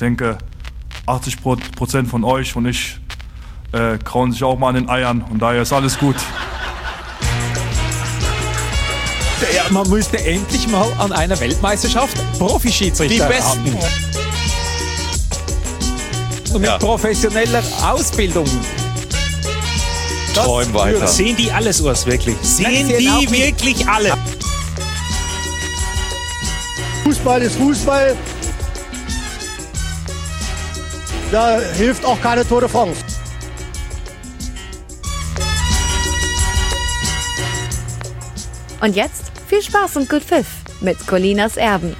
denke, 80 Prozent von euch und ich äh, krauen sich auch mal an den Eiern und daher ist alles gut. Ja, man müsste endlich mal an einer Weltmeisterschaft Profischiedsrichter Die Besten. haben. Und mit Ja. professioneller Ausbildung. Das Träum weiter. Sehen die alles, Urs, wirklich? Sehen sehen auch die wirklich alle? Fußball ist Fußball. Da hilft auch keine Tour de France. Und jetzt viel Spaß und gut Pfiff mit Colinas Erben.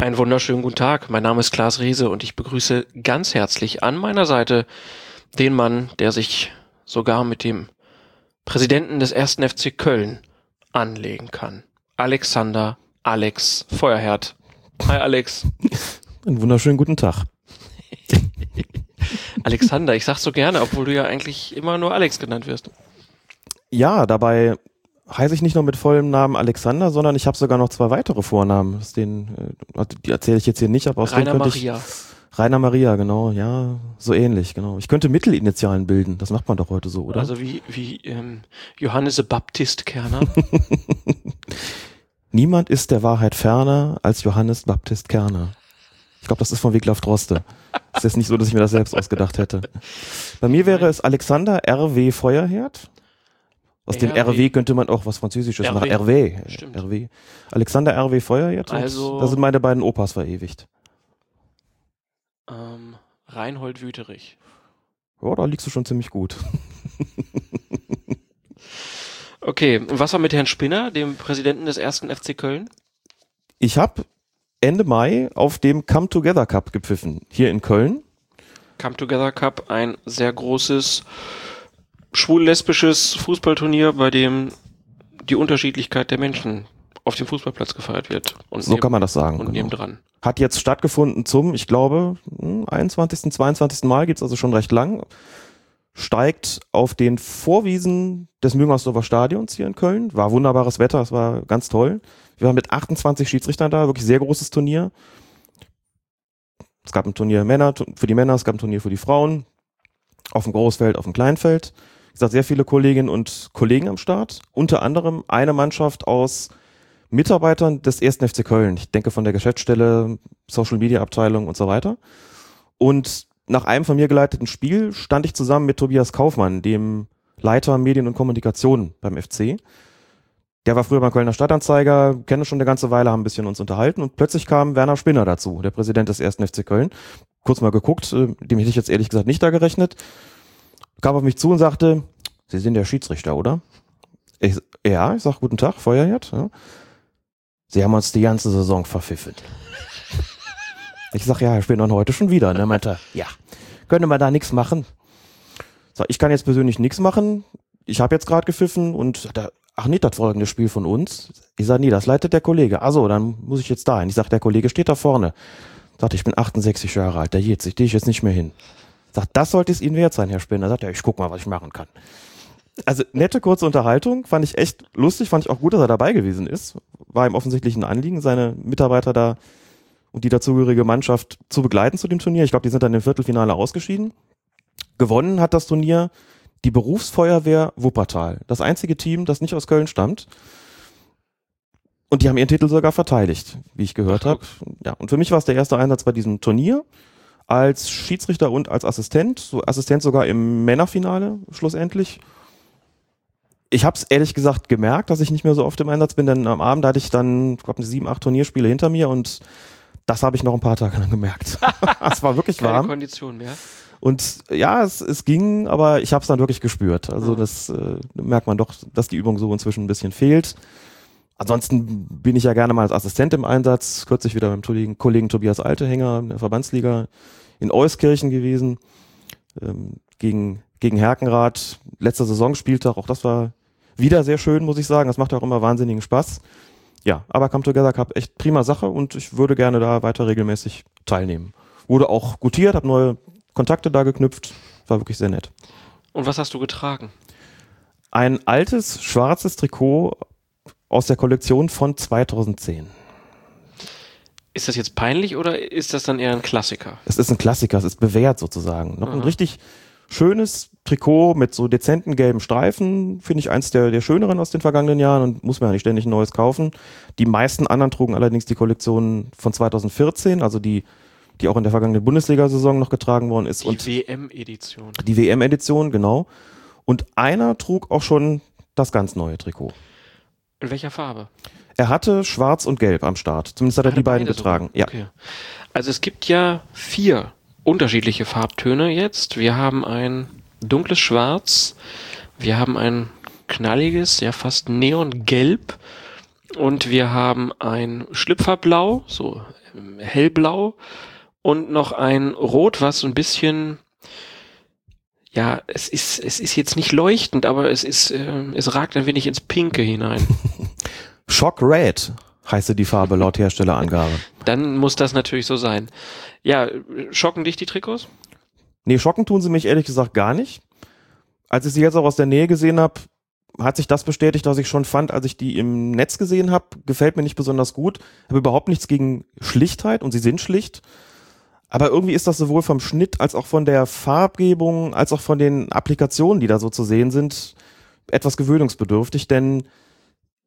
Einen wunderschönen guten Tag. Mein Name ist Klaas Riese und ich begrüße ganz herzlich an meiner Seite den Mann, der sich sogar mit dem Präsidenten des ersten FC Köln anlegen kann. Alexander Alex Feuerherd. Hi Alex. Einen wunderschönen guten Tag. Alexander, ich sag's so gerne, obwohl du ja eigentlich immer nur Alex genannt wirst. Ja, dabei heiße ich nicht nur mit vollem Namen Alexander, sondern ich habe sogar noch zwei weitere Vornamen. Denen, äh, die erzähle ich jetzt hier nicht, aber aus Rainer denen könnte Maria. ich. Rainer Maria, genau, ja, so ähnlich, genau. Ich könnte Mittelinitialen bilden, das macht man doch heute so, oder? Also wie, wie ähm, Johannes Baptist Kerner. Niemand ist der Wahrheit ferner als Johannes Baptist Kerner. Ich glaube, das ist von Wiglaf Droste. Es ist nicht so, dass ich mir das selbst ausgedacht hätte. Bei mir wäre es Alexander R.W. Feuerherd. Aus dem RW. Könnte man auch was Französisches machen. RW. Stimmt. RW. Alexander R.W. Feuerherd. Also- Da sind meine beiden Opas verewigt. ähm, Reinhold Wüterich. Ja, da liegst du schon ziemlich gut. Okay, und was war mit Herrn Spinner, dem Präsidenten des ersten FC Köln? Ich habe Ende Mai auf dem Come Together Cup gepfiffen. Hier in Köln. Come Together Cup, ein sehr großes schwul-lesbisches Fußballturnier, bei dem die Unterschiedlichkeit der Menschen auf dem Fußballplatz gefeiert wird. Und So kann man das sagen. Und genau. nebendran. Hat jetzt stattgefunden zum, ich glaube, hm, 21., 22. Mal, geht's also schon recht lang. Steigt auf den Vorwiesen des Müngersdorfer Stadions hier in Köln. War wunderbares Wetter, es war ganz toll. Wir waren mit 28 Schiedsrichtern da, wirklich sehr großes Turnier. Es gab ein Turnier Männer, für die Männer, es gab ein Turnier für die Frauen. Auf dem Großfeld, auf dem Kleinfeld. Wie gesagt, sehr viele Kolleginnen und Kollegen am Start. Unter anderem eine Mannschaft aus Mitarbeitern des ersten FC Köln. Ich denke von der Geschäftsstelle, Social Media Abteilung und so weiter. Und nach einem von mir geleiteten Spiel stand ich zusammen mit Tobias Kaufmann, dem Leiter Medien und Kommunikation beim FC. Der war früher beim Kölner Stadtanzeiger, kenne schon eine ganze Weile, haben ein bisschen uns unterhalten und plötzlich kam Werner Spinner dazu, der Präsident des ersten FC Köln. Kurz mal geguckt, äh, dem hätte ich jetzt ehrlich gesagt nicht da gerechnet. Kam auf mich zu und sagte, Sie sind der Schiedsrichter, oder? Ich, ja, ich sag guten Tag, Feuerherd. Ja. Sie haben uns die ganze Saison verpfiffen. Ich sag, ja, Herr Spinner, und heute schon wieder. Und er ja, könnte man da nichts machen? Sag, ich kann jetzt persönlich nichts machen. Ich habe jetzt gerade gepfiffen und da, ach nee, das folgende Spiel von uns. Ich sag, nee, das leitet der Kollege. Also, dann muss ich jetzt da hin. Ich sag, der Kollege steht da vorne. Sagt, ich bin 68 Jahre alt, der jetzt, ich gehe ich jetzt nicht mehr hin. Sagt, das sollte es Ihnen wert sein, Herr Spinner. Sagt er, ich guck mal, was ich machen kann. Also nette kurze Unterhaltung, fand ich echt lustig, fand ich auch gut, dass er dabei gewesen ist. War ihm offensichtlich ein Anliegen, seine Mitarbeiter da und die dazugehörige Mannschaft zu begleiten zu dem Turnier. Ich glaube, die sind dann im Viertelfinale ausgeschieden. Gewonnen hat das Turnier die Berufsfeuerwehr Wuppertal. Das einzige Team, das nicht aus Köln stammt. Und die haben ihren Titel sogar verteidigt, wie ich gehört habe. Ja, und für mich war es der erste Einsatz bei diesem Turnier als Schiedsrichter und als Assistent, so Assistent sogar im Männerfinale schlussendlich. Ich habe es ehrlich gesagt gemerkt, dass ich nicht mehr so oft im Einsatz bin, denn am Abend hatte ich dann, ich glaube, sieben, acht Turnierspiele hinter mir und das habe ich noch ein paar Tage lang gemerkt. es war wirklich Keine warm. Kondition mehr. Und ja, es, es ging, aber ich habe es dann wirklich gespürt. Also Mhm. das äh, merkt man doch, dass die Übung so inzwischen ein bisschen fehlt. Ansonsten bin ich ja gerne mal als Assistent im Einsatz. Kürzlich wieder beim Kollegen, Kollegen Tobias Altehänger in der Verbandsliga in Euskirchen gewesen. Ähm, gegen, gegen Herkenrath. Letzter Saisonspieltag, auch das war wieder sehr schön, muss ich sagen. Das macht auch immer wahnsinnigen Spaß. Ja, aber Come Together Cup echt prima Sache und ich würde gerne da weiter regelmäßig teilnehmen. Wurde auch gutiert, habe neue Kontakte da geknüpft. War wirklich sehr nett. Und was hast du getragen? Ein altes schwarzes Trikot aus der Kollektion von 2010. Ist das jetzt peinlich oder ist das dann eher ein Klassiker? Es ist ein Klassiker, es ist bewährt sozusagen. Noch ein richtig schönes Trikot mit so dezenten gelben Streifen, finde ich eins der, der schöneren aus den vergangenen Jahren und muss mir ja nicht ständig ein neues kaufen. Die meisten anderen trugen allerdings die Kollektion von 2014, also die, die auch in der vergangenen Bundesliga-Saison noch getragen worden ist Die WM-Edition. die WM-Edition, genau. Und einer trug auch schon das ganz neue Trikot. In welcher Farbe? Er hatte schwarz und gelb am Start. Zumindest hat er die beiden beide getragen. sogar. Ja. Okay. Also es gibt ja vier unterschiedliche Farbtöne jetzt. Wir haben ein dunkles Schwarz, wir haben ein knalliges, ja fast neongelb und wir haben ein Schlüpferblau, so ähm, hellblau und noch ein Rot, was so ein bisschen ja, es ist, es ist jetzt nicht leuchtend, aber es ist, ähm, es ragt ein wenig ins Pinke hinein. Shock Red heiße die Farbe laut Herstellerangabe. Dann muss das natürlich so sein. Ja, schocken dich die Trikots? Nee, schocken tun sie mich ehrlich gesagt gar nicht. Als ich sie jetzt auch aus der Nähe gesehen habe, hat sich das bestätigt, was ich schon fand, als ich die im Netz gesehen habe. Gefällt mir nicht besonders gut. Habe überhaupt nichts gegen Schlichtheit und sie sind schlicht. Aber irgendwie ist das sowohl vom Schnitt als auch von der Farbgebung, als auch von den Applikationen, die da so zu sehen sind, etwas gewöhnungsbedürftig, denn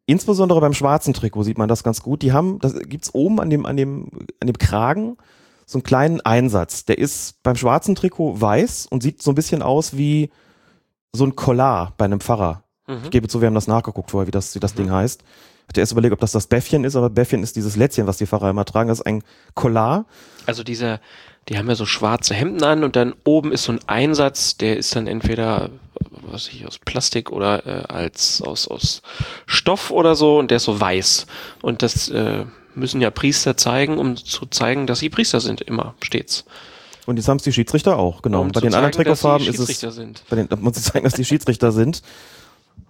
insbesondere beim schwarzen Trikot sieht man das ganz gut. Die haben, das gibt's oben an dem, an dem, an dem Kragen so einen kleinen Einsatz. Der ist beim schwarzen Trikot weiß und sieht so ein bisschen aus wie so ein Collar bei einem Pfarrer. Mhm. Ich gebe zu, wir haben das nachgeguckt vorher, wie das, wie das Ding heißt. Ich hatte erst überlegt, ob das das Bäffchen ist, aber Bäffchen ist dieses Lätzchen, was die Pfarrer immer tragen. Das ist ein Collar. Also dieser, die haben ja so schwarze Hemden an und dann oben ist so ein Einsatz, der ist dann entweder was weiß ich aus Plastik oder äh, als aus aus Stoff oder so und der ist so weiß und das äh, müssen ja Priester zeigen, um zu zeigen, dass sie Priester sind immer stets. Und jetzt haben es die Schiedsrichter auch, genau. Um bei zu den anderen zeigen, dass sie Trikotfarben ist es, sind. bei den, muss ich sagen, dass die Schiedsrichter sind.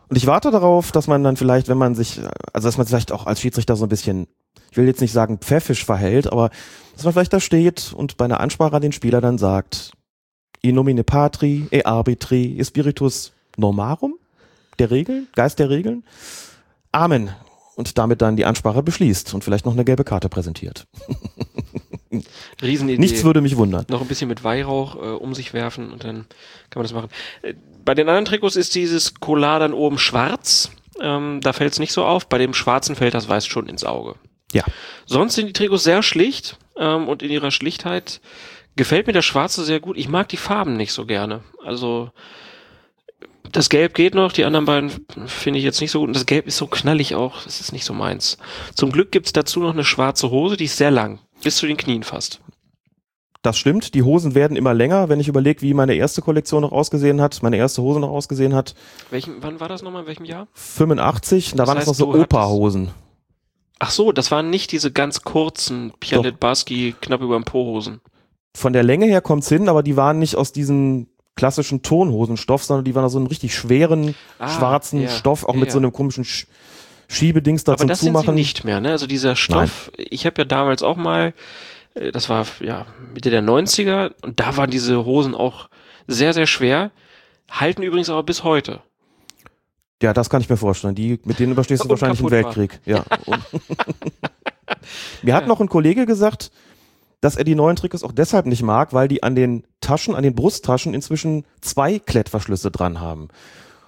Und ich warte darauf, dass man dann vielleicht, wenn man sich, also dass man vielleicht auch als Schiedsrichter so ein bisschen, ich will jetzt nicht sagen pfeffisch verhält, aber dass man vielleicht da steht und bei einer Ansprache an den Spieler dann sagt, in nomine patri, e arbitri, e spiritus normarum, der Regeln, Geist der Regeln. Amen. Und damit dann die Ansprache beschließt und vielleicht noch eine gelbe Karte präsentiert. Riesenidee. Nichts würde mich wundern. noch ein bisschen mit Weihrauch äh, um sich werfen und dann kann man das machen. Äh, bei den anderen Trikots ist dieses Collar dann oben schwarz. Ähm, da fällt es nicht so auf. Bei dem schwarzen fällt das weiß schon ins Auge. Ja. Sonst sind die Trikots sehr schlicht ähm, und in ihrer Schlichtheit gefällt mir der schwarze sehr gut. Ich mag die Farben nicht so gerne. Also das Gelb geht noch, die anderen beiden finde ich jetzt nicht so gut. Und das Gelb ist so knallig auch, das ist nicht so meins. Zum Glück gibt's dazu noch eine schwarze Hose, die ist sehr lang, bis zu den Knien fast. Das stimmt, die Hosen werden immer länger, wenn ich überlege, wie meine erste Kollektion noch ausgesehen hat, meine erste Hose noch ausgesehen hat. Welchen, wann war das nochmal? In welchem Jahr? 85, da Das waren es noch so Opa-Hosen. Ach so, das waren nicht diese ganz kurzen Pierre Litbarski knapp über dem Po-Hosen. Von der Länge her kommt's hin, aber die waren nicht aus diesem klassischen Tonhosenstoff, sondern die waren aus so einem richtig schweren, Ah, schwarzen ja, Stoff, auch ja, mit ja. so einem komischen Sch Schiebedings da Aber zum das sind sie Zumachen. nicht mehr, ne? Also dieser Stoff, ich habe ja damals auch mal, äh, das war ja Mitte der 90er und da waren diese Hosen auch sehr, sehr schwer, halten übrigens aber bis heute. Ja, das kann ich mir vorstellen. Die, mit denen überstehst du wahrscheinlich einen kaputt war. Weltkrieg. Ja. Mir hat noch ein Kollege gesagt, dass er die neuen Trikots auch deshalb nicht mag, weil die an den Taschen, an den Brusttaschen inzwischen zwei Klettverschlüsse dran haben.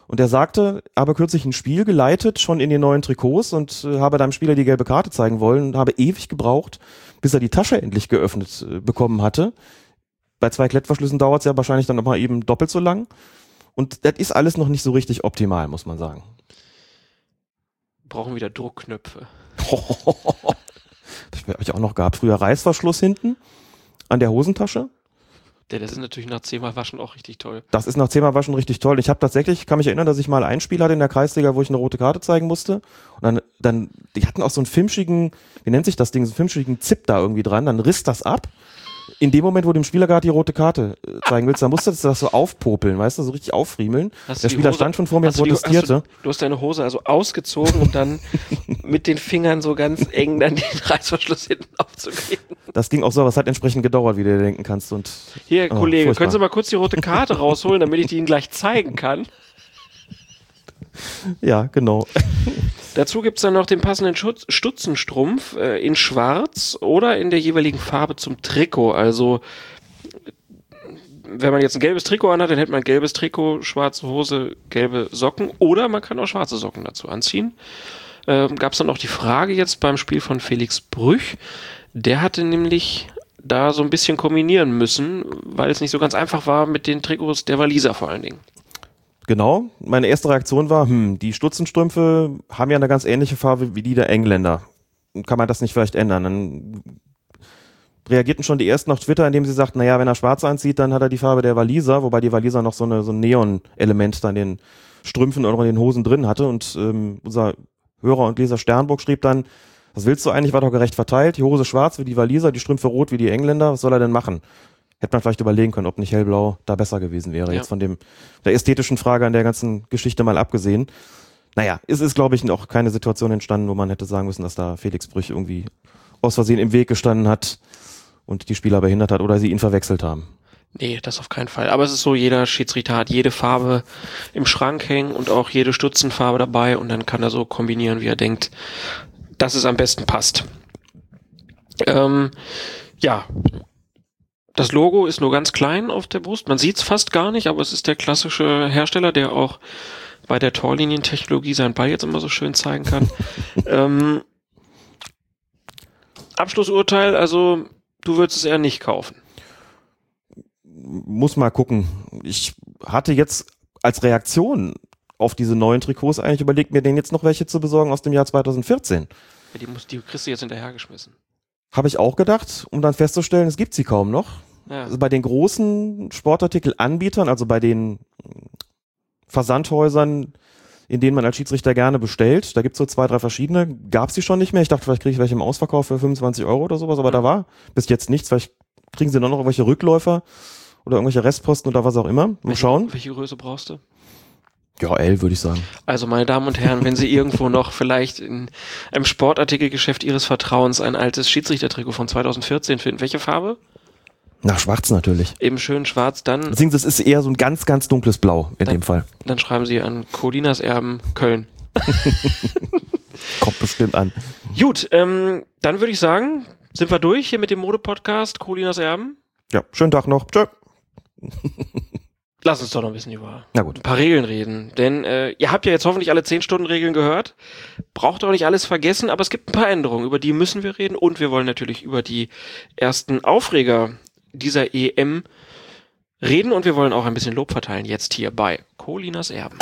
Und er sagte, habe kürzlich ein Spiel geleitet, schon in den neuen Trikots und äh, habe deinem Spieler die gelbe Karte zeigen wollen und habe ewig gebraucht, bis er die Tasche endlich geöffnet äh, bekommen hatte. Bei zwei Klettverschlüssen dauert es ja wahrscheinlich dann nochmal eben doppelt so lang. Und das ist alles noch nicht so richtig optimal, muss man sagen. Brauchen wieder Druckknöpfe. Das habe ich auch noch gehabt. Früher Reißverschluss hinten an der Hosentasche. Der, das ist natürlich nach zehnmal Waschen auch richtig toll. Das ist nach zehnmal Waschen richtig toll. Ich habe tatsächlich, kann mich erinnern, dass ich mal ein Spiel hatte in der Kreisliga, wo ich eine rote Karte zeigen musste. Und dann, dann, die hatten auch so einen filmschigen, wie nennt sich das Ding, so einen filmschigen Zip da irgendwie dran. Dann riss das ab. In dem Moment, wo du dem Spieler gerade die rote Karte äh, zeigen willst, dann musstest du das so aufpopeln, weißt du, so richtig auffriemeln. Hast Der Spieler Hose- stand schon vor mir und hast du protestierte. Hast du, du hast deine Hose also ausgezogen, um dann mit den Fingern so ganz eng dann den Reißverschluss hinten aufzukriegen. Das ging auch so, aber es hat entsprechend gedauert, wie du dir denken kannst. Und Hier, Oh, Kollege, furchtbar. können Sie mal kurz die rote Karte rausholen, damit ich die Ihnen gleich zeigen kann? ja, genau. Dazu gibt's dann noch den passenden Schutz, Stutzenstrumpf äh, in schwarz oder in der jeweiligen Farbe zum Trikot. Also wenn man jetzt ein gelbes Trikot anhat, dann hätte man gelbes Trikot, schwarze Hose, gelbe Socken oder man kann auch schwarze Socken dazu anziehen. Ähm, Gab es dann auch die Frage jetzt beim Spiel von Felix Brüch. Der hatte nämlich da so ein bisschen kombinieren müssen, weil es nicht so ganz einfach war mit den Trikots der Waliser vor allen Dingen. Genau. Meine erste Reaktion war, hm, die Stutzenstrümpfe haben ja eine ganz ähnliche Farbe wie die der Engländer. Kann man das nicht vielleicht ändern? Dann reagierten schon die ersten auf Twitter, indem sie sagten, naja, wenn er schwarz anzieht, dann hat er die Farbe der Waliser, wobei die Waliser noch so, eine, so ein Neon-Element da in den Strümpfen oder in den Hosen drin hatte. Und ähm, unser Hörer und Leser Sternburg schrieb dann, was willst du eigentlich, war doch gerecht verteilt, die Hose schwarz wie die Waliser, die Strümpfe rot wie die Engländer, was soll er denn machen? Hätte man vielleicht überlegen können, ob nicht hellblau da besser gewesen wäre, Ja. jetzt von dem der ästhetischen Frage an der ganzen Geschichte mal abgesehen. Naja, es ist, glaube ich, auch keine Situation entstanden, wo man hätte sagen müssen, dass da Felix Brüch irgendwie aus Versehen im Weg gestanden hat und die Spieler behindert hat oder sie ihn verwechselt haben. Nee, das auf keinen Fall. Aber es ist so, jeder Schiedsrichter hat jede Farbe im Schrank hängen und auch jede Stutzenfarbe dabei und dann kann er so kombinieren, wie er denkt, dass es am besten passt. Ähm, ja, das Logo ist nur ganz klein auf der Brust. Man sieht es fast gar nicht, aber es ist der klassische Hersteller, der auch bei der Torlinientechnologie seinen Ball jetzt immer so schön zeigen kann. ähm, Abschlussurteil, also du würdest es eher nicht kaufen. Muss mal gucken. Ich hatte jetzt als Reaktion auf diese neuen Trikots eigentlich überlegt, mir denen jetzt noch welche zu besorgen aus dem Jahr 2014. Ja, die, muss, die kriegst du jetzt hinterhergeschmissen. Habe ich auch gedacht, um dann festzustellen, es gibt sie kaum noch. Ja. Also bei den großen Sportartikelanbietern, also bei den Versandhäusern, in denen man als Schiedsrichter gerne bestellt, da gibt's so zwei, drei verschiedene, gab's die schon nicht mehr. Ich dachte, vielleicht kriege ich welche im Ausverkauf für 25 Euro oder sowas, aber da war bis jetzt nichts. Vielleicht kriegen sie noch irgendwelche Rückläufer oder irgendwelche Restposten oder was auch immer. Mal Welche- schauen. Welche Größe brauchst du? Ja, L würde ich sagen. Also, meine Damen und Herren, wenn Sie irgendwo noch vielleicht in einem Sportartikelgeschäft Ihres Vertrauens ein altes Schiedsrichtertrikot von 2014 finden, welche Farbe? Nach schwarz natürlich. Eben schön schwarz, dann, Beziehungsweise es ist eher so ein ganz, ganz dunkles Blau in Dann- dem Fall. dann schreiben Sie an Colinas Erben Köln. Kommt bestimmt an. Gut, ähm, dann würde ich sagen, sind wir durch hier mit dem Mode-Podcast Colinas Erben. Ja, schönen Tag noch. Tschö. Lass uns doch noch ein bisschen über Na gut. ein paar Regeln reden. Denn äh, ihr habt ja jetzt hoffentlich alle 10-Stunden-Regeln gehört. Braucht auch nicht alles vergessen, aber es gibt ein paar Änderungen, über die müssen wir reden. Und wir wollen natürlich über die ersten Aufreger dieser EM reden. Und wir wollen auch ein bisschen Lob verteilen jetzt hier bei Colinas Erben.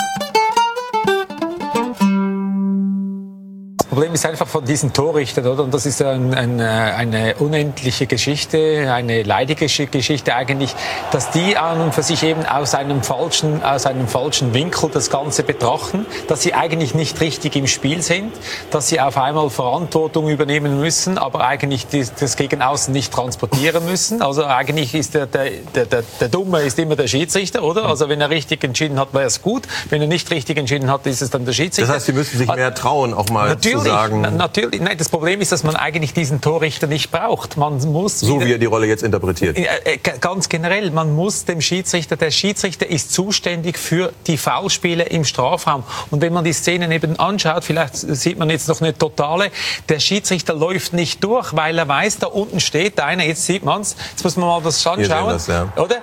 Problem ist einfach von diesen Torrichtern, oder? Und das ist ein, ein, äh, eine unendliche Geschichte, eine leidige Gesch- Geschichte eigentlich, dass die an und für sich eben aus einem falschen, aus einem falschen Winkel das Ganze betrachten, dass sie eigentlich nicht richtig im Spiel sind, dass sie auf einmal Verantwortung übernehmen müssen, aber eigentlich die, das gegen außen nicht transportieren müssen. Also eigentlich ist der, der, der, der, Dumme ist immer der Schiedsrichter, oder? Also wenn er richtig entschieden hat, wäre es gut. Wenn er nicht richtig entschieden hat, ist es dann der Schiedsrichter. Das heißt, sie müssen sich mehr trauen, auch mal Natürlich, sagen, na- natürlich. Nein, das Problem ist, dass man eigentlich diesen Torrichter nicht braucht. Man muss so wieder- wie er die Rolle jetzt interpretiert. äh, ganz generell, man muss dem Schiedsrichter, der Schiedsrichter ist zuständig für die Foulspiele im Strafraum. Und wenn man die Szenen eben anschaut, vielleicht sieht man jetzt noch eine totale, der Schiedsrichter läuft nicht durch, weil er weiß, da unten steht einer, jetzt sieht man's, jetzt muss man mal das anschauen, das, ja. oder?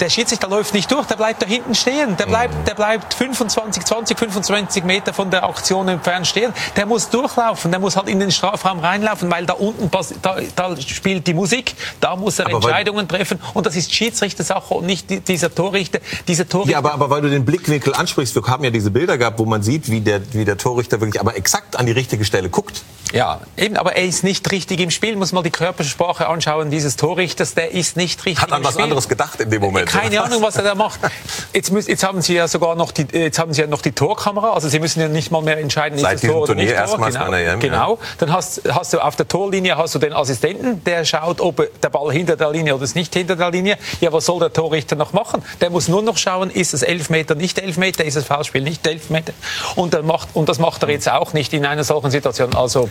Der Schiedsrichter läuft nicht durch, der bleibt da hinten stehen, der bleibt, der bleibt 25, 20, 25 Meter von der Aktion entfernt stehen, der muss durchlaufen, der muss halt in den Strafraum reinlaufen, weil da unten, da, da spielt die Musik, da muss er Aber Entscheidungen treffen und das ist Schiedsrichtersache und nicht die, dieser Torrichter, dieser Torrichter. Ja, aber, aber weil du den Blickwinkel ansprichst, wir haben ja diese Bilder gehabt, wo man sieht, wie der, wie der Torrichter wirklich aber exakt an die richtige Stelle guckt. Ja, eben, aber er ist nicht richtig im Spiel. Muss mal die Körpersprache anschauen dieses Torrichters. Der ist nicht richtig Hat an was Spiel. anderes gedacht in dem Moment. Keine Ahnung, was er da macht. Jetzt, müssen, jetzt haben Sie ja sogar noch die, jetzt haben Sie ja noch die Torkamera. Also Sie müssen ja nicht mal mehr entscheiden, ist Seit das diesem Tor oder Turnier nicht Tor. erstmals Genau. EM, genau. Dann hast, hast du auf der Torlinie hast du den Assistenten, der schaut, ob der Ball hinter der Linie oder ist nicht hinter der Linie. Ja, was soll der Torrichter noch machen? Der muss nur noch schauen, ist es Elfmeter, nicht Elfmeter, ist es Foulspiel, nicht Elfmeter. Und, macht, und das macht er jetzt auch nicht in einer solchen Situation. Also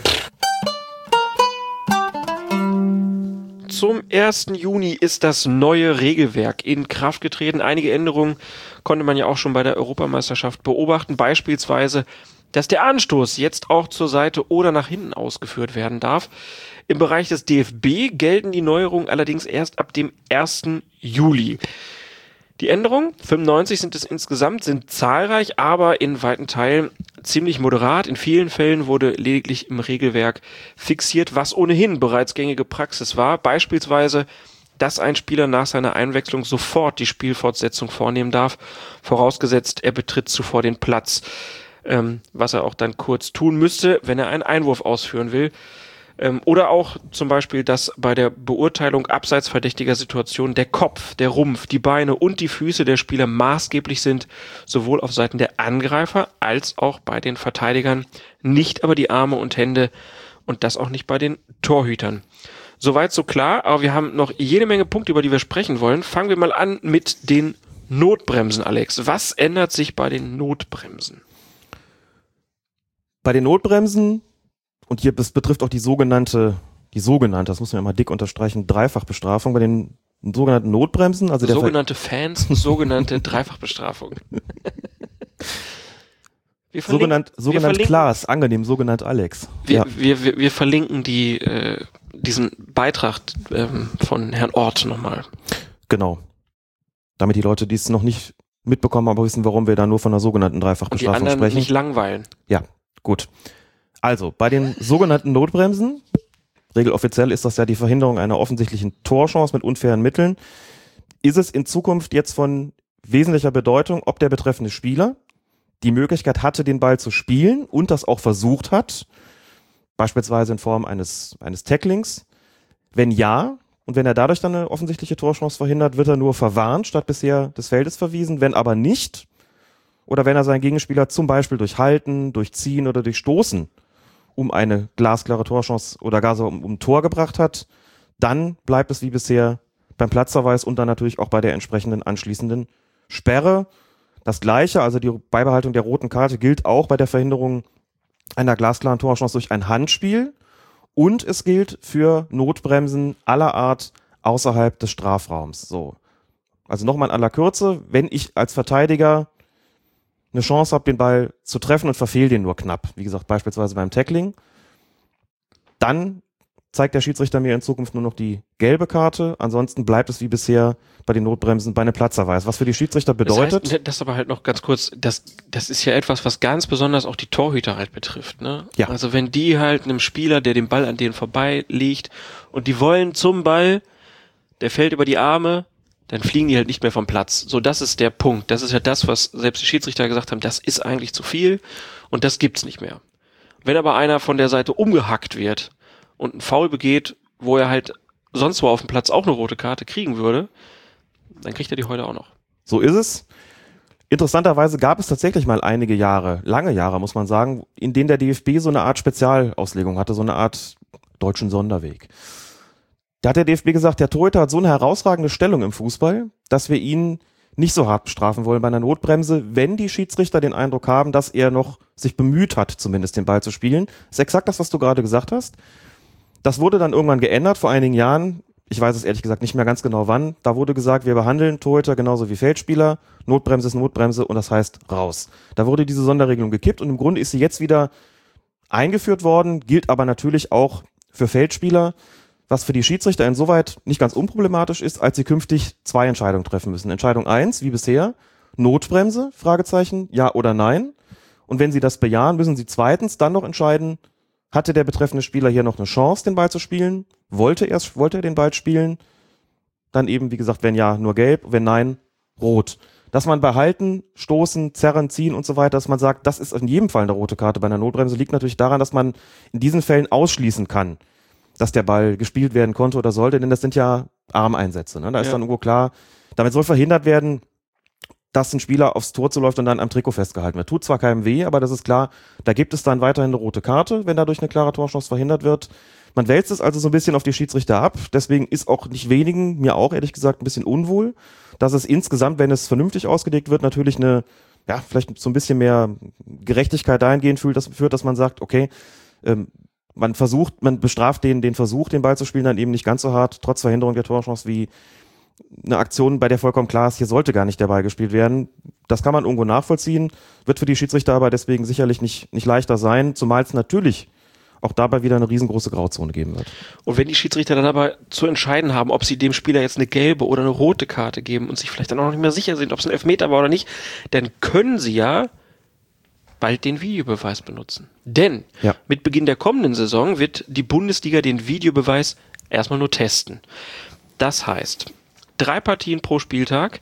Zum 1. Juni ist das neue Regelwerk in Kraft getreten. Einige Änderungen konnte man ja auch schon bei der Europameisterschaft beobachten. Beispielsweise dass der Anstoß jetzt auch zur Seite oder nach hinten ausgeführt werden darf. Im Bereich des DFB gelten die Neuerungen allerdings erst ab dem 1. Juli. Die Änderungen, 95 sind es insgesamt, sind zahlreich, aber in weiten Teilen ziemlich moderat. In vielen Fällen wurde lediglich im Regelwerk fixiert, was ohnehin bereits gängige Praxis war. Beispielsweise, dass ein Spieler nach seiner Einwechslung sofort die Spielfortsetzung vornehmen darf, vorausgesetzt er betritt zuvor den Platz, ähm, was er auch dann kurz tun müsste, wenn er einen Einwurf ausführen will. Ähm, oder auch zum Beispiel, dass bei der Beurteilung abseits verdächtiger Situationen der Kopf, der Rumpf, die Beine und die Füße der Spieler maßgeblich sind, sowohl auf Seiten der Angreifer als auch bei den Verteidigern, nicht aber die Arme und Hände und das auch nicht bei den Torhütern. Soweit so klar, aber wir haben noch jede Menge Punkte, über die wir sprechen wollen. Fangen wir mal an mit den Notbremsen, Alex. Was ändert sich bei den Notbremsen? Bei den Notbremsen und hier, das betrifft auch die sogenannte, die sogenannte, das muss man ja mal dick unterstreichen, Dreifachbestrafung bei den sogenannten Notbremsen. Also der sogenannte Fans, sogenannte Dreifachbestrafung. Wir sogenannt, sogenannt Klaas, angenehm, sogenannt Alex. Wir, ja. wir, wir, wir verlinken die, äh, diesen Beitrag ähm, von Herrn Ort nochmal. Genau. Damit die Leute, die es noch nicht mitbekommen, aber wissen, warum wir da nur von einer sogenannten Dreifachbestrafung Und die anderen sprechen. nicht langweilen. Ja, gut. Also, bei den sogenannten Notbremsen, regeloffiziell ist das ja die Verhinderung einer offensichtlichen Torchance mit unfairen Mitteln, ist es in Zukunft jetzt von wesentlicher Bedeutung, ob der betreffende Spieler die Möglichkeit hatte, den Ball zu spielen und das auch versucht hat, beispielsweise in Form eines, eines Tacklings. Wenn ja, und wenn er dadurch dann eine offensichtliche Torchance verhindert, wird er nur verwarnt, statt bisher des Feldes verwiesen. Wenn aber nicht, oder wenn er seinen Gegenspieler zum Beispiel durch Halten, durch Ziehen oder durch Stoßen um eine glasklare Torchance oder gar so um, um Tor gebracht hat, dann bleibt es wie bisher beim Platzverweis und dann natürlich auch bei der entsprechenden anschließenden Sperre. Das gleiche, also die Beibehaltung der roten Karte gilt auch bei der Verhinderung einer glasklaren Torchance durch ein Handspiel und es gilt für Notbremsen aller Art außerhalb des Strafraums. So. Also nochmal in aller Kürze, wenn ich als Verteidiger eine Chance habe, den Ball zu treffen und verfehle den nur knapp, wie gesagt, beispielsweise beim Tackling, dann zeigt der Schiedsrichter mir in Zukunft nur noch die gelbe Karte. Ansonsten bleibt es wie bisher bei den Notbremsen bei einem Platzerweis. Was für die Schiedsrichter bedeutet. Das, heißt, das aber halt noch ganz kurz, das, das ist ja etwas, was ganz besonders auch die Torhüter halt betrifft. Ne? Ja. Also wenn die halt einem Spieler, der den Ball an denen vorbei liegt und die wollen zum Ball, der fällt über die Arme, dann fliegen die halt nicht mehr vom Platz. So, das ist der Punkt. Das ist ja das, was selbst die Schiedsrichter gesagt haben, das ist eigentlich zu viel und das gibt's nicht mehr. Wenn aber einer von der Seite umgehackt wird und einen Foul begeht, wo er halt sonst wo auf dem Platz auch eine rote Karte kriegen würde, dann kriegt er die heute auch noch. So ist es. Interessanterweise gab es tatsächlich mal einige Jahre, lange Jahre muss man sagen, in denen der DFB so eine Art Spezialauslegung hatte, so eine Art deutschen Sonderweg. Da hat der DFB gesagt, der Torhüter hat so eine herausragende Stellung im Fußball, dass wir ihn nicht so hart bestrafen wollen bei einer Notbremse, wenn die Schiedsrichter den Eindruck haben, dass er noch sich bemüht hat, zumindest den Ball zu spielen. Das ist exakt das, was du gerade gesagt hast. Das wurde dann irgendwann geändert vor einigen Jahren. Ich weiß es ehrlich gesagt nicht mehr ganz genau wann. Da wurde gesagt, wir behandeln Torhüter genauso wie Feldspieler. Notbremse ist Notbremse und das heißt raus. Da wurde diese Sonderregelung gekippt und im Grunde ist sie jetzt wieder eingeführt worden, gilt aber natürlich auch für Feldspieler was für die Schiedsrichter insoweit nicht ganz unproblematisch ist, als sie künftig zwei Entscheidungen treffen müssen. Entscheidung eins, wie bisher, Notbremse, Fragezeichen, ja oder nein. Und wenn sie das bejahen, müssen sie zweitens dann noch entscheiden, hatte der betreffende Spieler hier noch eine Chance, den Ball zu spielen? Wollte er, wollte er den Ball spielen? Dann eben, wie gesagt, wenn ja, nur gelb, wenn nein, rot. Dass man bei Halten, Stoßen, Zerren, Ziehen und so weiter, dass man sagt, das ist in jedem Fall eine rote Karte bei einer Notbremse, liegt natürlich daran, dass man in diesen Fällen ausschließen kann, dass der Ball gespielt werden konnte oder sollte, denn das sind ja Armeinsätze. Ne? Da ist Ja. dann irgendwo klar, damit soll verhindert werden, dass ein Spieler aufs Tor zuläuft und dann am Trikot festgehalten wird. Tut zwar keinem weh, aber das ist klar, da gibt es dann weiterhin eine rote Karte, wenn dadurch eine klare Torchance verhindert wird. Man wälzt es also so ein bisschen auf die Schiedsrichter ab. Deswegen ist auch nicht wenigen, mir auch ehrlich gesagt, ein bisschen unwohl, dass es insgesamt, wenn es vernünftig ausgelegt wird, natürlich eine, ja, vielleicht so ein bisschen mehr Gerechtigkeit dahingehend fühlt, führt, dass man sagt, okay, ähm, man versucht, man bestraft den, den Versuch, den Ball zu spielen, dann eben nicht ganz so hart, trotz Verhinderung der Torchance, wie eine Aktion, bei der vollkommen klar ist, hier sollte gar nicht der Ball gespielt werden. Das kann man irgendwo nachvollziehen, wird für die Schiedsrichter aber deswegen sicherlich nicht, nicht leichter sein, zumal es natürlich auch dabei wieder eine riesengroße Grauzone geben wird. Und wenn die Schiedsrichter dann aber zu entscheiden haben, ob sie dem Spieler jetzt eine gelbe oder eine rote Karte geben und sich vielleicht dann auch noch nicht mehr sicher sind, ob es ein Elfmeter war oder nicht, dann können sie ja bald den Videobeweis benutzen. Denn Ja. mit Beginn der kommenden Saison wird die Bundesliga den Videobeweis erstmal nur testen. Das heißt, drei Partien pro Spieltag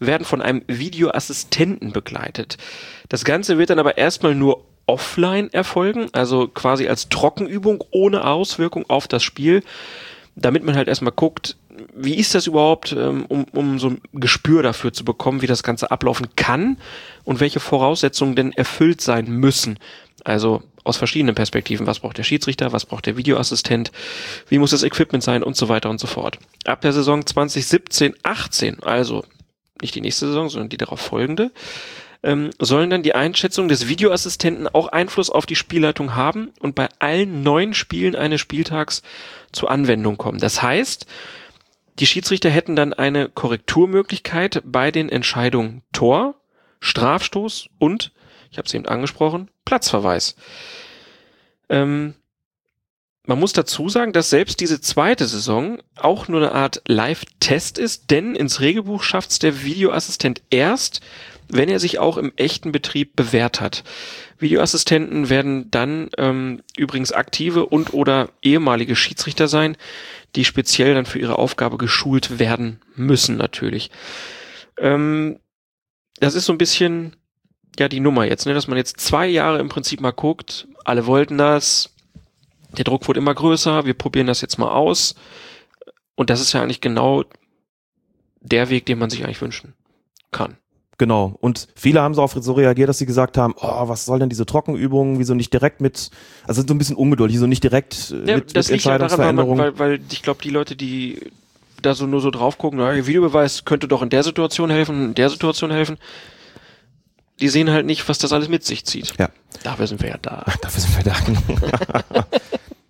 werden von einem Videoassistenten begleitet. Das Ganze wird dann aber erstmal nur offline erfolgen, also quasi als Trockenübung ohne Auswirkung auf das Spiel, damit man halt erstmal guckt, wie ist das überhaupt, ähm, um, um so ein Gespür dafür zu bekommen, wie das Ganze ablaufen kann und welche Voraussetzungen denn erfüllt sein müssen. Also aus verschiedenen Perspektiven. Was braucht der Schiedsrichter? Was braucht der Videoassistent? Wie muss das Equipment sein? Und so weiter und so fort. Ab der Saison 2017, 18, also nicht die nächste Saison, sondern die darauf folgende, ähm, sollen dann die Einschätzung des Videoassistenten auch Einfluss auf die Spielleitung haben und bei allen neuen Spielen eines Spieltags zur Anwendung kommen. Das heißt, die Schiedsrichter hätten dann eine Korrekturmöglichkeit bei den Entscheidungen Tor, Strafstoß und, ich habe es eben angesprochen, Platzverweis. Ähm, man muss dazu sagen, dass selbst diese zweite Saison auch nur eine Art Live-Test ist, denn ins Regelbuch schafft es der Videoassistent erst, wenn er sich auch im echten Betrieb bewährt hat. Videoassistenten werden dann ähm, übrigens aktive und oder ehemalige Schiedsrichter sein, die speziell dann für ihre Aufgabe geschult werden müssen natürlich. Ähm, das ist so ein bisschen ja die Nummer jetzt, ne, dass man jetzt zwei Jahre im Prinzip mal guckt, alle wollten das, der Druck wurde immer größer, wir probieren das jetzt mal aus. Und das ist ja eigentlich genau der Weg, den man sich eigentlich wünschen kann. Genau. Und viele haben so auf so reagiert, dass sie gesagt haben, oh, was soll denn diese Trockenübungen, wieso nicht direkt mit, also sind so ein bisschen ungeduldig, so nicht direkt äh, Ja, mit, das mit liegt daran, weil, weil, weil ich glaube, die Leute, die da so nur so drauf gucken, na, Videobeweis könnte doch in der Situation helfen, in der Situation helfen, die sehen halt nicht, was das alles mit sich zieht. Ja. Dafür sind wir ja da. Dafür sind wir da. genau.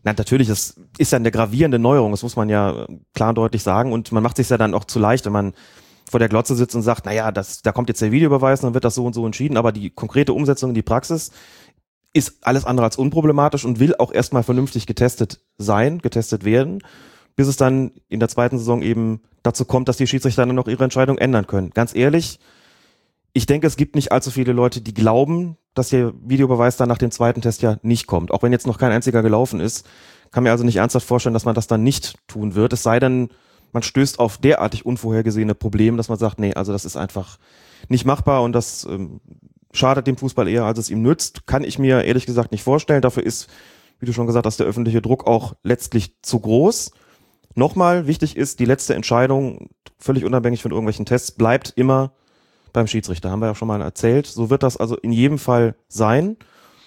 Na, natürlich, das ist ja eine gravierende Neuerung, das muss man ja äh, klar und deutlich sagen. Und man macht sich ja dann auch zu leicht, wenn man vor der Glotze sitzt und sagt, naja, das, da kommt jetzt der Videobeweis dann wird das so und so entschieden. Aber die konkrete Umsetzung in die Praxis ist alles andere als unproblematisch und will auch erstmal vernünftig getestet sein, getestet werden, bis es dann in der zweiten Saison eben dazu kommt, dass die Schiedsrichter dann noch ihre Entscheidung ändern können. Ganz ehrlich, ich denke, es gibt nicht allzu viele Leute, die glauben, dass der Videobeweis dann nach dem zweiten Test ja nicht kommt. Auch wenn jetzt noch kein einziger gelaufen ist, kann mir also nicht ernsthaft vorstellen, dass man das dann nicht tun wird. Es sei denn, man stößt auf derartig unvorhergesehene Probleme, dass man sagt, nee, also das ist einfach nicht machbar und das ähm, schadet dem Fußball eher, als es ihm nützt. Kann ich mir ehrlich gesagt nicht vorstellen. Dafür ist, wie du schon gesagt hast, der öffentliche Druck auch letztlich zu groß. Nochmal wichtig ist, die letzte Entscheidung, völlig unabhängig von irgendwelchen Tests, bleibt immer beim Schiedsrichter. Haben wir ja schon mal erzählt. So wird das also in jedem Fall sein.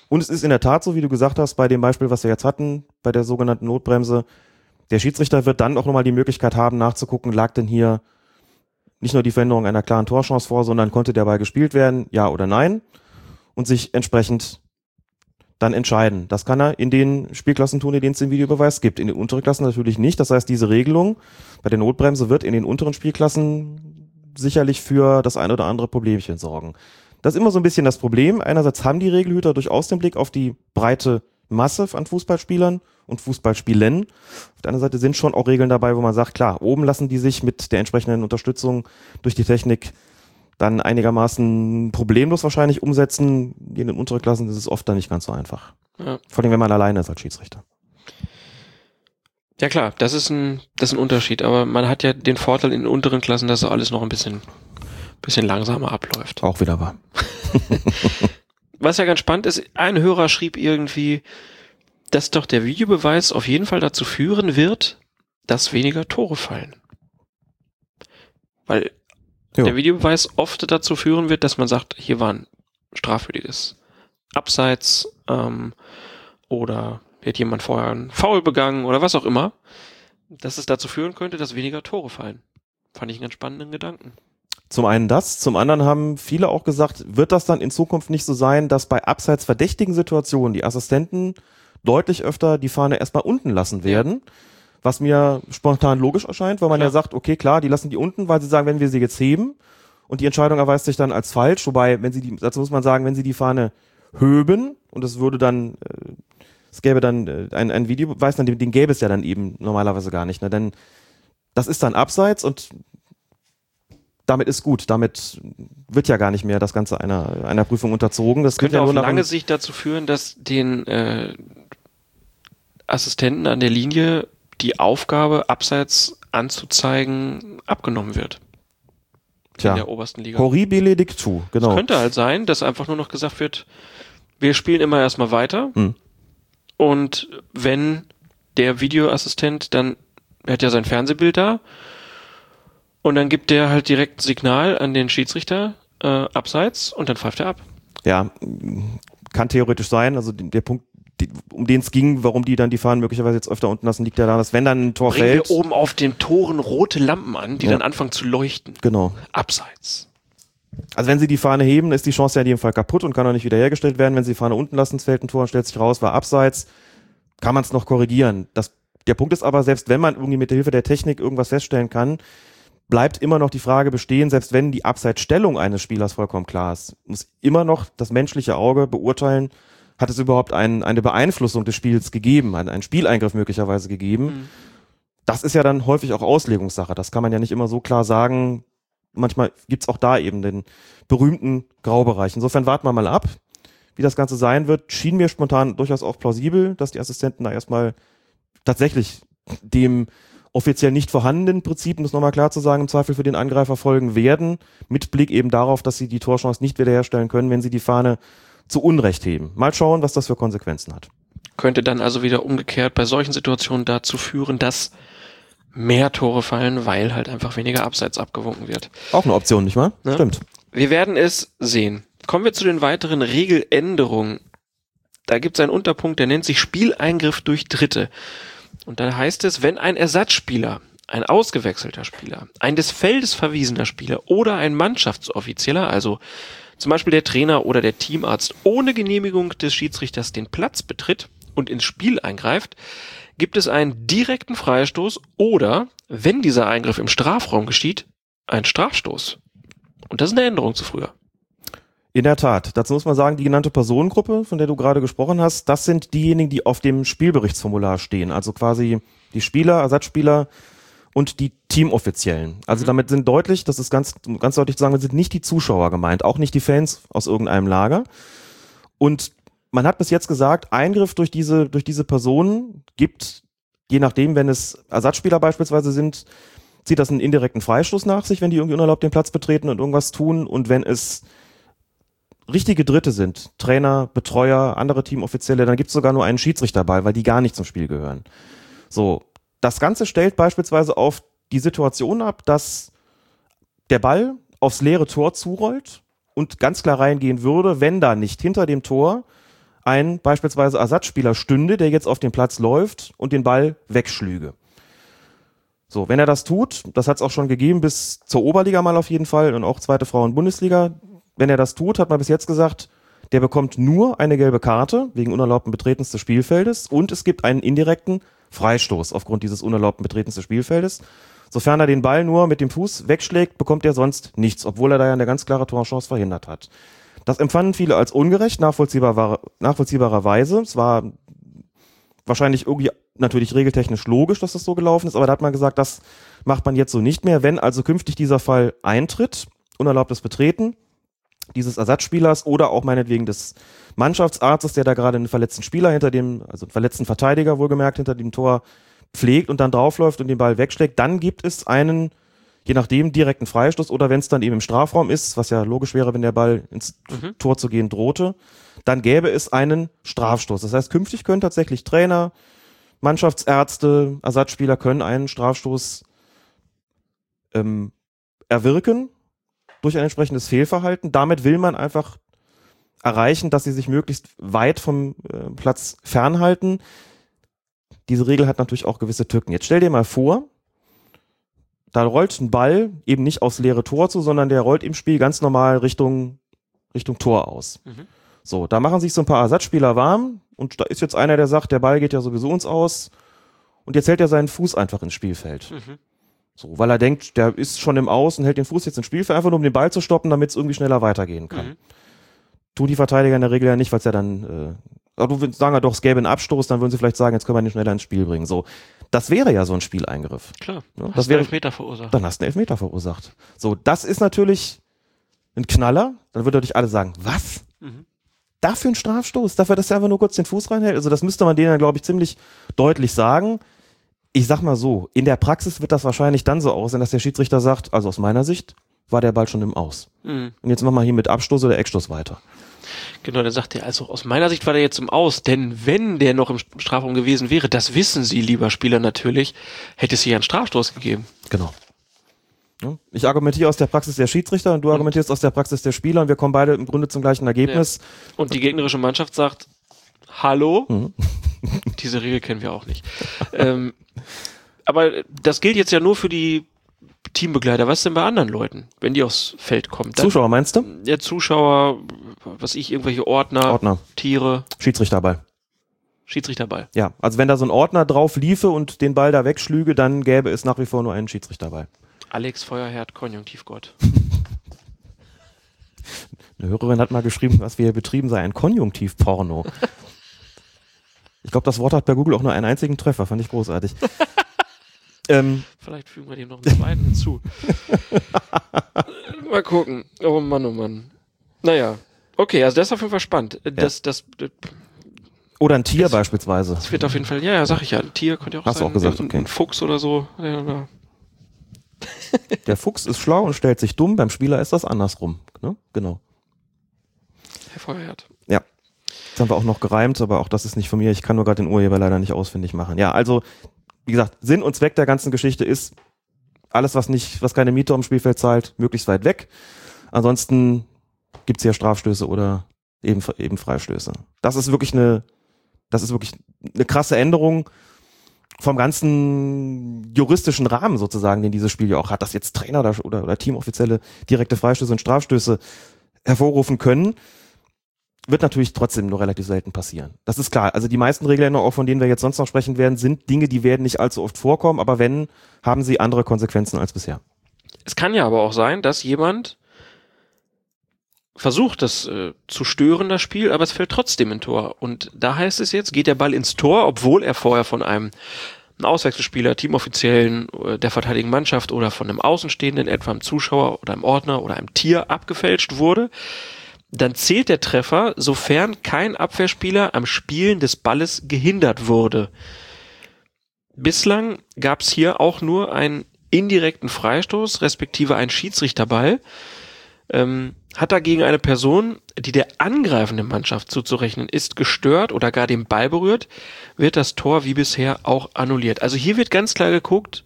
Und es ist in der Tat so, wie du gesagt hast, bei dem Beispiel, was wir jetzt hatten, bei der sogenannten Notbremse, der Schiedsrichter wird dann auch nochmal die Möglichkeit haben, nachzugucken, lag denn hier nicht nur die Veränderung einer klaren Torchance vor, sondern konnte der Ball gespielt werden, ja oder nein, und sich entsprechend dann entscheiden. Das kann er in den Spielklassen tun, in denen es den Videobeweis gibt. In den unteren Klassen natürlich nicht. Das heißt, diese Regelung bei der Notbremse wird in den unteren Spielklassen sicherlich für das ein oder andere Problemchen sorgen. Das ist immer so ein bisschen das Problem. Einerseits haben die Regelhüter durchaus den Blick auf die breite Masse an Fußballspielern und Fußballspielen. Auf der anderen Seite sind schon auch Regeln dabei, wo man sagt, klar, oben lassen die sich mit der entsprechenden Unterstützung durch die Technik dann einigermaßen problemlos wahrscheinlich umsetzen. In den unteren Klassen ist es oft dann nicht ganz so einfach. Ja. Vor allem, wenn man alleine ist als Schiedsrichter. Ja klar, das ist ein, das ist ein Unterschied, aber man hat ja den Vorteil in den unteren Klassen, dass alles noch ein bisschen, bisschen langsamer abläuft. Auch wieder wahr. Was ja ganz spannend ist, ein Hörer schrieb irgendwie, dass doch der Videobeweis auf jeden Fall dazu führen wird, dass weniger Tore fallen. Weil Jo. der Videobeweis oft dazu führen wird, dass man sagt, hier war ein strafwürdiges Abseits ähm, oder hat jemand vorher einen Foul begangen oder was auch immer, dass es dazu führen könnte, dass weniger Tore fallen. Fand ich einen ganz spannenden Gedanken. Zum einen das, zum anderen haben viele auch gesagt, wird das dann in Zukunft nicht so sein, dass bei abseits verdächtigen Situationen die Assistenten deutlich öfter die Fahne erstmal unten lassen werden, was mir spontan logisch erscheint, weil man Klar. ja sagt, okay, klar, die lassen die unten, weil sie sagen, wenn wir sie jetzt heben und die Entscheidung erweist sich dann als falsch, wobei, wenn sie die, dazu muss man sagen, wenn sie die Fahne höben und es würde dann, äh, es gäbe dann äh, ein, ein Videobeweis, dann den, den gäbe es ja dann eben normalerweise gar nicht, ne? denn das ist dann abseits und damit ist gut. Damit wird ja gar nicht mehr das Ganze einer, einer Prüfung unterzogen. Das könnte ja auf lange Sicht dazu führen, dass den äh, Assistenten an der Linie die Aufgabe, abseits anzuzeigen, abgenommen wird. Tja, In der obersten Liga. horribile dictu, genau. Könnte halt sein, dass einfach nur noch gesagt wird, wir spielen immer erstmal weiter. Hm. Und wenn der Videoassistent dann, er hat ja sein Fernsehbild da, und dann gibt der halt direkt ein Signal an den Schiedsrichter äh, abseits und dann pfeift er ab. Ja, kann theoretisch sein. Also der Punkt, um den es ging, warum die dann die Fahnen möglicherweise jetzt öfter unten lassen, liegt ja daran, dass wenn dann ein Tor Bringen fällt. wir oben auf den Toren rote Lampen an, die Ja. dann anfangen zu leuchten. Genau. Abseits. Also wenn sie die Fahne heben, ist die Chance ja in jedem Fall kaputt und kann auch nicht wiederhergestellt werden. Wenn sie die Fahne unten lassen, es fällt ein Tor und stellt sich raus, war abseits, kann man es noch korrigieren. Das, der Punkt ist aber, selbst wenn man irgendwie mit der Hilfe der Technik irgendwas feststellen kann, bleibt immer noch die Frage bestehen, selbst wenn die Abseitsstellung eines Spielers vollkommen klar ist, muss immer noch das menschliche Auge beurteilen, hat es überhaupt ein, eine Beeinflussung des Spiels gegeben, ein, ein Spieleingriff möglicherweise gegeben. Das ist ja dann häufig auch Auslegungssache. Das kann man ja nicht immer so klar sagen. Manchmal gibt's auch da eben den berühmten Graubereich. Insofern warten wir mal ab, wie das Ganze sein wird. Schien mir spontan durchaus auch plausibel, dass die Assistenten da erstmal tatsächlich dem offiziell nicht vorhandenen Prinzip, um das nochmal klar zu sagen, im Zweifel für den Angreifer folgen werden, mit Blick eben darauf, dass sie die Torchance nicht wiederherstellen können, wenn sie die Fahne zu Unrecht heben. Mal schauen, was das für Konsequenzen hat. Könnte dann also wieder umgekehrt bei solchen Situationen dazu führen, dass mehr Tore fallen, weil halt einfach weniger Abseits abgewunken wird. Auch eine Option, nicht wahr? Ne? Stimmt. Wir werden es sehen. Kommen wir zu den weiteren Regeländerungen. Da gibt es einen Unterpunkt, der nennt sich Spieleingriff durch Dritte. Und da heißt es, wenn ein Ersatzspieler, ein ausgewechselter Spieler, ein des Feldes verwiesener Spieler oder ein Mannschaftsoffizieller, also zum Beispiel der Trainer oder der Teamarzt, ohne Genehmigung des Schiedsrichters den Platz betritt und ins Spiel eingreift, gibt es einen direkten Freistoß oder, wenn dieser Eingriff im Strafraum geschieht, einen Strafstoß. Und das ist eine Änderung zu früher. In der Tat. Dazu muss man sagen, die genannte Personengruppe, von der du gerade gesprochen hast, das sind diejenigen, die auf dem Spielberichtsformular stehen. Also quasi die Spieler, Ersatzspieler und die Teamoffiziellen. Also damit sind deutlich, das ist ganz, ganz deutlich zu sagen, sind nicht die Zuschauer gemeint, auch nicht die Fans aus irgendeinem Lager. Und man hat bis jetzt gesagt, Eingriff durch diese, durch diese Personen gibt, je nachdem, wenn es Ersatzspieler beispielsweise sind, zieht das einen indirekten Freistoß nach sich, wenn die irgendwie unerlaubt den Platz betreten und irgendwas tun. Und wenn es richtige Dritte sind, Trainer, Betreuer, andere Teamoffizielle, dann gibt es sogar nur einen Schiedsrichter bei, weil die gar nicht zum Spiel gehören. So, das Ganze stellt beispielsweise auf die Situation ab, dass der Ball aufs leere Tor zurollt und ganz klar reingehen würde, wenn da nicht hinter dem Tor ein beispielsweise Ersatzspieler stünde, der jetzt auf den Platz läuft und den Ball wegschlüge. So, wenn er das tut, das hat es auch schon gegeben bis zur Oberliga mal auf jeden Fall und auch zweite Frauen-Bundesliga, wenn er das tut, hat man bis jetzt gesagt, der bekommt nur eine gelbe Karte wegen unerlaubten Betretens des Spielfeldes und es gibt einen indirekten Freistoß aufgrund dieses unerlaubten Betretens des Spielfeldes. Sofern er den Ball nur mit dem Fuß wegschlägt, bekommt er sonst nichts, obwohl er da ja eine ganz klare Torchance verhindert hat. Das empfanden viele als ungerecht, nachvollziehbar, nachvollziehbarerweise. Es war wahrscheinlich irgendwie natürlich regeltechnisch logisch, dass das so gelaufen ist, aber da hat man gesagt, das macht man jetzt so nicht mehr. Wenn also künftig dieser Fall eintritt, unerlaubtes Betreten dieses Ersatzspielers oder auch meinetwegen des Mannschaftsarztes, der da gerade einen verletzten Spieler hinter dem, also einen verletzten Verteidiger wohlgemerkt hinter dem Tor pflegt und dann draufläuft und den Ball wegschlägt, dann gibt es einen, je nachdem, direkten Freistoß oder wenn es dann eben im Strafraum ist, was ja logisch wäre, wenn der Ball ins Mhm. Tor zu gehen drohte, dann gäbe es einen Strafstoß. Das heißt, künftig können tatsächlich Trainer, Mannschaftsärzte, Ersatzspieler können einen Strafstoß ähm, erwirken durch ein entsprechendes Fehlverhalten. Damit will man einfach erreichen, dass sie sich möglichst weit vom äh, Platz fernhalten. Diese Regel hat natürlich auch gewisse Tücken. Jetzt stell dir mal vor, da rollt ein Ball eben nicht aufs leere Tor zu, sondern der rollt im Spiel ganz normal Richtung, Richtung Tor aus. Mhm. So, da machen sich so ein paar Ersatzspieler warm und da ist jetzt einer, der sagt, der Ball geht ja sowieso uns aus und jetzt hält er seinen Fuß einfach ins Spielfeld. Mhm. So, weil er denkt, der ist schon im Aus und hält den Fuß jetzt ins Spiel, einfach nur um den Ball zu stoppen, damit es irgendwie schneller weitergehen kann. Mhm. Tun die Verteidiger in der Regel ja nicht, weil es ja dann, äh, aber du würdest sagen ja doch, es gäbe einen Abstoß, dann würden sie vielleicht sagen, jetzt können wir den schneller ins Spiel bringen. So, das wäre ja so ein Spieleingriff. Klar. Ja, Hast das wäre- Elfmeter verursacht. Dann hast du einen Elfmeter verursacht. So, das ist natürlich ein Knaller. Dann würden natürlich alle sagen, was? Mhm. Dafür ein Strafstoß? Dafür, dass er einfach nur kurz den Fuß reinhält? Also das müsste man denen, glaube ich, ziemlich deutlich sagen. Ich sag mal so, in der Praxis wird das wahrscheinlich dann so aussehen, dass der Schiedsrichter sagt, also aus meiner Sicht war der Ball schon im Aus. Mhm. Und jetzt machen wir hier mit Abstoß oder Eckstoß weiter. Genau, dann sagt er, also aus meiner Sicht war der jetzt im Aus, denn wenn der noch im Strafraum gewesen wäre, das wissen Sie, lieber Spieler, natürlich, hätte es hier einen Strafstoß gegeben. Genau. Ja, Ich argumentiere aus der Praxis der Schiedsrichter und du argumentierst aus der Praxis der Spieler und wir kommen beide im Grunde zum gleichen Ergebnis. Und die gegnerische Mannschaft sagt, hallo? Mhm. Diese Regel kennen wir auch nicht. ähm, aber das gilt jetzt ja nur für die Teambegleiter. Was denn bei anderen Leuten, wenn die aufs Feld kommen? Dann- Zuschauer meinst du? Ja, Zuschauer, was ich, irgendwelche Ordner, Ordner. Tiere, Schiedsrichterball. Schiedsrichterball. Ja, also wenn da so ein Ordner drauf liefe und den Ball da wegschlüge, dann gäbe es nach wie vor nur einen Schiedsrichterball. Alex Feuerherd, Konjunktivgott. Eine Hörerin hat mal geschrieben, was wir hier betrieben sei, ein Konjunktivporno. Ich glaube, das Wort hat bei Google auch nur einen einzigen Treffer, fand ich großartig. ähm, Vielleicht fügen wir dem noch einen zweiten hinzu. Mal gucken. Oh Mann, oh Mann. Naja. Okay, also das ist auf jeden Fall spannend. Das, das, das oder ein Tier beispielsweise. wird auf jeden Fall, ja, ja, sag ich ja, ein Tier könnte ja auch Hast du sein. auch gesagt, ein, okay. ein Fuchs oder so. Ja, ja. Der Fuchs ist schlau und stellt sich dumm, beim Spieler ist das andersrum. Ne? Genau. Herr Feuerherd. Ja. Jetzt haben wir auch noch gereimt, aber auch das ist nicht von mir. Ich kann nur gerade den Urheber leider nicht ausfindig machen. Ja, also, wie gesagt, Sinn und Zweck der ganzen Geschichte ist, alles, was nicht, was keine Miete am Spielfeld zahlt, möglichst weit weg. Ansonsten gibt's hier Strafstöße oder eben, eben Freistöße. Das ist wirklich eine, das ist wirklich eine krasse Änderung vom ganzen juristischen Rahmen sozusagen, den dieses Spiel ja auch hat, dass jetzt Trainer oder, oder, oder Teamoffizielle direkte Freistöße und Strafstöße hervorrufen können wird natürlich trotzdem nur relativ selten passieren. Das ist klar. Also die meisten Regeländerungen, auch von denen wir jetzt sonst noch sprechen werden, sind Dinge, die werden nicht allzu oft vorkommen, aber wenn, haben sie andere Konsequenzen als bisher. Es kann ja aber auch sein, dass jemand versucht, das äh, zu stören, das Spiel, aber es fällt trotzdem in Tor. Und da heißt es jetzt, geht der Ball ins Tor, obwohl er vorher von einem Auswechselspieler, Teamoffiziellen äh, der verteidigen Mannschaft oder von einem Außenstehenden, etwa einem Zuschauer oder einem Ordner oder einem Tier abgefälscht wurde, dann zählt der Treffer, sofern kein Abwehrspieler am Spielen des Balles gehindert wurde. Bislang gab es hier auch nur einen indirekten Freistoß, respektive einen Schiedsrichterball. Ähm, hat dagegen eine Person, die der angreifenden Mannschaft zuzurechnen ist, gestört oder gar den Ball berührt, wird das Tor wie bisher auch annulliert. Also hier wird ganz klar geguckt,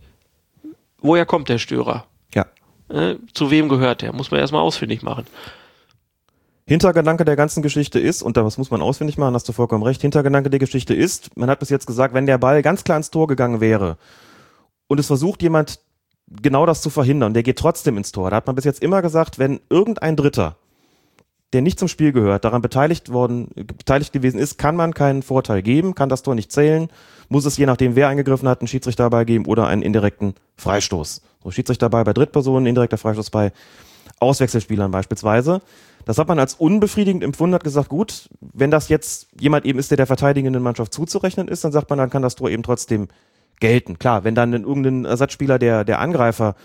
woher kommt der Störer? Ja. Äh, zu wem gehört der? Muss man erstmal ausfindig machen. Hintergedanke der ganzen Geschichte ist, und das muss man ausfindig machen, hast du vollkommen recht, Hintergedanke der Geschichte ist, man hat bis jetzt gesagt, wenn der Ball ganz klar ins Tor gegangen wäre und es versucht jemand genau das zu verhindern, der geht trotzdem ins Tor. Da hat man bis jetzt immer gesagt, wenn irgendein Dritter, der nicht zum Spiel gehört, daran beteiligt worden, beteiligt gewesen ist, kann man keinen Vorteil geben, kann das Tor nicht zählen, muss es je nachdem, wer eingegriffen hat, einen Schiedsrichter dabei geben oder einen indirekten Freistoß. So Schiedsrichter dabei bei Drittpersonen, indirekter Freistoß bei Auswechselspielern beispielsweise. Das hat man als unbefriedigend empfunden, hat gesagt, gut, wenn das jetzt jemand eben ist, der der verteidigenden Mannschaft zuzurechnen ist, dann sagt man, dann kann das Tor eben trotzdem gelten. Klar, wenn dann irgendein Ersatzspieler, der, der Angreifer,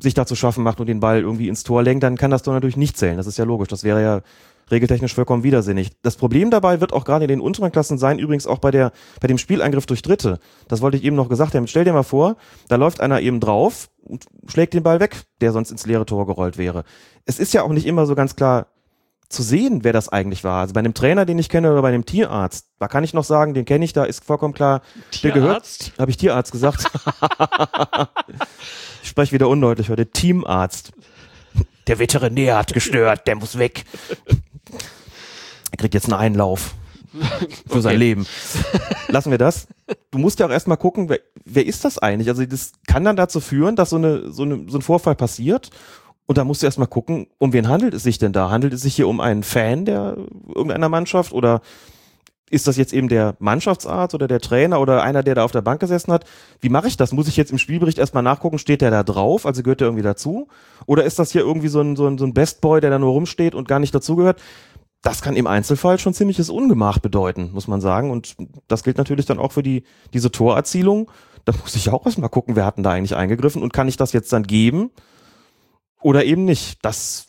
sich dazu schaffen macht und den Ball irgendwie ins Tor lenkt, dann kann das Tor natürlich nicht zählen. Das ist ja logisch. Das wäre ja regeltechnisch vollkommen widersinnig. Das Problem dabei wird auch gerade in den unteren Klassen sein, übrigens auch bei der, bei dem Spieleingriff durch Dritte. Das wollte ich eben noch gesagt haben. Stell dir mal vor, da läuft einer eben drauf und schlägt den Ball weg, der sonst ins leere Tor gerollt wäre. Es ist ja auch nicht immer so ganz klar zu sehen, wer das eigentlich war. Also bei einem Trainer, den ich kenne, oder bei einem Tierarzt, da kann ich noch sagen, den kenne ich, da ist vollkommen klar, der gehört. Tierarzt? Habe ich Tierarzt gesagt? ich spreche wieder undeutlich heute. Teamarzt. Der Veterinär hat gestört, der muss weg. Er kriegt jetzt einen Einlauf für sein Okay. Leben. Lassen wir das. Du musst ja auch erstmal gucken, wer, wer ist das eigentlich? Also das kann dann dazu führen, dass so, eine, so, eine, so ein Vorfall passiert. Und da musst du erstmal gucken, um wen handelt es sich denn da? Handelt es sich hier um einen Fan der irgendeiner Mannschaft oder ist das jetzt eben der Mannschaftsarzt oder der Trainer oder einer, der da auf der Bank gesessen hat? Wie mache ich das? Muss ich jetzt im Spielbericht erstmal nachgucken, steht der da drauf, also gehört der irgendwie dazu? Oder ist das hier irgendwie so ein, so ein, so ein Best Boy, der da nur rumsteht und gar nicht dazugehört? Das kann im Einzelfall schon ziemliches Ungemach bedeuten, muss man sagen. Und das gilt natürlich dann auch für die, diese Torerzielung. Da muss ich auch erstmal gucken, wer hat denn da eigentlich eingegriffen und kann ich das jetzt dann geben oder eben nicht? Das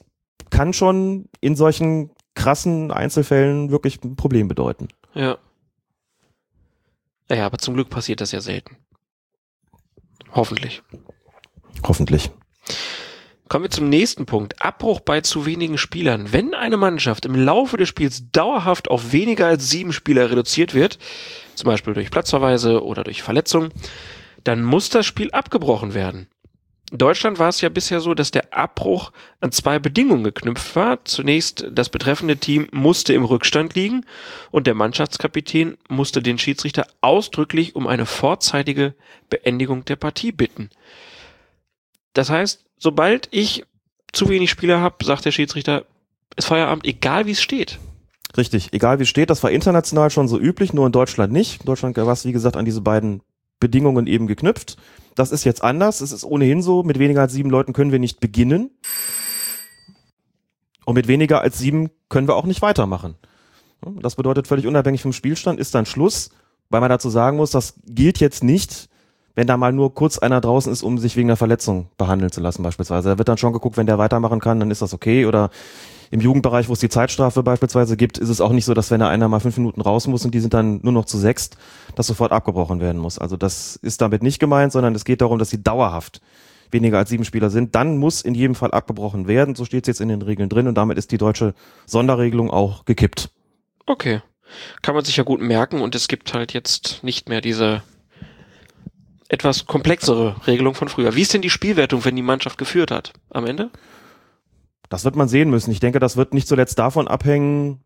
kann schon in solchen krassen Einzelfällen wirklich ein Problem bedeuten. Ja. Naja, aber zum Glück passiert das ja selten. Hoffentlich. Hoffentlich. Kommen wir zum nächsten Punkt. Abbruch bei zu wenigen Spielern. Wenn eine Mannschaft im Laufe des Spiels dauerhaft auf weniger als sieben Spieler reduziert wird, zum Beispiel durch Platzverweise oder durch Verletzung, dann muss das Spiel abgebrochen werden. Deutschland war es ja bisher so, dass der Abbruch an zwei Bedingungen geknüpft war. Zunächst, das betreffende Team musste im Rückstand liegen und der Mannschaftskapitän musste den Schiedsrichter ausdrücklich um eine vorzeitige Beendigung der Partie bitten. Das heißt, sobald ich zu wenig Spieler habe, sagt der Schiedsrichter, ist Feierabend, egal wie es steht. Richtig, egal wie es steht, das war international schon so üblich, nur in Deutschland nicht. In Deutschland war es, wie gesagt, an diese beiden Bedingungen eben geknüpft. Das ist jetzt anders. Es ist ohnehin so, mit weniger als sieben Leuten können wir nicht beginnen. Und mit weniger als sieben können wir auch nicht weitermachen. Das bedeutet, völlig unabhängig vom Spielstand ist dann Schluss, weil man dazu sagen muss, das gilt jetzt nicht, wenn da mal nur kurz einer draußen ist, um sich wegen einer Verletzung behandeln zu lassen beispielsweise. Da wird dann schon geguckt, wenn der weitermachen kann, dann ist das okay. Oder im Jugendbereich, wo es die Zeitstrafe beispielsweise gibt, ist es auch nicht so, dass wenn einer mal fünf Minuten raus muss und die sind dann nur noch zu sechst, dass sofort abgebrochen werden muss. Also das ist damit nicht gemeint, sondern es geht darum, dass sie dauerhaft weniger als sieben Spieler sind. Dann muss in jedem Fall abgebrochen werden. So steht es jetzt in den Regeln drin und damit ist die deutsche Sonderregelung auch gekippt. Okay. Kann man sich ja gut merken und es gibt halt jetzt nicht mehr diese etwas komplexere Regelung von früher. Wie ist denn die Spielwertung, wenn die Mannschaft geführt hat am Ende? Das wird man sehen müssen. Ich denke, das wird nicht zuletzt davon abhängen,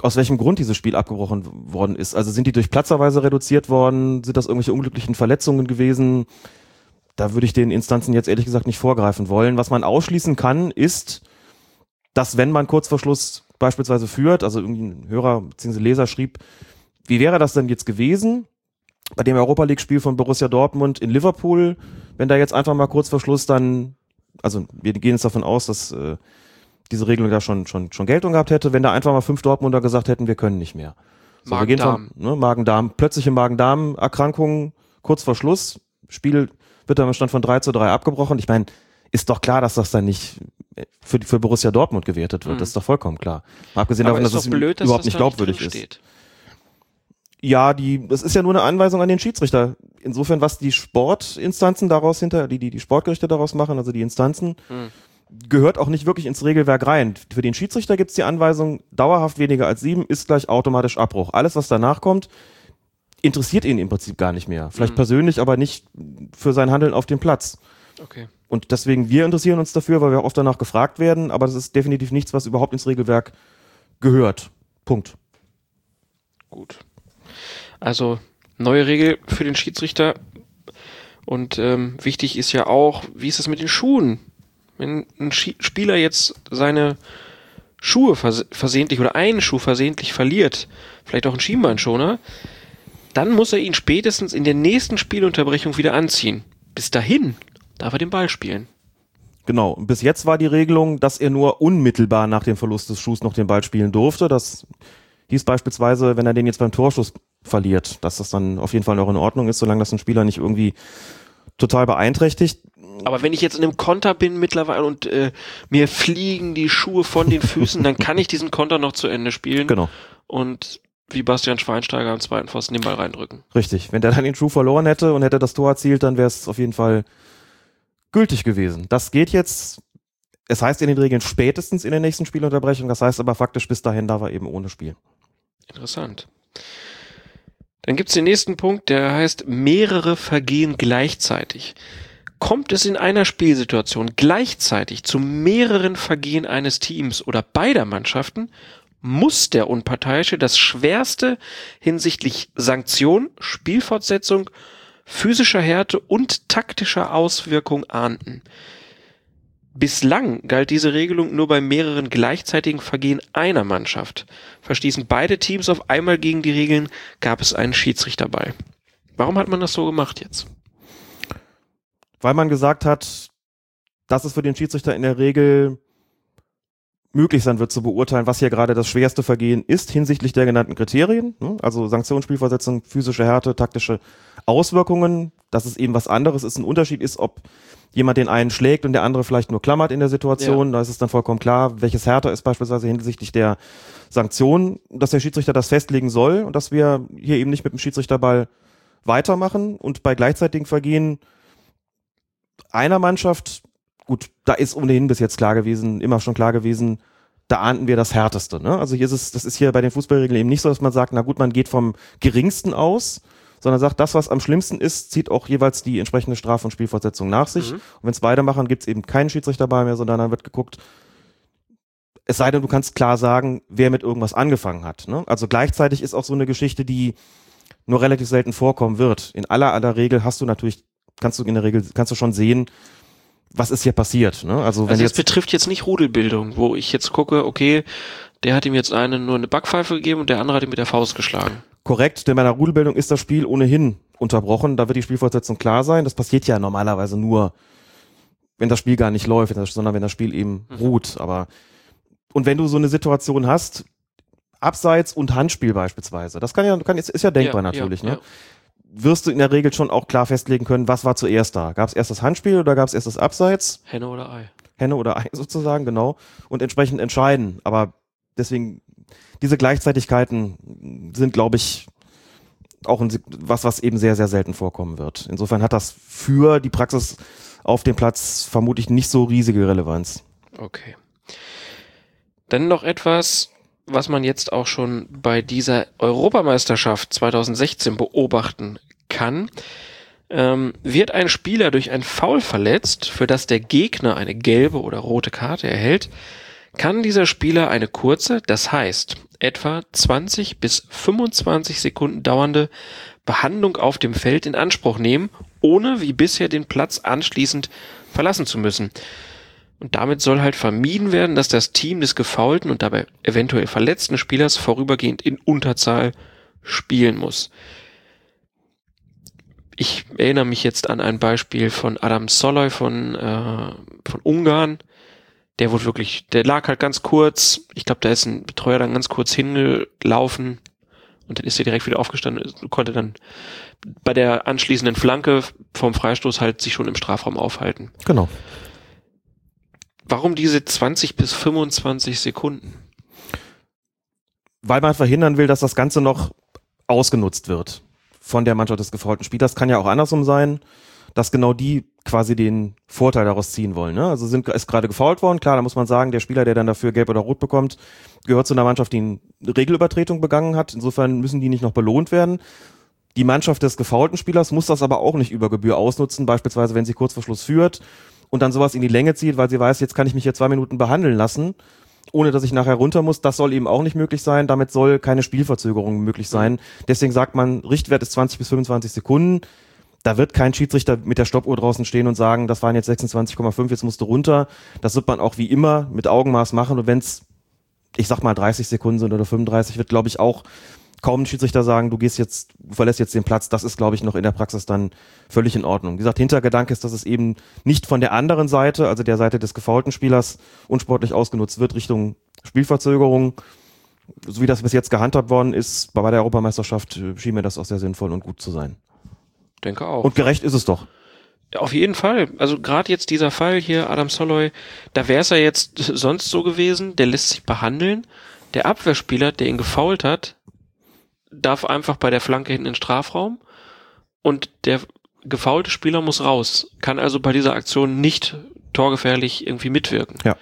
aus welchem Grund dieses Spiel abgebrochen worden ist. Also sind die durch Platzerweise reduziert worden? Sind das irgendwelche unglücklichen Verletzungen gewesen? Da würde ich den Instanzen jetzt ehrlich gesagt nicht vorgreifen wollen. Was man ausschließen kann, ist, dass wenn man kurz vor Schluss beispielsweise führt, also irgendein Hörer bzw. Leser schrieb, wie wäre das denn jetzt gewesen bei dem Europa League Spiel von Borussia Dortmund in Liverpool, wenn da jetzt einfach mal kurz vor Schluss dann also wir gehen jetzt davon aus, dass äh, diese Regelung da schon, schon, schon Geltung gehabt hätte, wenn da einfach mal fünf Dortmunder gesagt hätten, wir können nicht mehr. So, Magen-Darm. Ne, Magen-Darm, plötzliche Magen-Darm-Erkrankungen kurz vor Schluss. Spiel wird dann im Stand von 3 zu 3 abgebrochen. Ich meine, ist doch klar, dass das dann nicht für, für Borussia Dortmund gewertet wird. Mhm. Das ist doch vollkommen klar. Mal abgesehen Aber davon, dass es blöd, dass überhaupt nicht glaubwürdig ist. Ja, die, das ist ja nur eine Anweisung an den Schiedsrichter. Insofern, was die Sportinstanzen daraus hinter, die, die, die Sportgerichte daraus machen, also die Instanzen, hm. gehört auch nicht wirklich ins Regelwerk rein. Für den Schiedsrichter gibt's die Anweisung, dauerhaft weniger als sieben ist gleich automatisch Abbruch. Alles, was danach kommt, interessiert ihn im Prinzip gar nicht mehr. Vielleicht hm. persönlich, aber nicht für sein Handeln auf dem Platz. Okay. Und deswegen, wir interessieren uns dafür, weil wir oft danach gefragt werden, aber das ist definitiv nichts, was überhaupt ins Regelwerk gehört. Punkt. Gut. Also neue Regel für den Schiedsrichter. Und ähm, wichtig ist ja auch, wie ist es mit den Schuhen? Wenn ein Spieler jetzt seine Schuhe vers versehentlich oder einen Schuh versehentlich verliert, vielleicht auch ein Schienbeinschoner, dann muss er ihn spätestens in der nächsten Spielunterbrechung wieder anziehen. Bis dahin darf er den Ball spielen. Genau. Bis jetzt war die Regelung, dass er nur unmittelbar nach dem Verlust des Schuhs noch den Ball spielen durfte. Das hieß beispielsweise, wenn er den jetzt beim Torschuss verliert, dass das dann auf jeden Fall noch in Ordnung ist, solange das ein Spieler nicht irgendwie total beeinträchtigt. Aber wenn ich jetzt in einem Konter bin mittlerweile und äh, mir fliegen die Schuhe von den Füßen, dann kann ich diesen Konter noch zu Ende spielen. Genau. Und wie Bastian Schweinsteiger am zweiten Pfosten den Ball reindrücken. Richtig. Wenn der dann den Schuh verloren hätte und hätte das Tor erzielt, dann wäre es auf jeden Fall gültig gewesen. Das geht jetzt, es heißt in den Regeln spätestens in der nächsten Spielunterbrechung, das heißt aber faktisch bis dahin da war eben ohne Spiel. Interessant. Dann gibt's den nächsten Punkt, der heißt mehrere Vergehen gleichzeitig. Kommt es in einer Spielsituation gleichzeitig zu mehreren Vergehen eines Teams oder beider Mannschaften, muss der Unparteiische das Schwerste hinsichtlich Sanktion, Spielfortsetzung, physischer Härte und taktischer Auswirkung ahnden. Bislang galt diese Regelung nur bei mehreren gleichzeitigen Vergehen einer Mannschaft. Verstießen beide Teams auf einmal gegen die Regeln, gab es einen Schiedsrichter bei. Warum hat man das so gemacht jetzt? Weil man gesagt hat, dass es für den Schiedsrichter in der Regel möglich sein wird zu beurteilen, was hier gerade das schwerste Vergehen ist hinsichtlich der genannten Kriterien, ne? also Sanktionsspielversetzung, physische Härte, taktische Auswirkungen, dass es eben was anderes ist. Ein Unterschied ist, ob jemand den einen schlägt und der andere vielleicht nur klammert in der Situation. Ja. Da ist es dann vollkommen klar, welches härter ist beispielsweise hinsichtlich der Sanktionen, dass der Schiedsrichter das festlegen soll und dass wir hier eben nicht mit dem Schiedsrichterball weitermachen und bei gleichzeitigen Vergehen einer Mannschaft gut, da ist ohnehin bis jetzt klar gewesen, immer schon klar gewesen, da ahnten wir das Härteste. Ne? Also hier ist es, das ist hier bei den Fußballregeln eben nicht so, dass man sagt, na gut, man geht vom geringsten aus, sondern sagt, das, was am schlimmsten ist, zieht auch jeweils die entsprechende Straf- und Spielfortsetzung nach sich. Mhm. Und wenn es beide machen, gibt es eben keinen Schiedsrichterball mehr, sondern dann wird geguckt, es sei denn, du kannst klar sagen, wer mit irgendwas angefangen hat. Ne? Also gleichzeitig ist auch so eine Geschichte, die nur relativ selten vorkommen wird. In aller aller Regel hast du natürlich, kannst du in der Regel, kannst du schon sehen, was ist hier passiert. Ne? Also, wenn also jetzt das betrifft jetzt nicht Rudelbildung, wo ich jetzt gucke, okay, der hat ihm jetzt einen nur eine Backpfeife gegeben und der andere hat ihm mit der Faust geschlagen. Korrekt, denn bei einer Rudelbildung ist das Spiel ohnehin unterbrochen. Da wird die Spielfortsetzung klar sein. Das passiert ja normalerweise nur, wenn das Spiel gar nicht läuft, sondern wenn das Spiel eben mhm. ruht. Aber und wenn du so eine Situation hast, Abseits und Handspiel beispielsweise, das kann ja, kann, ist, ist ja denkbar ja, natürlich. Ja, ne? Wirst du in der Regel schon auch klar festlegen können, was war zuerst da. Gab es erst das Handspiel oder gab es erst das Abseits? Henne oder Ei. Henne oder Ei sozusagen, genau. Und entsprechend entscheiden. Aber deswegen, diese Gleichzeitigkeiten sind, glaube ich, auch ein, was, was eben sehr, sehr selten vorkommen wird. Insofern hat das für die Praxis auf dem Platz vermutlich nicht so riesige Relevanz. Okay. Dann noch etwas, was man jetzt auch schon bei dieser Europameisterschaft 2016 beobachten kann, ähm, wird ein Spieler durch ein Foul verletzt, für das der Gegner eine gelbe oder rote Karte erhält, kann dieser Spieler eine kurze, das heißt etwa 20 bis 25 Sekunden dauernde Behandlung auf dem Feld in Anspruch nehmen, ohne wie bisher den Platz anschließend verlassen zu müssen. Und damit soll halt vermieden werden, dass das Team des gefaulten und dabei eventuell verletzten Spielers vorübergehend in Unterzahl spielen muss. Ich erinnere mich jetzt an ein Beispiel von Adam Soloy von, äh, von Ungarn. Der wurde wirklich, der lag halt ganz kurz. Ich glaube, da ist ein Betreuer dann ganz kurz hingelaufen und dann ist er direkt wieder aufgestanden und konnte dann bei der anschließenden Flanke vom Freistoß halt sich schon im Strafraum aufhalten. Genau. Warum diese 20 bis 25 Sekunden? Weil man verhindern will, dass das Ganze noch ausgenutzt wird von der Mannschaft des gefaulten Spielers. Kann ja auch andersrum sein, dass genau die quasi den Vorteil daraus ziehen wollen. Ne? Also sind, ist gerade gefault worden. Klar, da muss man sagen, der Spieler, der dann dafür gelb oder rot bekommt, gehört zu einer Mannschaft, die eine Regelübertretung begangen hat. Insofern müssen die nicht noch belohnt werden. Die Mannschaft des gefaulten Spielers muss das aber auch nicht über Gebühr ausnutzen, beispielsweise wenn sie kurz vor Schluss führt und dann sowas in die Länge zieht, weil sie weiß, jetzt kann ich mich hier zwei Minuten behandeln lassen, ohne dass ich nachher runter muss. Das soll eben auch nicht möglich sein. Damit soll keine Spielverzögerung möglich sein. Deswegen sagt man, Richtwert ist 20 bis 25 Sekunden. Da wird kein Schiedsrichter mit der Stoppuhr draußen stehen und sagen, das waren jetzt 26,5, jetzt musst du runter. Das wird man auch wie immer mit Augenmaß machen. Und wenn es, ich sag mal, 30 Sekunden sind oder 35, wird, glaube ich, auch kaum ein Schiedsrichter sagen, du gehst jetzt, du verlässt jetzt den Platz. Das ist, glaube ich, noch in der Praxis dann völlig in Ordnung. Wie gesagt, Hintergedanke ist, dass es eben nicht von der anderen Seite, also der Seite des gefaulten Spielers, unsportlich ausgenutzt wird Richtung Spielverzögerung. So wie das bis jetzt gehandhabt worden ist, bei der Europameisterschaft äh, schien mir das auch sehr sinnvoll und gut zu sein. Denke auch. Und gerecht ist es doch. Ja, auf jeden Fall. Also gerade jetzt dieser Fall hier, Adam Soloy, da wäre es ja jetzt sonst so gewesen, der lässt sich behandeln. Der Abwehrspieler, der ihn gefault hat, darf einfach bei der Flanke hinten in den Strafraum und der gefaulte Spieler muss raus, kann also bei dieser Aktion nicht torgefährlich irgendwie mitwirken. Ja.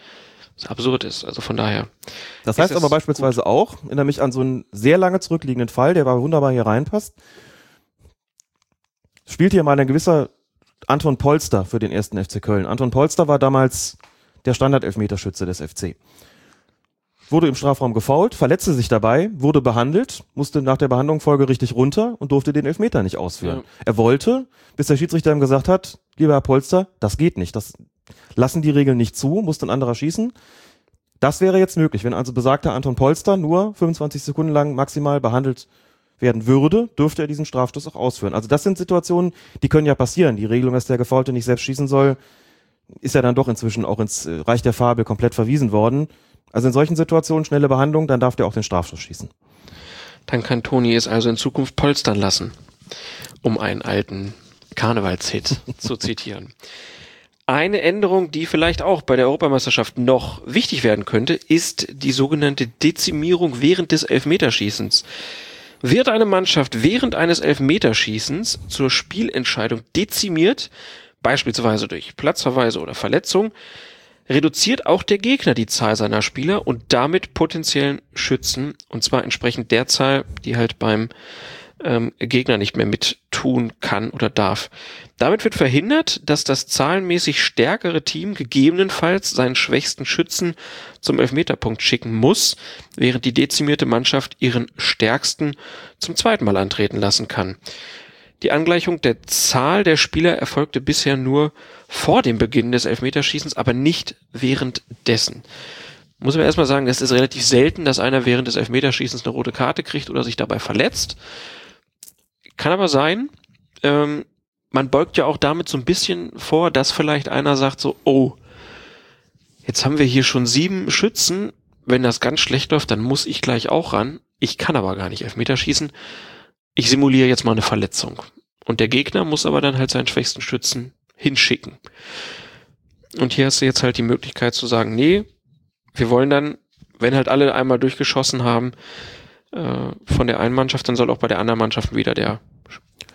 Was absurd ist, also von daher. Das heißt aber beispielsweise gut. auch, erinnere mich an so einen sehr lange zurückliegenden Fall, der war wunderbar hier reinpasst. Spielt hier mal ein gewisser Anton Polster für den ersten FC Köln. Anton Polster war damals der Standard-Elfmeterschütze des FC wurde im Strafraum gefault, verletzte sich dabei, wurde behandelt, musste nach der Behandlung folgerichtig runter und durfte den Elfmeter nicht ausführen. Ja. Er wollte, bis der Schiedsrichter ihm gesagt hat, lieber Herr Polster, das geht nicht. Das lassen die Regeln nicht zu, muss ein anderer schießen. Das wäre jetzt möglich, wenn also besagter Anton Polster nur 25 Sekunden lang maximal behandelt werden würde, dürfte er diesen Strafstoß auch ausführen. Also das sind Situationen, die können ja passieren. Die Regelung, dass der Gefaulte nicht selbst schießen soll, ist ja dann doch inzwischen auch ins äh, Reich der Fabel komplett verwiesen worden. Also in solchen Situationen schnelle Behandlung, dann darf der auch den Strafstoß schießen. Dann kann Toni es also in Zukunft polstern lassen, um einen alten Karnevalshit zu zitieren. Eine Änderung, die vielleicht auch bei der Europameisterschaft noch wichtig werden könnte, ist die sogenannte Dezimierung während des Elfmeterschießens. Wird eine Mannschaft während eines Elfmeterschießens zur Spielentscheidung dezimiert, beispielsweise durch Platzverweise oder Verletzung, reduziert auch der Gegner die Zahl seiner Spieler und damit potenziellen Schützen, und zwar entsprechend der Zahl, die halt beim ähm, Gegner nicht mehr mit tun kann oder darf. Damit wird verhindert, dass das zahlenmäßig stärkere Team gegebenenfalls seinen schwächsten Schützen zum Elfmeterpunkt schicken muss, während die dezimierte Mannschaft ihren stärksten zum zweiten Mal antreten lassen kann. Die Angleichung der Zahl der Spieler erfolgte bisher nur vor dem Beginn des Elfmeterschießens, aber nicht währenddessen. Muss man erstmal sagen, es ist relativ selten, dass einer während des Elfmeterschießens eine rote Karte kriegt oder sich dabei verletzt. Kann aber sein. Ähm, man beugt ja auch damit so ein bisschen vor, dass vielleicht einer sagt so, oh, jetzt haben wir hier schon sieben Schützen. Wenn das ganz schlecht läuft, dann muss ich gleich auch ran. Ich kann aber gar nicht Elfmeter schießen. Ich simuliere jetzt mal eine Verletzung. Und der Gegner muss aber dann halt seinen schwächsten Schützen hinschicken. Und hier hast du jetzt halt die Möglichkeit zu sagen, nee, wir wollen dann, wenn halt alle einmal durchgeschossen haben, äh, von der einen Mannschaft, dann soll auch bei der anderen Mannschaft wieder der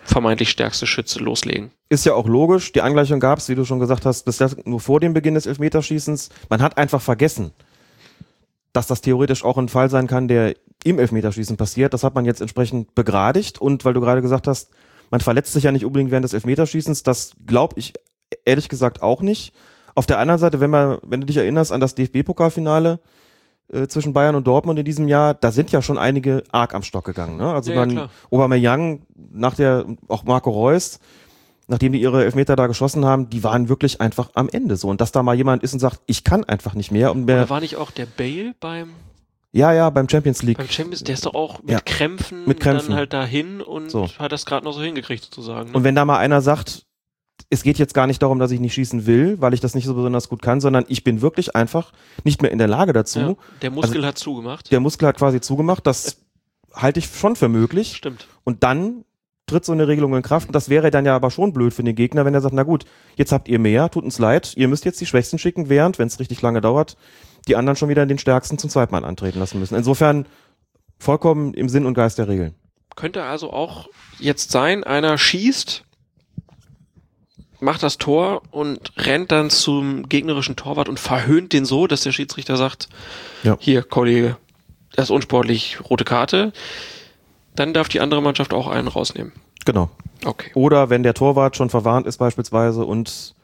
vermeintlich stärkste Schütze loslegen. Ist ja auch logisch. Die Angleichung gab es, wie du schon gesagt hast, bisher nur vor dem Beginn des Elfmeterschießens. Man hat einfach vergessen, dass das theoretisch auch ein Fall sein kann, der im Elfmeterschießen passiert. Das hat man jetzt entsprechend begradigt. Und weil du gerade gesagt hast, man verletzt sich ja nicht unbedingt während des Elfmeterschießens, das glaube ich ehrlich gesagt auch nicht. Auf der anderen Seite, wenn man, wenn du dich erinnerst an das DFB-Pokalfinale, äh, zwischen Bayern und Dortmund in diesem Jahr, da sind ja schon einige arg am Stock gegangen. Ne? Also ja, dann ja, Aubameyang, nach der, auch Marco Reus, nachdem die ihre Elfmeter da geschossen haben, die waren wirklich einfach am Ende so. Und dass da mal jemand ist und sagt, ich kann einfach nicht mehr. Und mehr Oder war nicht auch der Bale beim ja, ja, beim Champions League. Beim Champions, der ist doch auch mit Ja. Krämpfen, Mit Krämpfen. dann halt dahin und So. hat das gerade noch so hingekriegt sozusagen. Ne? Und wenn da mal einer sagt, es geht jetzt gar nicht darum, dass ich nicht schießen will, weil ich das nicht so besonders gut kann, sondern ich bin wirklich einfach nicht mehr in der Lage dazu. ja, der Muskel also hat zugemacht. Der Muskel hat quasi zugemacht. Das halte ich schon für möglich. Stimmt. Und dann tritt so eine Regelung in Kraft. Und das wäre dann ja aber schon blöd für den Gegner, wenn er sagt, na gut, jetzt habt ihr mehr, tut uns leid, ihr müsst jetzt die Schwächsten schicken, während, wenn es richtig lange dauert, die anderen schon wieder den Stärksten zum zweiten Mal antreten lassen müssen. Insofern vollkommen im Sinn und Geist der Regeln. Könnte also auch jetzt sein, einer schießt, macht das Tor und rennt dann zum gegnerischen Torwart und verhöhnt den so, dass der Schiedsrichter sagt, Ja. hier, Kollege, das ist unsportlich, rote Karte. Dann darf die andere Mannschaft auch einen rausnehmen. Genau. Okay. Oder wenn der Torwart schon verwarnt ist beispielsweise und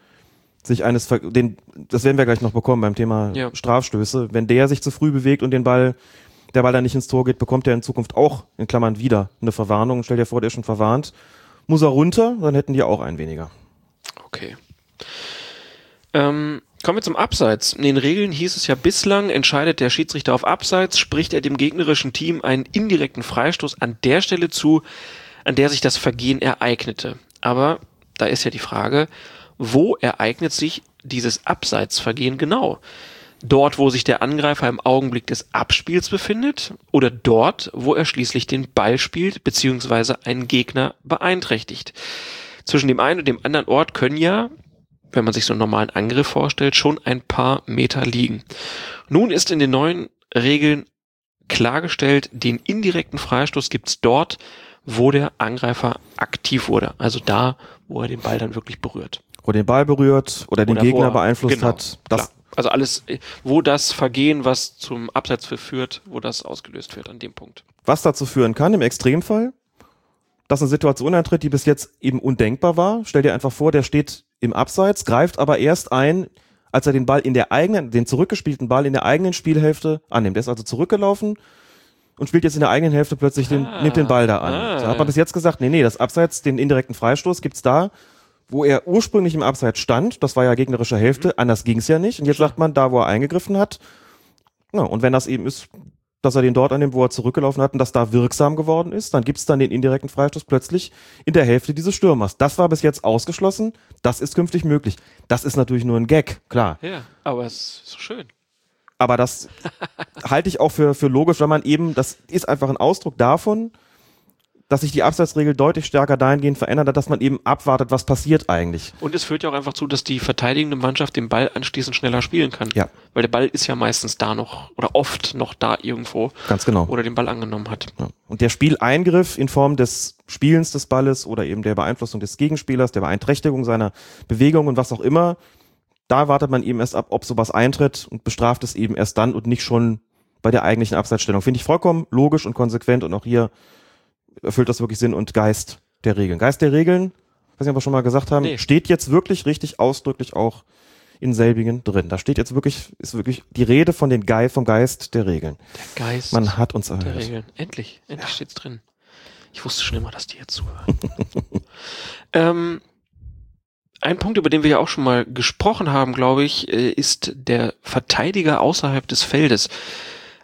sich eines, Ver den, das werden wir gleich noch bekommen beim Thema Ja. Strafstöße, wenn der sich zu früh bewegt und den Ball, der Ball dann nicht ins Tor geht, bekommt er in Zukunft auch, in Klammern wieder, eine Verwarnung. Stell dir vor, der ist schon verwarnt. Muss er runter, dann hätten die auch einen weniger. Okay. Ähm, kommen wir zum Abseits. In den Regeln hieß es ja bislang, entscheidet der Schiedsrichter auf Abseits, spricht er dem gegnerischen Team einen indirekten Freistoß an der Stelle zu, an der sich das Vergehen ereignete. Aber da ist ja die Frage, wo ereignet sich dieses Abseitsvergehen genau? Dort, wo sich der Angreifer im Augenblick des Abspiels befindet oder dort, wo er schließlich den Ball spielt bzw. einen Gegner beeinträchtigt. Zwischen dem einen und dem anderen Ort können ja, wenn man sich so einen normalen Angriff vorstellt, schon ein paar Meter liegen. Nun ist in den neuen Regeln klargestellt, den indirekten Freistoß gibt's dort, wo der Angreifer aktiv wurde. Also da, wo er den Ball dann wirklich berührt. Wo den Ball berührt oder den Oder wo Gegner er- beeinflusst genau, hat. Das. Also alles, wo das Vergehen, was zum Abseits führt, wo das ausgelöst wird an dem Punkt. was dazu führen kann, im Extremfall, dass eine Situation eintritt, die bis jetzt eben undenkbar war. Stell dir einfach vor, der steht im Abseits, greift aber erst ein, als er den Ball in der eigenen, den zurückgespielten Ball in der eigenen Spielhälfte annimmt. Der ist also zurückgelaufen und spielt jetzt in der eigenen Hälfte plötzlich den, Ah, nimmt den Ball da an. ah, da hat ja. man bis jetzt gesagt, nee, nee, das Abseits, den indirekten Freistoß gibt's da, wo er ursprünglich im Abseits stand, das war ja gegnerische Hälfte, anders ging es ja nicht. Und jetzt sagt man, da wo er eingegriffen hat, na, und wenn das eben ist, dass er den dort an dem, wo er zurückgelaufen hat und das da wirksam geworden ist, dann gibt es dann den indirekten Freistoß plötzlich in der Hälfte dieses Stürmers. Das war bis jetzt ausgeschlossen, das ist künftig möglich. Das ist natürlich nur ein Gag, klar. Ja, aber es ist so schön. Aber das halte ich auch für, für logisch, weil man eben, das ist einfach ein Ausdruck davon, dass sich die Abseitsregel deutlich stärker dahingehend verändert hat, dass man eben abwartet, was passiert eigentlich. Und es führt ja auch einfach zu, dass die verteidigende Mannschaft den Ball anschließend schneller spielen kann. Ja. Weil der Ball ist ja meistens da noch oder oft noch da irgendwo. Ganz genau. Oder den Ball angenommen hat. Ja. Und der Spieleingriff in Form des Spielens des Balles oder eben der Beeinflussung des Gegenspielers, der Beeinträchtigung seiner Bewegung und was auch immer, da wartet man eben erst ab, ob sowas eintritt und bestraft es eben erst dann und nicht schon bei der eigentlichen Abseitsstellung. Finde ich vollkommen logisch und konsequent und auch hier erfüllt das wirklich Sinn und Geist der Regeln. Geist der Regeln, was wir schon mal gesagt haben, Nee. steht jetzt wirklich richtig ausdrücklich auch in selbigen drin. Da steht jetzt wirklich, ist wirklich die Rede von den Geist, vom Geist der Regeln. Der Geist Man hat uns der erhört. Regeln. Endlich, endlich steht's drin. Ich wusste schon immer, dass die jetzt zuhören. ähm, ein Punkt, über den wir ja auch schon mal gesprochen haben, glaube ich, äh, ist der Verteidiger außerhalb des Feldes.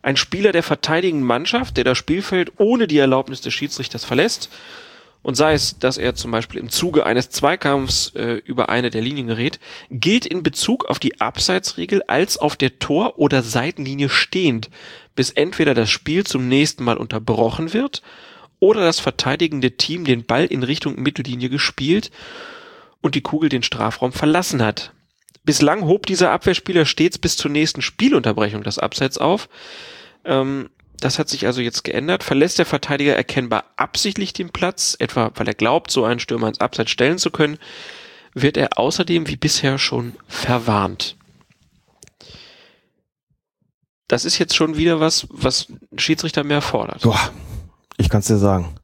Ein Spieler der verteidigenden Mannschaft, der das Spielfeld ohne die Erlaubnis des Schiedsrichters verlässt und sei es, dass er zum Beispiel im Zuge eines Zweikampfs äh, über eine der Linien gerät, gilt in Bezug auf die Abseitsregel als auf der Tor- oder Seitenlinie stehend, bis entweder das Spiel zum nächsten Mal unterbrochen wird oder das verteidigende Team den Ball in Richtung Mittellinie gespielt und die Kugel den Strafraum verlassen hat. Bislang hob dieser Abwehrspieler stets bis zur nächsten Spielunterbrechung das Abseits auf. Ähm, das hat sich also jetzt geändert. Verlässt der Verteidiger erkennbar absichtlich den Platz, etwa weil er glaubt, so einen Stürmer ins Abseits stellen zu können, wird er außerdem wie bisher schon verwarnt. Das ist jetzt schon wieder was, was ein Schiedsrichter mehr fordert. Boah, ich kann es dir sagen.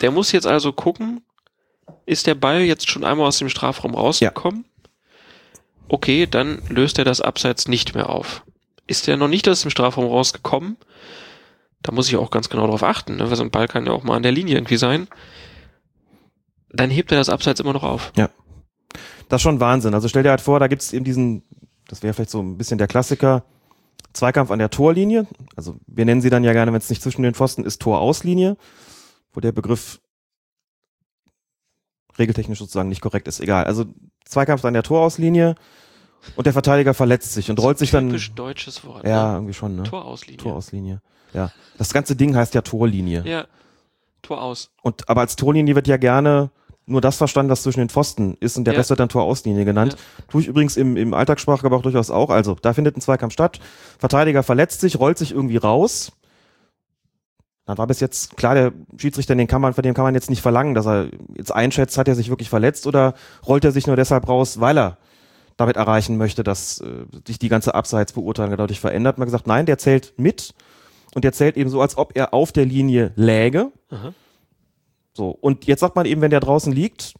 Der muss jetzt also gucken, ist der Ball jetzt schon einmal aus dem Strafraum rausgekommen? Okay, dann löst er das Abseits nicht mehr auf. Ist er noch nicht aus dem Strafraum rausgekommen? Da muss ich auch ganz genau drauf achten, ne? weil so ein Ball kann ja auch mal an der Linie irgendwie sein. Dann hebt er das Abseits immer noch auf. Das ist schon Wahnsinn. Also stell dir halt vor, da gibt's eben diesen, das wäre vielleicht so ein bisschen der Klassiker, Zweikampf an der Torlinie. Also wir nennen sie dann ja gerne, wenn es nicht zwischen den Pfosten ist, Torauslinie, wo der Begriff regeltechnisch sozusagen nicht korrekt ist. Egal. Also Zweikampf an der Torauslinie und der Verteidiger verletzt sich und rollt sich dann. Typisch deutsches Wort. Ja, Ne? irgendwie schon, ne? Torauslinie. Torauslinie. Ja. Das ganze Ding heißt ja Torlinie. Ja. Tor aus. Und aber als Torlinie wird ja gerne nur das verstanden, was zwischen den Pfosten ist und der Ja. Rest wird dann Torauslinie genannt. Tue ich übrigens im, im Alltagssprachgebrauch durchaus auch. Also, da findet ein Zweikampf statt. Verteidiger verletzt sich, rollt sich irgendwie raus. Dann war bis jetzt klar, der Schiedsrichter, den kann man, von dem kann man jetzt nicht verlangen, dass er jetzt einschätzt, hat er sich wirklich verletzt oder rollt er sich nur deshalb raus, weil er damit erreichen möchte, dass äh, sich die ganze Abseitsbeurteilung dadurch verändert. Man hat gesagt, nein, der zählt mit und der zählt eben so, als ob er auf der Linie läge. Aha. So, und jetzt sagt man eben, wenn der draußen liegt,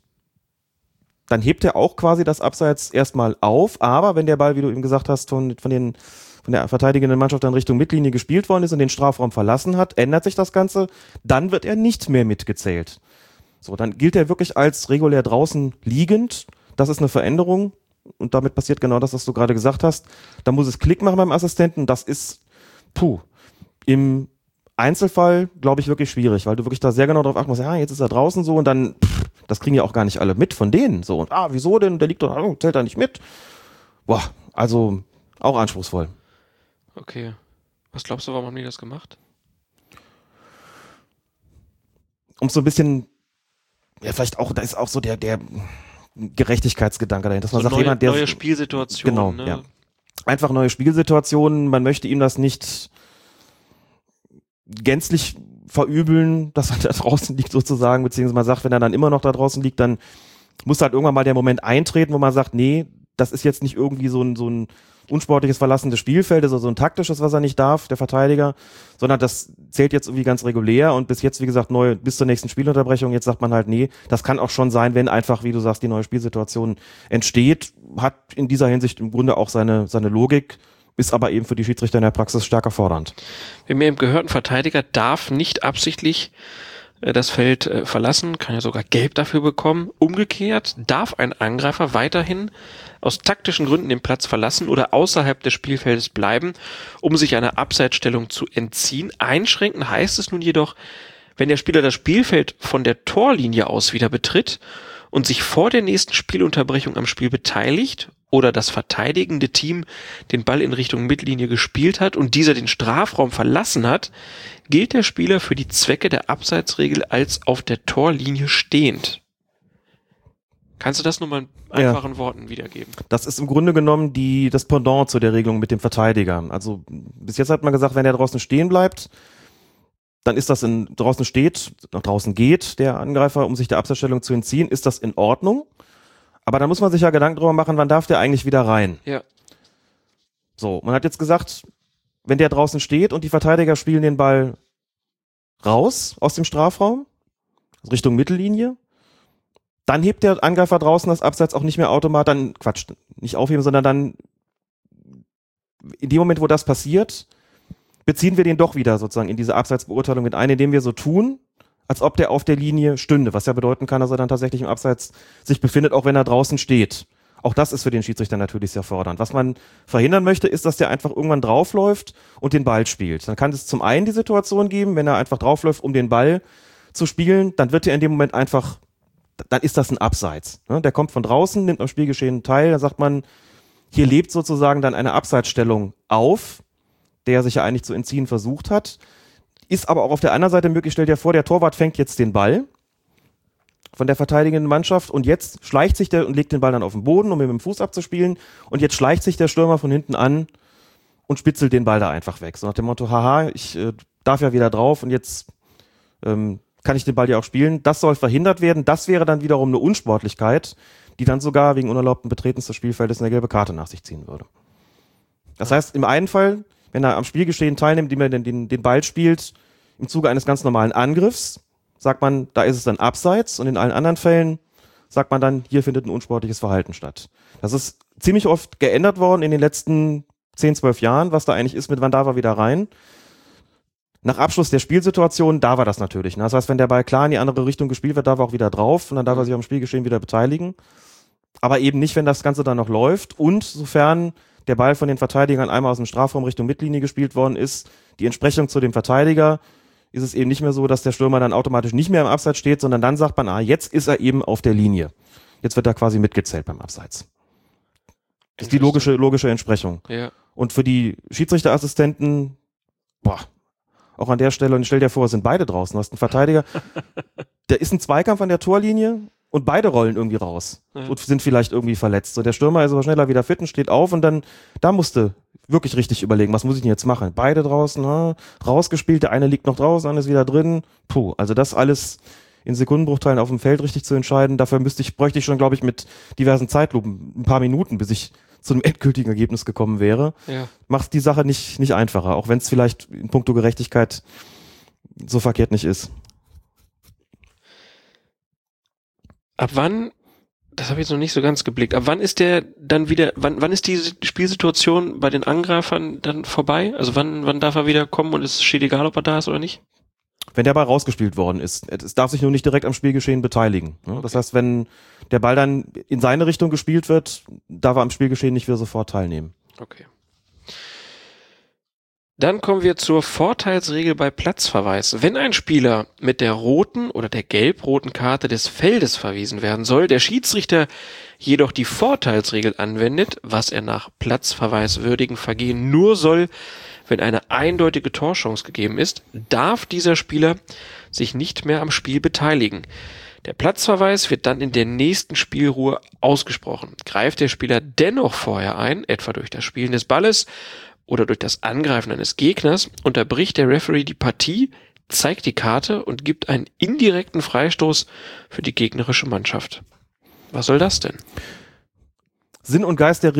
dann hebt er auch quasi das Abseits erstmal auf, aber wenn der Ball, wie du eben gesagt hast, von, von, den, von der verteidigenden Mannschaft dann Richtung Mittellinie gespielt worden ist und den Strafraum verlassen hat, ändert sich das Ganze, dann wird er nicht mehr mitgezählt. So, dann gilt er wirklich als regulär draußen liegend. Das ist eine Veränderung und damit passiert genau das, was du gerade gesagt hast. Da muss es Klick machen beim Assistenten. Das ist, puh, im Einzelfall, glaube ich, wirklich schwierig, weil du wirklich da sehr genau drauf achten musst, ja, jetzt ist er draußen so und dann, pff, das kriegen ja auch gar nicht alle mit von denen. So, und ah, wieso denn? Der liegt doch, oh, zählt da nicht mit. Boah, also auch anspruchsvoll. Okay. Was glaubst du, warum haben die das gemacht? Um so ein bisschen, ja, vielleicht auch, da ist auch so der, der Gerechtigkeitsgedanke dahinter, dass man so sagt, neue, jemand, der neue Spielsituation. Genau, ne? ja. einfach neue Spielsituationen, man möchte ihm das nicht gänzlich verübeln, dass er da draußen liegt sozusagen, beziehungsweise man sagt, wenn er dann immer noch da draußen liegt, dann muss halt irgendwann mal der Moment eintreten, wo man sagt, nee, das ist jetzt nicht irgendwie so ein, so ein unsportliches Verlassen des Spielfeldes oder so ein taktisches, was er nicht darf, der Verteidiger, sondern das zählt jetzt irgendwie ganz regulär und bis jetzt, wie gesagt, neu, bis zur nächsten Spielunterbrechung, jetzt sagt man halt, nee, das kann auch schon sein, wenn einfach, wie du sagst, die neue Spielsituation entsteht, hat in dieser Hinsicht im Grunde auch seine, seine Logik, ist aber eben für die Schiedsrichter in der Praxis stärker fordernd. Wir haben eben gehört, ein Verteidiger darf nicht absichtlich äh, das Feld äh, verlassen, kann ja sogar Gelb dafür bekommen. Umgekehrt darf ein Angreifer weiterhin aus taktischen Gründen den Platz verlassen oder außerhalb des Spielfeldes bleiben, um sich einer Abseitsstellung zu entziehen. Einschränken heißt es nun jedoch, wenn der Spieler das Spielfeld von der Torlinie aus wieder betritt und sich vor der nächsten Spielunterbrechung am Spiel beteiligt oder das verteidigende Team den Ball in Richtung Mittellinie gespielt hat und dieser den Strafraum verlassen hat, gilt der Spieler für die Zwecke der Abseitsregel als auf der Torlinie stehend. Kannst du das nur mal in einfachen ja. Worten wiedergeben? Das ist im Grunde genommen die, das Pendant zu der Regelung mit dem Verteidiger. Also bis jetzt hat man gesagt, wenn der draußen stehen bleibt, dann ist das in, draußen steht, nach draußen geht der Angreifer, um sich der Abseitsstellung zu entziehen, ist das in Ordnung. Aber dann muss man sich ja Gedanken darüber machen, wann darf der eigentlich wieder rein? Ja. So, man hat jetzt gesagt, wenn der draußen steht und die Verteidiger spielen den Ball raus aus dem Strafraum, Richtung Mittellinie, dann hebt der Angreifer draußen das Abseits auch nicht mehr automatisch, dann, Quatsch, nicht aufheben, sondern dann in dem Moment, wo das passiert, beziehen wir den doch wieder sozusagen in diese Abseitsbeurteilung mit ein, indem wir so tun, als ob der auf der Linie stünde, was ja bedeuten kann, dass er dann tatsächlich im Abseits sich befindet, auch wenn er draußen steht. Auch das ist für den Schiedsrichter natürlich sehr fordernd. Was man verhindern möchte, ist, dass der einfach irgendwann draufläuft und den Ball spielt. Dann kann es zum einen die Situation geben, wenn er einfach draufläuft, um den Ball zu spielen, dann wird er in dem Moment einfach, dann ist das ein Abseits. Ne? Der kommt von draußen, nimmt am Spielgeschehen teil, dann sagt man, hier lebt sozusagen dann eine Abseitsstellung auf, der sich ja eigentlich zu entziehen versucht hat. Ist aber auch auf der anderen Seite möglich, stell dir vor, der Torwart fängt jetzt den Ball von der verteidigenden Mannschaft und jetzt schleicht sich der und legt den Ball dann auf den Boden, um ihn mit dem Fuß abzuspielen und jetzt schleicht sich der Stürmer von hinten an und spitzelt den Ball da einfach weg. So nach dem Motto, haha, ich äh, darf ja wieder drauf und jetzt ähm, kann ich den Ball ja auch spielen. Das soll verhindert werden. Das wäre dann wiederum eine Unsportlichkeit, die dann sogar wegen unerlaubten Betretens des Spielfeldes eine gelbe Karte nach sich ziehen würde. Das heißt, im einen Fall wenn er am Spielgeschehen teilnimmt, indem er den, den, den Ball spielt, im Zuge eines ganz normalen Angriffs, sagt man, da ist es dann abseits und in allen anderen Fällen sagt man dann, hier findet ein unsportliches Verhalten statt. Das ist ziemlich oft geändert worden in den letzten 10, 12 Jahren, was da eigentlich ist, mit wann darf er wieder rein. Nach Abschluss der Spielsituation, da war das natürlich. Ne? Das heißt, wenn der Ball klar in die andere Richtung gespielt wird, darf er auch wieder drauf und dann darf er sich am Spielgeschehen wieder beteiligen. Aber eben nicht, wenn das Ganze dann noch läuft und sofern der Ball von den Verteidigern einmal aus dem Strafraum Richtung Mittellinie gespielt worden ist, die Entsprechung zu dem Verteidiger, ist es eben nicht mehr so, dass der Stürmer dann automatisch nicht mehr im Abseits steht, sondern dann sagt man, ah, jetzt ist er eben auf der Linie. Jetzt wird er quasi mitgezählt beim Abseits. Das ist die logische, logische Entsprechung. Ja. Und für die Schiedsrichterassistenten, boah, auch an der Stelle, und stell dir vor, sind beide draußen. Du hast einen Verteidiger, der ist ein Zweikampf an der Torlinie und beide rollen irgendwie raus ja. und sind vielleicht irgendwie verletzt. So, der Stürmer ist aber schneller wieder fit und steht auf und dann, da musste wirklich richtig überlegen, was muss ich denn jetzt machen? Beide draußen, ha, rausgespielt, der eine liegt noch draußen, der andere ist wieder drin. Puh, also das alles in Sekundenbruchteilen auf dem Feld richtig zu entscheiden, dafür müsste ich, bräuchte ich schon, glaube ich, mit diversen Zeitlupen ein paar Minuten, bis ich zu einem endgültigen Ergebnis gekommen wäre. Ja. Macht die Sache nicht, nicht einfacher, auch wenn es vielleicht in puncto Gerechtigkeit so verkehrt nicht ist. Ab wann, das habe ich jetzt noch nicht so ganz geblickt, ab wann ist der dann wieder, wann, wann ist die Spielsituation bei den Angreifern dann vorbei? Also wann, wann darf er wieder kommen und es steht egal, ob er da ist oder nicht? Wenn der Ball rausgespielt worden ist. Es darf sich nur nicht direkt am Spielgeschehen beteiligen. Ne? Das heißt, wenn der Ball dann in seine Richtung gespielt wird, darf er am Spielgeschehen nicht wieder sofort teilnehmen. Okay. Dann kommen wir zur Vorteilsregel bei Platzverweis. Wenn ein Spieler mit der roten oder der gelb-roten Karte des Feldes verwiesen werden soll, der Schiedsrichter jedoch die Vorteilsregel anwendet, was er nach platzverweiswürdigen Vergehen nur soll, wenn eine eindeutige Torchance gegeben ist, darf dieser Spieler sich nicht mehr am Spiel beteiligen. Der Platzverweis wird dann in der nächsten Spielruhe ausgesprochen. Greift der Spieler dennoch vorher ein, etwa durch das Spielen des Balles oder durch das Angreifen eines Gegners unterbricht der Referee die Partie, zeigt die Karte und gibt einen indirekten Freistoß für die gegnerische Mannschaft. Was soll das denn? Sinn und Geist der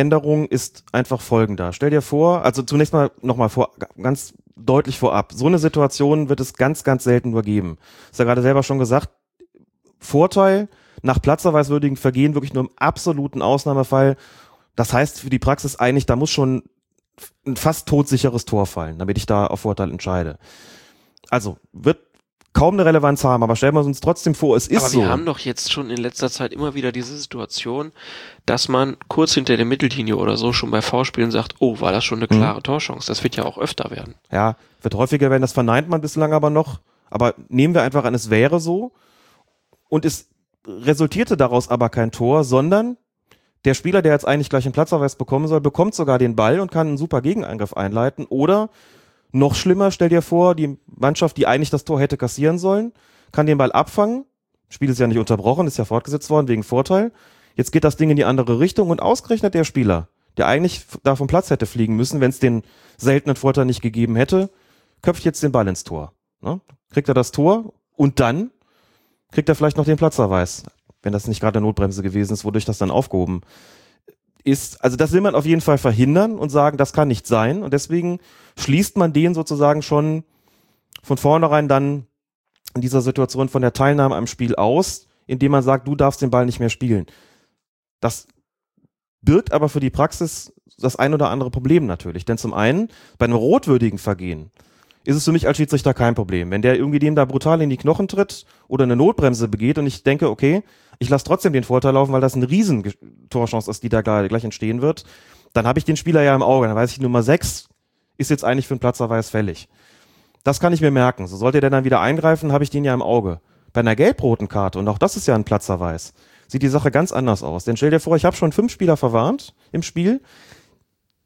Regeländerung ist einfach folgender. Stell dir vor, also zunächst mal nochmal vor, ganz deutlich vorab. So eine Situation wird es ganz, ganz selten nur geben. Hast ja gerade selber schon gesagt. Vorteil nach platzerweiswürdigen Vergehen wirklich nur im absoluten Ausnahmefall. Das heißt für die Praxis eigentlich, da muss schon ein fast todsicheres Tor fallen, damit ich da auf Vorteil entscheide. Also wird kaum eine Relevanz haben. Aber stellen wir uns trotzdem vor, es ist Aber so. wir haben doch jetzt schon in letzter Zeit immer wieder diese Situation, dass man kurz hinter der Mittellinie oder so schon bei V-Spielen sagt, oh, war das schon eine Mhm. klare Torchance. Das wird ja auch öfter werden. Ja, wird häufiger werden, das verneint man bislang aber noch. Aber nehmen wir einfach an, es wäre so. Und es resultierte daraus aber kein Tor, sondern der Spieler, der jetzt eigentlich gleich einen Platzverweis bekommen soll, bekommt sogar den Ball und kann einen super Gegenangriff einleiten. Oder noch schlimmer, stell dir vor, die Mannschaft, die eigentlich das Tor hätte kassieren sollen, kann den Ball abfangen. Spiel ist ja nicht unterbrochen, ist ja fortgesetzt worden wegen Vorteil. Jetzt geht das Ding in die andere Richtung und ausgerechnet der Spieler, der eigentlich da vom Platz hätte fliegen müssen, wenn es den seltenen Vorteil nicht gegeben hätte, köpft jetzt den Ball ins Tor. Ne? Kriegt er das Tor und dann kriegt er vielleicht noch den Platzverweis, wenn das nicht gerade eine Notbremse gewesen ist, wodurch das dann aufgehoben ist. Also das will man auf jeden Fall verhindern und sagen, das kann nicht sein. Und deswegen schließt man den sozusagen schon von vornherein dann in dieser Situation von der Teilnahme am Spiel aus, indem man sagt, du darfst den Ball nicht mehr spielen. Das birgt aber für die Praxis das ein oder andere Problem natürlich. Denn zum einen, bei einem rotwürdigen Vergehen ist es für mich als Schiedsrichter kein Problem. Wenn der irgendwie dem da brutal in die Knochen tritt oder eine Notbremse begeht und ich denke, okay, ich lasse trotzdem den Vorteil laufen, weil das eine riesen Torchance ist, die da gleich entstehen wird, dann habe ich den Spieler ja im Auge. Dann weiß ich, Nummer 6 ist jetzt eigentlich für einen Platzverweis fällig. Das kann ich mir merken. So sollte der dann wieder eingreifen, habe ich den ja im Auge. Bei einer gelb-roten Karte, und auch das ist ja ein Platzverweis, sieht die Sache ganz anders aus. Denn stell dir vor, ich habe schon fünf Spieler verwarnt im Spiel.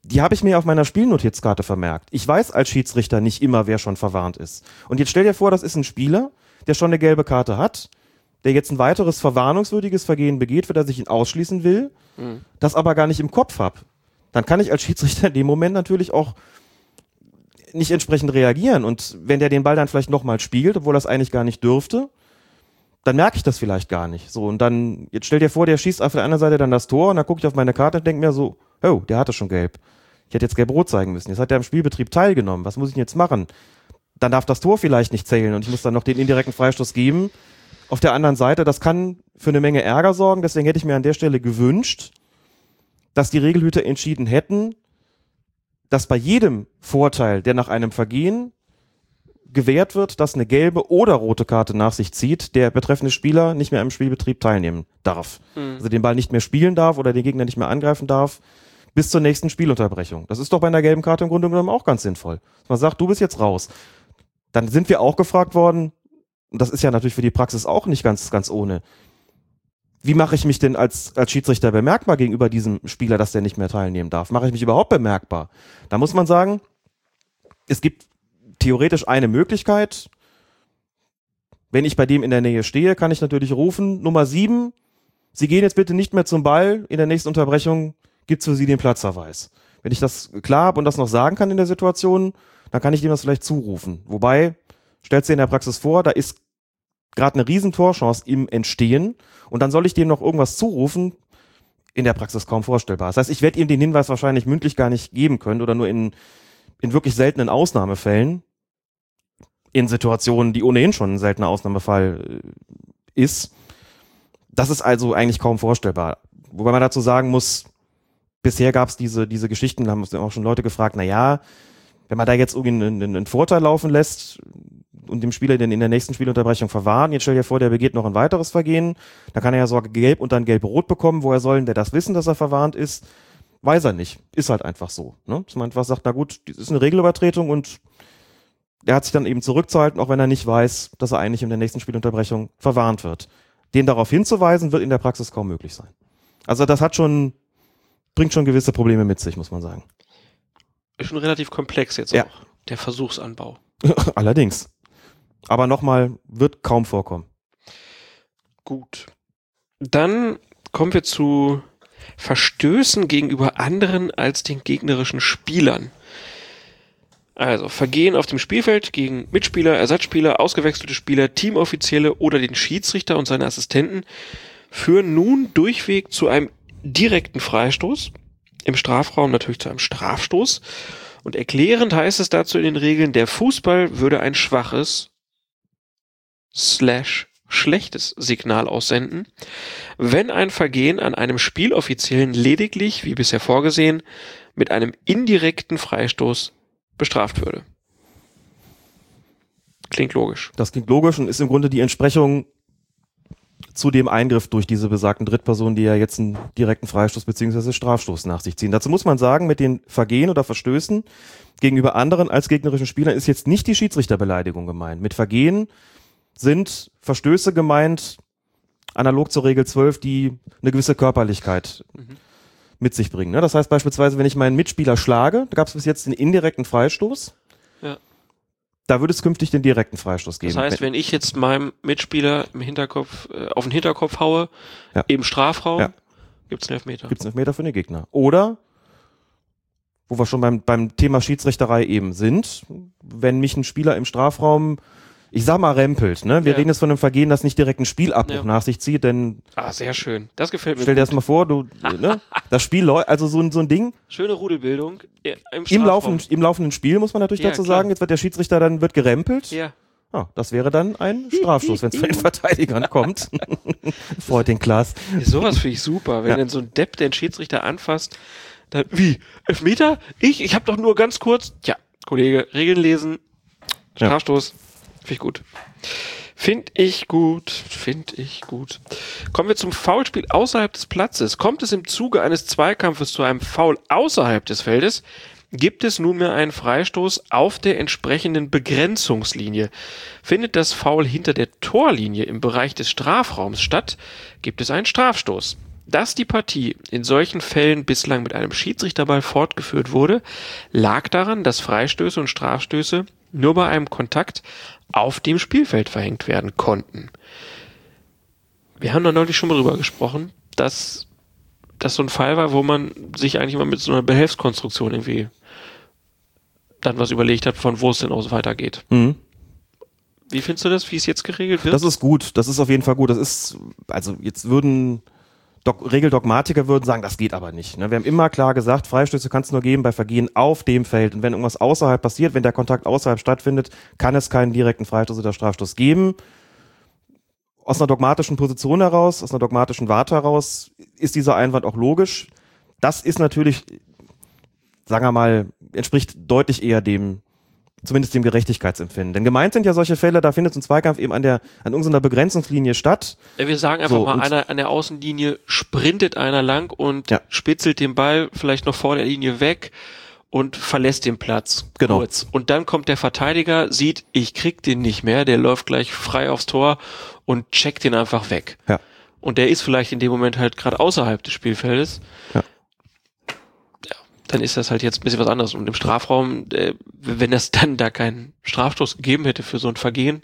Die habe ich mir auf meiner Spielnotizkarte vermerkt. Ich weiß als Schiedsrichter nicht immer, wer schon verwarnt ist. Und jetzt stell dir vor, das ist ein Spieler, der schon eine gelbe Karte hat, der jetzt ein weiteres verwarnungswürdiges Vergehen begeht, für das ich ihn ausschließen will, das aber gar nicht im Kopf habe. Dann kann ich als Schiedsrichter in dem Moment natürlich auch nicht entsprechend reagieren. Und wenn der den Ball dann vielleicht nochmal spielt, obwohl er es eigentlich gar nicht dürfte, dann merke ich das vielleicht gar nicht. So, und dann, jetzt stell dir vor, der schießt auf der anderen Seite dann das Tor und dann gucke ich auf meine Karte und denke mir so, oh, der hatte schon gelb. Ich hätte jetzt gelb-rot zeigen müssen. Jetzt hat er im Spielbetrieb teilgenommen. Was muss ich denn jetzt machen? Dann darf das Tor vielleicht nicht zählen und ich muss dann noch den indirekten Freistoß geben. Auf der anderen Seite, das kann für eine Menge Ärger sorgen. Deswegen hätte ich mir an der Stelle gewünscht, dass die Regelhüter entschieden hätten, dass bei jedem Vorteil, der nach einem Vergehen gewährt wird, dass eine gelbe oder rote Karte nach sich zieht, der betreffende Spieler nicht mehr am Spielbetrieb teilnehmen darf. Also den Ball nicht mehr spielen darf oder den Gegner nicht mehr angreifen darf bis zur nächsten Spielunterbrechung. Das ist doch bei einer gelben Karte im Grunde genommen auch ganz sinnvoll. Man sagt, du bist jetzt raus. Dann sind wir auch gefragt worden, und das ist ja natürlich für die Praxis auch nicht ganz, ganz ohne. Wie mache ich mich denn als, als Schiedsrichter bemerkbar gegenüber diesem Spieler, dass der nicht mehr teilnehmen darf? Mache ich mich überhaupt bemerkbar? Da muss man sagen, es gibt theoretisch eine Möglichkeit. Wenn ich bei dem in der Nähe stehe, kann ich natürlich rufen, Nummer sieben, Sie gehen jetzt bitte nicht mehr zum Ball, in der nächsten Unterbrechung gibt's für Sie den Platzverweis. Wenn ich das klar habe und das noch sagen kann in der Situation, dann kann ich dem das vielleicht zurufen. Wobei, stellt dir in der Praxis vor, da ist gerade eine riesen Torchance im Entstehen und dann soll ich dem noch irgendwas zurufen, in der Praxis kaum vorstellbar. Das heißt, ich werde ihm den Hinweis wahrscheinlich mündlich gar nicht geben können oder nur in, in wirklich seltenen Ausnahmefällen, in Situationen, die ohnehin schon ein seltener Ausnahmefall äh, ist. Das ist also eigentlich kaum vorstellbar. Wobei man dazu sagen muss, bisher gab es diese, diese Geschichten, da haben uns auch schon Leute gefragt, na ja, wenn man da jetzt irgendwie einen, einen Vorteil laufen lässt und dem Spieler den in der nächsten Spielunterbrechung verwahren, jetzt stell dir vor, der begeht noch ein weiteres Vergehen, dann kann er ja sogar gelb und dann gelb-rot bekommen, woher soll denn der das wissen, dass er verwarnt ist? Weiß er nicht. Ist halt einfach so. Ne? Dass man einfach sagt, na gut, das ist eine Regelübertretung und der hat sich dann eben zurückzuhalten, auch wenn er nicht weiß, dass er eigentlich in der nächsten Spielunterbrechung verwarnt wird. Den darauf hinzuweisen, wird in der Praxis kaum möglich sein. Also das hat schon, bringt schon gewisse Probleme mit sich, muss man sagen. Ist schon relativ komplex jetzt Ja. auch, der Versuchsanbau. Allerdings. Aber nochmal, wird kaum vorkommen. Gut. Dann kommen wir zu Verstößen gegenüber anderen als den gegnerischen Spielern. Also Vergehen auf dem Spielfeld gegen Mitspieler, Ersatzspieler, ausgewechselte Spieler, Teamoffizielle oder den Schiedsrichter und seine Assistenten führen nun durchweg zu einem direkten Freistoß, im Strafraum natürlich zu einem Strafstoß. Und erklärend heißt es dazu in den Regeln, der Fußball würde ein schwaches slash schlechtes Signal aussenden, wenn ein Vergehen an einem Spieloffiziellen lediglich, wie bisher vorgesehen, mit einem indirekten Freistoß bestraft würde. Klingt logisch. Das klingt logisch und ist im Grunde die Entsprechung zu dem Eingriff durch diese besagten Drittpersonen, die ja jetzt einen direkten Freistoß bzw. Strafstoß nach sich ziehen. Dazu muss man sagen, mit den Vergehen oder Verstößen gegenüber anderen als gegnerischen Spielern ist jetzt nicht die Schiedsrichterbeleidigung gemeint. Mit Vergehen sind Verstöße gemeint, analog zur Regel 12, die eine gewisse Körperlichkeit mit sich bringen. Ne? Das heißt beispielsweise, wenn ich meinen Mitspieler schlage, da gab es bis jetzt den indirekten Freistoß. Da würde es künftig den direkten Freistoß geben. Das heißt, wenn ich jetzt meinem Mitspieler im Hinterkopf, äh, auf den Hinterkopf haue, Ja. im Strafraum, Ja. gibt's einen Elfmeter. gibt es einen Elfmeter für den Gegner. Oder, wo wir schon beim, beim Thema Schiedsrichterei eben sind, wenn mich ein Spieler im Strafraum, ich sag mal, rempelt. Ne? Wir Ja. reden jetzt von einem Vergehen, das nicht direkt einen Spielabbruch Ja. nach sich zieht, denn Ah, sehr schön. Das gefällt mir. stell dir gut. das mal vor, du, ne? das Spiel läuft, also so, ein- so ein Ding, Schöne Rudelbildung im, im laufenden, im laufenden Spiel muss man natürlich Ja, dazu klar. sagen, jetzt wird der Schiedsrichter dann, wird gerempelt. Ja. Ah, das wäre dann ein Strafstoß, wenn es von den Verteidigern kommt. Freut den Klaas. Ja, Sowas finde ich super. Wenn Ja. dann so ein Depp den Schiedsrichter anfasst, dann, wie? Elfmeter? Ich? Ich habe doch nur ganz kurz. Tja, Kollege, Regeln lesen. Ja. Strafstoß. Finde ich gut. Finde ich gut. Finde ich gut. Kommen wir zum Foulspiel außerhalb des Platzes. Kommt es im Zuge eines Zweikampfes zu einem Foul außerhalb des Feldes, gibt es nunmehr einen Freistoß auf der entsprechenden Begrenzungslinie. Findet das Foul hinter der Torlinie im Bereich des Strafraums statt, gibt es einen Strafstoß. Dass die Partie in solchen Fällen bislang mit einem Schiedsrichterball fortgeführt wurde, lag daran, dass Freistöße und Strafstöße nur bei einem Kontakt auf dem Spielfeld verhängt werden konnten. Wir haben da neulich schon mal drüber gesprochen, dass das so ein Fall war, wo man sich eigentlich mal mit so einer Behelfskonstruktion irgendwie dann was überlegt hat, von wo es denn aus weitergeht. Mhm. Wie findest du das, wie es jetzt geregelt wird? Das ist gut, das ist auf jeden Fall gut. Das ist, also jetzt würden Dog Regeldogmatiker würden sagen, das geht aber nicht. Ne? Wir haben immer klar gesagt, Freistöße kannst du nur geben bei Vergehen auf dem Feld. Und wenn irgendwas außerhalb passiert, wenn der Kontakt außerhalb stattfindet, kann es keinen direkten Freistoß oder Strafstoß geben. Aus einer dogmatischen Position heraus, aus einer dogmatischen Warte heraus, ist dieser Einwand auch logisch. Das ist natürlich, sagen wir mal, entspricht deutlich eher dem, zumindest dem Gerechtigkeitsempfinden. Denn gemeint sind ja solche Fälle, da findet so ein Zweikampf eben an der, an irgendeiner Begrenzungslinie statt. Wir sagen einfach So, mal, einer an der Außenlinie sprintet einer lang und Ja. spitzelt den Ball vielleicht noch vor der Linie weg und verlässt den Platz Genau. kurz. Und dann kommt der Verteidiger, sieht, ich krieg den nicht mehr, der läuft gleich frei aufs Tor und checkt den einfach weg. Ja. Und der ist vielleicht in dem Moment halt gerade außerhalb des Spielfeldes. Ja. Dann ist das halt jetzt ein bisschen was anderes. Und im Strafraum, äh, wenn es dann da keinen Strafstoß gegeben hätte für so ein Vergehen,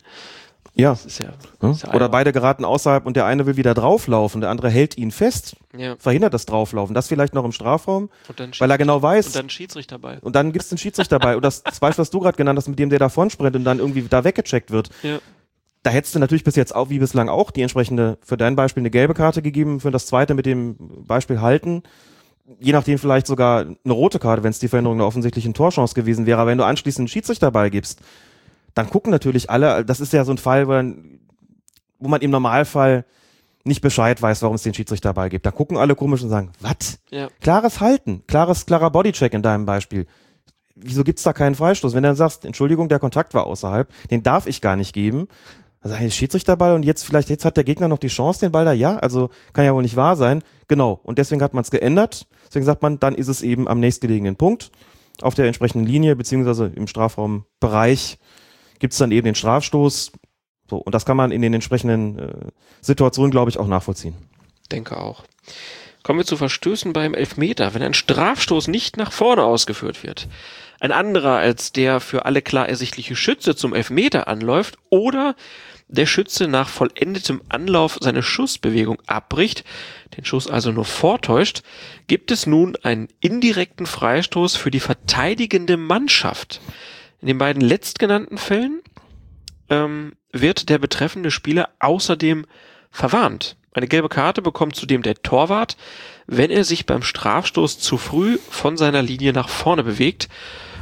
Ja. das ist ja, ja Oder beide geraten außerhalb und der eine will wieder drauflaufen, der andere hält ihn fest, ja. verhindert das Drauflaufen. Das vielleicht noch im Strafraum, weil er genau weiß. Und dann Schiedsrichter dabei. Und dann gibt es den Schiedsrichter dabei. Und das, das Beispiel, was du gerade genannt hast, mit dem der davon sprintet und dann irgendwie da weggecheckt wird. Ja. Da hättest du natürlich bis jetzt auch, wie bislang auch, die entsprechende, für dein Beispiel eine gelbe Karte gegeben, für das zweite mit dem Beispiel halten. Je nachdem vielleicht sogar eine rote Karte, wenn es die Veränderung einer offensichtlichen Torchance gewesen wäre. Aber wenn du anschließend einen Schiedsrichterball gibst, dann gucken natürlich alle, das ist ja so ein Fall, wo, dann, wo man im Normalfall nicht Bescheid weiß, warum es den Schiedsrichterball gibt. Da gucken alle komisch und sagen, was? Ja. Klares Halten, klares, klarer Bodycheck in deinem Beispiel. Wieso gibt's da keinen Freistoß? Wenn du dann sagst, Entschuldigung, der Kontakt war außerhalb, den darf ich gar nicht geben. Also ein Schiedsrichterball und jetzt vielleicht, jetzt hat der Gegner noch die Chance, den Ball da, ja, also kann ja wohl nicht wahr sein. Genau. Und deswegen hat man es geändert. Deswegen sagt man, dann ist es eben am nächstgelegenen Punkt auf der entsprechenden Linie, beziehungsweise im Strafraumbereich gibt's dann eben den Strafstoß. So, und das kann man in den entsprechenden äh, Situationen, glaube ich, auch nachvollziehen. Denke auch. Kommen wir zu Verstößen beim Elfmeter. Wenn ein Strafstoß nicht nach vorne ausgeführt wird, ein anderer als der für alle klar ersichtliche Schütze zum Elfmeter anläuft oder der Schütze nach vollendetem Anlauf seine Schussbewegung abbricht, den Schuss also nur vortäuscht, gibt es nun einen indirekten Freistoß für die verteidigende Mannschaft. In den beiden letztgenannten Fällen ähm, wird der betreffende Spieler außerdem verwarnt. Eine gelbe Karte bekommt zudem der Torwart, wenn er sich beim Strafstoß zu früh von seiner Linie nach vorne bewegt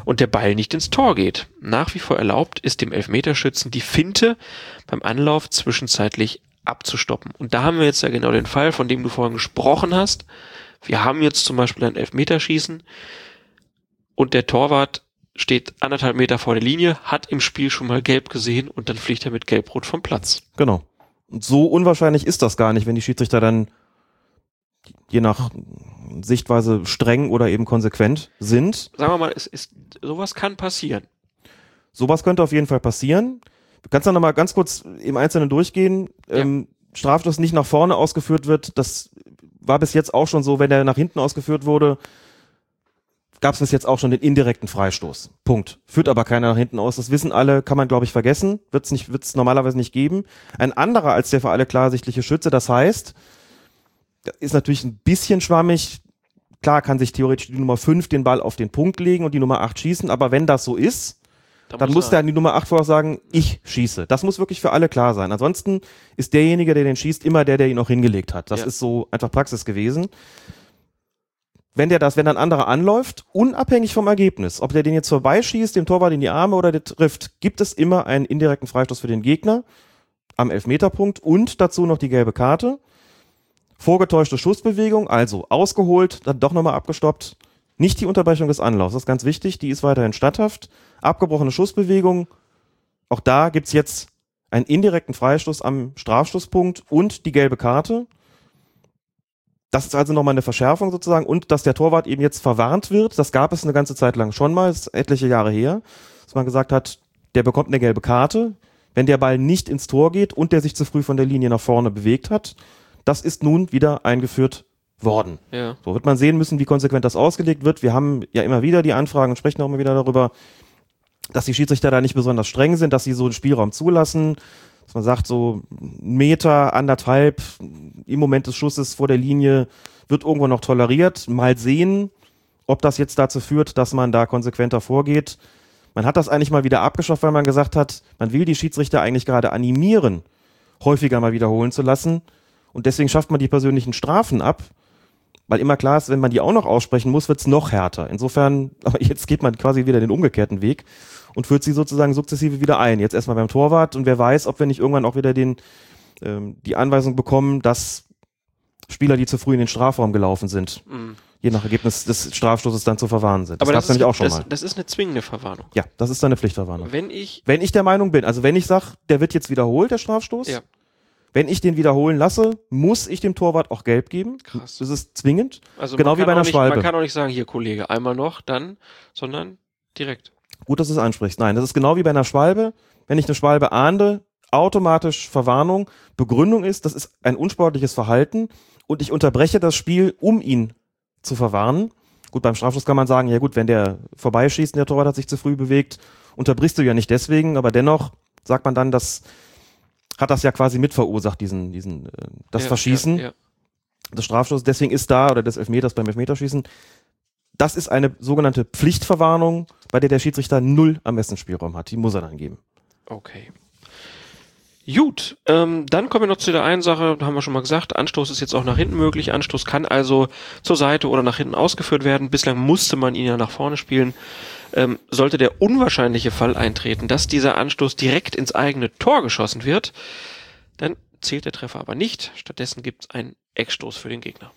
und der Ball nicht ins Tor geht. Nach wie vor erlaubt ist dem Elfmeterschützen die Finte beim Anlauf zwischenzeitlich abzustoppen. Und da haben wir jetzt ja genau den Fall, von dem du vorhin gesprochen hast. Wir haben jetzt zum Beispiel ein Elfmeterschießen und der Torwart steht anderthalb Meter vor der Linie, hat im Spiel schon mal gelb gesehen und dann fliegt er mit gelb-rot vom Platz. Genau. Und so unwahrscheinlich ist das gar nicht, wenn die Schiedsrichter dann je nach Sichtweise streng oder eben konsequent sind. Sagen wir mal, es ist, sowas kann passieren. Sowas könnte auf jeden Fall passieren. Du kannst dann nochmal ganz kurz im Einzelnen durchgehen. Ähm, Strafstoß nicht nach vorne ausgeführt wird, das war bis jetzt auch schon so, wenn er nach hinten ausgeführt wurde, gab es bis jetzt auch schon den indirekten Freistoß. Punkt. Führt aber keiner nach hinten aus. Das wissen alle, kann man glaube ich vergessen. Wird es nicht, wird's normalerweise nicht geben. Ein anderer als der für alle klar ersichtliche Schütze. Das heißt, ist natürlich ein bisschen schwammig. Klar kann sich theoretisch die Nummer 5 den Ball auf den Punkt legen und die Nummer 8 schießen, aber wenn das so ist, dann muss der an die Nummer 8 vorher sagen, ich schieße. Das muss wirklich für alle klar sein. Ansonsten ist derjenige, der den schießt, immer der, der ihn auch hingelegt hat. Das Ja. ist so einfach Praxis gewesen. Wenn der das, wenn ein anderer anläuft, unabhängig vom Ergebnis, ob der den jetzt vorbeischießt, dem Torwart in die Arme oder der trifft, gibt es immer einen indirekten Freistoß für den Gegner am Elfmeterpunkt und dazu noch die gelbe Karte. Vorgetäuschte Schussbewegung, also ausgeholt, dann doch nochmal abgestoppt. Nicht die Unterbrechung des Anlaufs, das ist ganz wichtig, die ist weiterhin statthaft. Abgebrochene Schussbewegung, auch da gibt's jetzt einen indirekten Freistoß am Strafstoßpunkt und die gelbe Karte. Das ist also nochmal eine Verschärfung sozusagen und dass der Torwart eben jetzt verwarnt wird, das gab es eine ganze Zeit lang schon mal, ist etliche Jahre her, dass man gesagt hat, der bekommt eine gelbe Karte, wenn der Ball nicht ins Tor geht und der sich zu früh von der Linie nach vorne bewegt hat. Das ist nun wieder eingeführt worden. Ja. So wird man sehen müssen, wie konsequent das ausgelegt wird. Wir haben ja immer wieder die Anfragen und sprechen auch immer wieder darüber, dass die Schiedsrichter da nicht besonders streng sind, dass sie so einen Spielraum zulassen, dass man sagt, so ein Meter, anderthalb im Moment des Schusses vor der Linie wird irgendwo noch toleriert. Mal sehen, ob das jetzt dazu führt, dass man da konsequenter vorgeht. Man hat das eigentlich mal wieder abgeschafft, weil man gesagt hat, man will die Schiedsrichter eigentlich gerade animieren, häufiger mal wiederholen zu lassen. Und deswegen schafft man die persönlichen Strafen ab, weil immer klar ist, wenn man die auch noch aussprechen muss, wird's noch härter. Insofern, aber jetzt geht man quasi wieder den umgekehrten Weg und führt sie sozusagen sukzessive wieder ein. Jetzt erstmal beim Torwart und wer weiß, ob wir nicht irgendwann auch wieder den, ähm, die Anweisung bekommen, dass Spieler, die zu früh in den Strafraum gelaufen sind, Mhm. je nach Ergebnis des Strafstoßes dann zu verwahren sind. Das Aber das, ist, nämlich auch schon das, mal. das ist eine zwingende Verwarnung. Ja, das ist dann eine Pflichtverwarnung. Wenn ich, Wenn ich der Meinung bin, also wenn ich sage, der wird jetzt wiederholt, der Strafstoß, Ja. Wenn ich den wiederholen lasse, muss ich dem Torwart auch gelb geben. Krass. Das ist zwingend. also Genau wie bei einer nicht, Schwalbe. Man kann auch nicht sagen, hier Kollege, einmal noch, dann, sondern direkt. Gut, dass du es ansprichst. Nein, das ist genau wie bei einer Schwalbe. Wenn ich eine Schwalbe ahnde, automatisch Verwarnung. Begründung ist, das ist ein unsportliches Verhalten und ich unterbreche das Spiel, um ihn zu verwarnen. Gut, beim Strafschuss kann man sagen, ja gut, wenn der vorbeischießt und der Torwart hat sich zu früh bewegt, unterbrichst du ja nicht deswegen, aber dennoch sagt man dann, das hat das ja quasi mit verursacht, diesen, diesen, äh, das Ja, Verschießen Ja, ja. des Strafstoßes. Deswegen ist da, oder des Elfmeters beim Elfmeterschießen, das ist eine sogenannte Pflichtverwarnung, bei der der Schiedsrichter null Ermessensspielraum hat. Die muss er dann geben. Okay. Gut, ähm, dann kommen wir noch zu der einen Sache, haben wir schon mal gesagt, Anstoß ist jetzt auch nach hinten möglich. Anstoß kann also zur Seite oder nach hinten ausgeführt werden. Bislang musste man ihn ja nach vorne spielen. Ähm, sollte der unwahrscheinliche Fall eintreten, dass dieser Anstoß direkt ins eigene Tor geschossen wird, dann zählt der Treffer aber nicht. Stattdessen gibt es einen Eckstoß für den Gegner.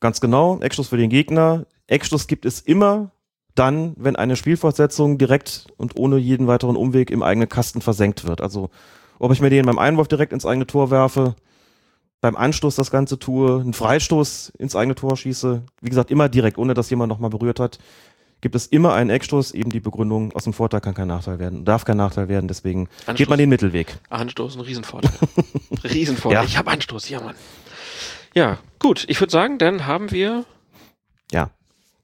Ganz genau, Eckstoß für den Gegner. Eckstoß gibt es immer dann, wenn eine Spielfortsetzung direkt und ohne jeden weiteren Umweg im eigenen Kasten versenkt wird. Also ob ich mir den beim Einwurf direkt ins eigene Tor werfe, beim Anstoß das Ganze tue, einen Freistoß ins eigene Tor schieße, wie gesagt, immer direkt, ohne dass jemand nochmal berührt hat, gibt es immer einen Eckstoß, eben die Begründung, aus dem Vorteil kann kein Nachteil werden, darf kein Nachteil werden, deswegen Anstoß. geht man den Mittelweg. Anstoß, ein Riesenvorteil. Riesenvorteil. Ja. Ich habe Anstoß, ja Mann. Ja, gut. Ich würde sagen, dann haben wir Ja,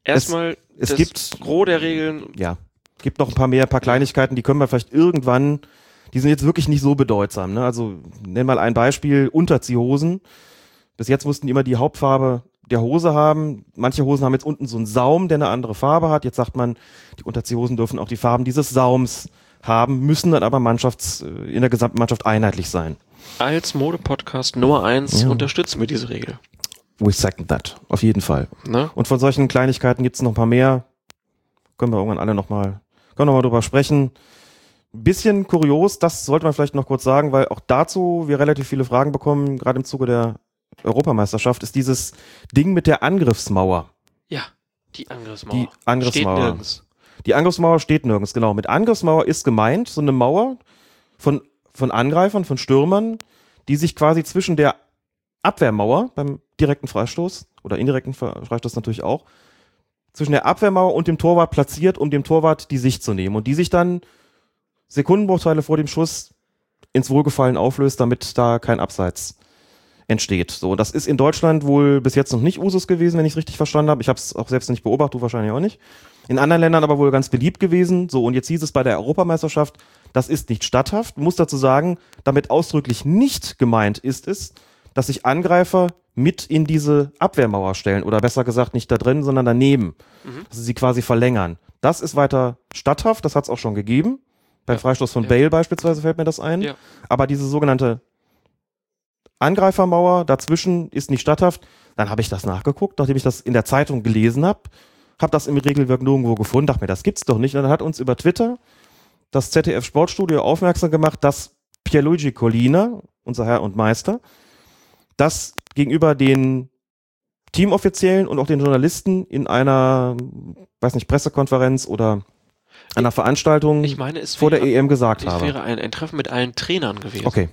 erstmal es das gibt- Gros der Regeln. ja. Gibt noch ein paar mehr, ein paar Kleinigkeiten, die können wir vielleicht irgendwann, die sind jetzt wirklich nicht so bedeutsam. Ne? Also nenn mal ein Beispiel, Unterziehhosen. Bis jetzt mussten immer die Hauptfarbe der Hose haben. Manche Hosen haben jetzt unten so einen Saum, der eine andere Farbe hat. Jetzt sagt man, die Unterziehhosen dürfen auch die Farben dieses Saums haben, müssen dann aber Mannschafts, äh, in der gesamten Mannschaft einheitlich sein. Als Mode-Podcast Nummer eins Ja. unterstützen wir diese Regel. We second that, auf jeden Fall. Ne? Und von solchen Kleinigkeiten gibt's noch ein paar mehr. Können wir irgendwann alle nochmal, können wir noch mal drüber sprechen. Bisschen kurios, das sollte man vielleicht noch kurz sagen, weil auch dazu wir relativ viele Fragen bekommen, gerade im Zuge der Europameisterschaft, ist dieses Ding mit der Angriffsmauer. Ja, die Angriffsmauer. Die Angriffsmauer. Steht nirgends. Die Angriffsmauer steht nirgends, genau. Mit Angriffsmauer ist gemeint so eine Mauer von, von Angreifern, von Stürmern, die sich quasi zwischen der Abwehrmauer beim direkten Freistoß oder indirekten Fre- Freistoß natürlich auch, zwischen der Abwehrmauer und dem Torwart platziert, um dem Torwart die Sicht zu nehmen und die sich dann Sekundenbruchteile vor dem Schuss ins Wohlgefallen auflöst, damit da kein Abseits entsteht. So, das ist in Deutschland wohl bis jetzt noch nicht Usus gewesen, wenn ich es richtig verstanden habe. Ich habe es auch selbst nicht beobachtet, du wahrscheinlich auch nicht. In anderen Ländern aber wohl ganz beliebt gewesen. So, und jetzt hieß es bei der Europameisterschaft, das ist nicht statthaft. Muss dazu sagen, damit ausdrücklich nicht gemeint ist es, dass sich Angreifer mit in diese Abwehrmauer stellen oder besser gesagt nicht da drin, sondern daneben. Dass sie sie quasi verlängern. Das ist weiter statthaft, das hat es auch schon gegeben. Beim Freistoß von Ja. Bale beispielsweise fällt mir das ein. Ja. Aber diese sogenannte Angreifermauer dazwischen ist nicht statthaft. Dann habe ich das nachgeguckt, nachdem ich das in der Zeitung gelesen habe, habe das im Regelwerk nirgendwo gefunden, dachte mir, das gibt's doch nicht. Und dann hat uns über Twitter das ZDF Sportstudio aufmerksam gemacht, dass Pierluigi Collina, unser Herr und Meister, das gegenüber den Teamoffiziellen und auch den Journalisten in einer, weiß nicht, Pressekonferenz oder einer Veranstaltung Ich meine, es vor der EM gesagt es habe. wäre ein, ein Treffen mit allen Trainern gewesen. Okay.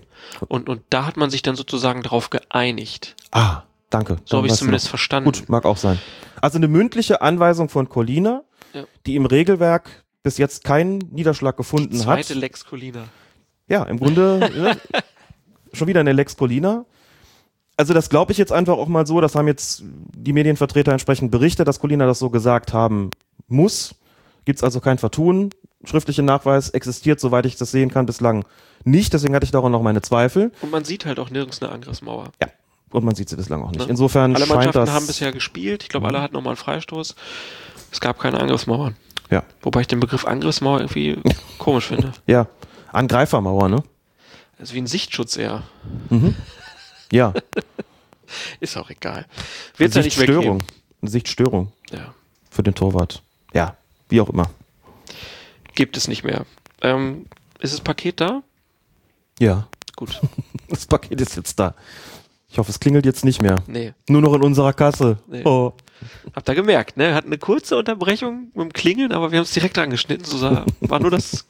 Und, und da hat man sich dann sozusagen drauf geeinigt. Ah, danke. So habe ich du zumindest verstanden. Gut, mag auch sein. Also eine mündliche Anweisung von Colina, Ja. die im Regelwerk bis jetzt keinen Niederschlag gefunden Zweite hat. Lex Colina. Ja, im Grunde ne, schon wieder eine Lex Colina. Also das glaube ich jetzt einfach auch mal so, das haben jetzt die Medienvertreter entsprechend berichtet, dass Colina das so gesagt haben muss. Gibt's also kein Vertun. Schriftlicher Nachweis existiert, soweit ich das sehen kann, bislang nicht. Deswegen hatte ich daran noch meine Zweifel. Und man sieht halt auch nirgends eine Angriffsmauer. Ja. Und man sieht sie bislang auch nicht. Ne? Insofern Alle scheint Mannschaften das. Mhm. haben bisher gespielt. Ich glaube, alle hatten nochmal einen Freistoß. Es gab keine Angriffsmauern. ja. Wobei ich den Begriff Angriffsmauer irgendwie komisch finde. Ja. Angreifermauer, ne? Das ist wie ein Sichtschutz eher. Ja. Ist auch egal. Wird ja nicht Sichtstörung. weggeben. Eine Sichtstörung Ja. für den Torwart. Ja, wie auch immer. Gibt es nicht mehr. Ähm, ist das Paket da? Ja, Gut. das Paket ist jetzt da. Ich hoffe, es klingelt jetzt nicht mehr. Nee. Nur noch in unserer Kasse. Nee. Oh. Habt ihr gemerkt, ne? Hat eine kurze Unterbrechung mit dem Klingeln, aber wir haben es direkt angeschnitten. So sah, war nur das.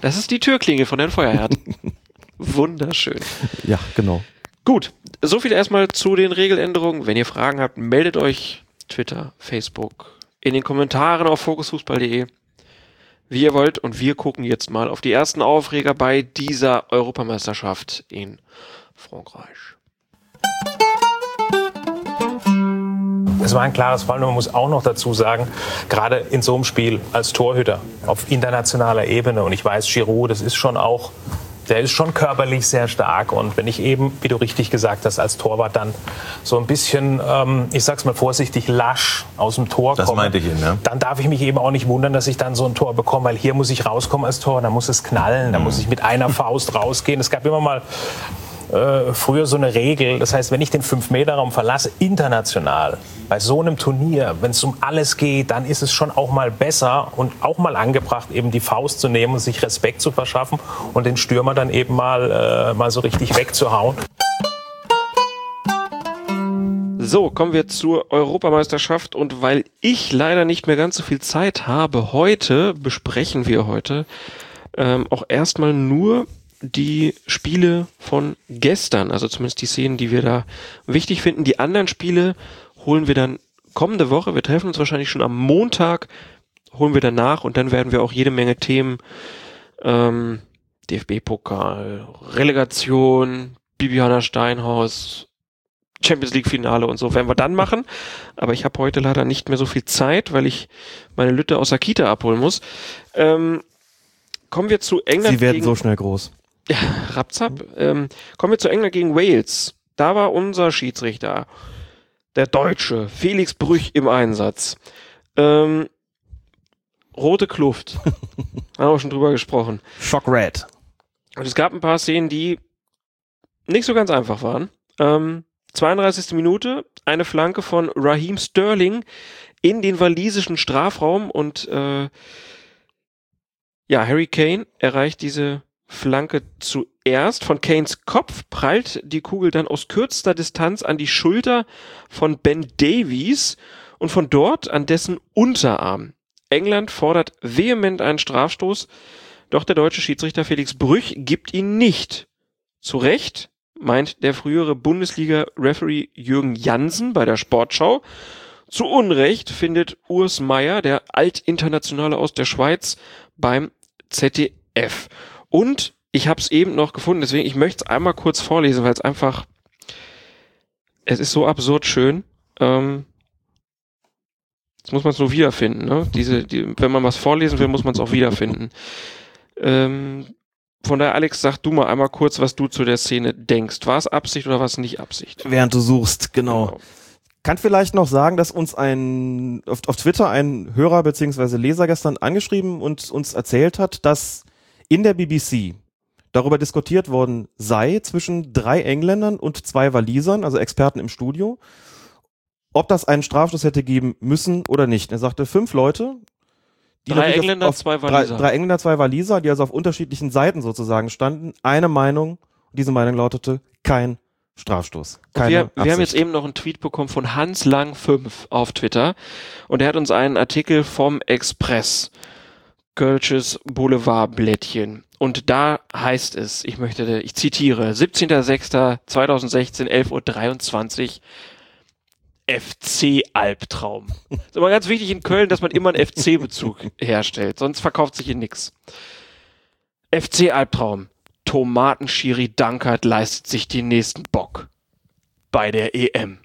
Das ist die Türklingel von den Feuerherden. Wunderschön. Ja, genau. Gut, so viel erstmal zu den Regeländerungen. Wenn ihr Fragen habt, meldet euch Twitter, Facebook, in den Kommentaren auf fokusfußball.de, wie ihr wollt. Und wir gucken jetzt mal auf die ersten Aufreger bei dieser Europameisterschaft in Frankreich. Es war ein klares Fall und man muss auch noch dazu sagen, gerade in so einem Spiel als Torhüter auf internationaler Ebene und ich weiß, Giroud, das ist schon auch, der ist schon körperlich sehr stark und wenn ich eben, wie du richtig gesagt hast, als Torwart dann so ein bisschen, ähm, ich sag's mal vorsichtig, lasch aus dem Tor Das komme, meinte ich eben, ja. dann darf ich mich eben auch nicht wundern, dass ich dann so ein Tor bekomme, weil hier muss ich rauskommen als Tor, da muss es knallen, da muss ich mit einer Faust rausgehen. Es gab immer mal äh, früher so eine Regel. Das heißt, wenn ich den 5-Meter-Raum verlasse, international, bei so einem Turnier, wenn es um alles geht, dann ist es schon auch mal besser und auch mal angebracht, eben die Faust zu nehmen und sich Respekt zu verschaffen und den Stürmer dann eben mal, äh, mal so richtig wegzuhauen. So, kommen wir zur Europameisterschaft und weil ich leider nicht mehr ganz so viel Zeit habe heute, besprechen wir heute ähm, auch erstmal nur die Spiele von gestern, also zumindest die Szenen, die wir da wichtig finden. Die anderen Spiele holen wir dann kommende Woche. Wir treffen uns wahrscheinlich schon am Montag, holen wir dann nach und dann werden wir auch jede Menge Themen, ähm, DFB-Pokal, Relegation, Bibiana Steinhaus, Champions League Finale und so werden wir dann machen. Aber ich habe heute leider nicht mehr so viel Zeit, weil ich meine Lütte aus der Kita abholen muss. Ähm, kommen wir zu England Sie werden so schnell groß. Rapzap. Ähm, kommen wir zu England gegen Wales. Da war unser Schiedsrichter, der Deutsche, Felix Brüch im Einsatz. Ähm, rote Kluft. Haben wir schon drüber gesprochen. Shock Red. Und es gab ein paar Szenen, die nicht so ganz einfach waren. Ähm, 32. Minute, eine Flanke von Raheem Sterling in den walisischen Strafraum und äh, ja, Harry Kane erreicht diese Flanke zuerst. Von Kanes Kopf prallt die Kugel dann aus kürzester Distanz an die Schulter von Ben Davies und von dort an dessen Unterarm. England fordert vehement einen Strafstoß, doch der deutsche Schiedsrichter Felix Brüch gibt ihn nicht. Zu Recht meint der frühere Bundesliga-Referee Jürgen Jansen bei der Sportschau. Zu Unrecht findet Urs Meier, der Altinternationale aus der Schweiz, beim ZDF. Und ich habe es eben noch gefunden, deswegen ich möchte es einmal kurz vorlesen, weil es einfach, es ist so absurd schön. Ähm, jetzt muss man es nur wiederfinden. Ne? Diese, die, wenn man was vorlesen will, muss man es auch wiederfinden. Ähm, von daher, Alex, sag du mal einmal kurz, was du zu der Szene denkst. War es Absicht oder war es nicht Absicht? Während du suchst, genau. Genau. Kann vielleicht noch sagen, dass uns ein auf, auf Twitter ein Hörer beziehungsweise Leser gestern angeschrieben und uns erzählt hat, dass in der BBC darüber diskutiert worden sei zwischen drei Engländern und zwei Walisern, also Experten im Studio, ob das einen Strafstoß hätte geben müssen oder nicht. Er sagte fünf Leute. die Drei Engländer, auf, zwei drei, Waliser. drei Engländer, zwei Waliser, die also auf unterschiedlichen Seiten sozusagen standen. Eine Meinung, diese Meinung lautete kein Strafstoß. Keine wir, wir haben jetzt eben noch einen Tweet bekommen von Hans Lang 5 auf Twitter und er hat uns einen Artikel vom Express Kölsches Boulevardblättchen und da heißt es, ich möchte, ich zitiere, 17.06.2016, 11.23 Uhr, FC Albtraum. ist immer ganz wichtig in Köln, dass man immer einen FC-Bezug herstellt, sonst verkauft sich hier nix. FC Albtraum. Tomatenschiri Dankert leistet sich den nächsten Bock. Bei der EM.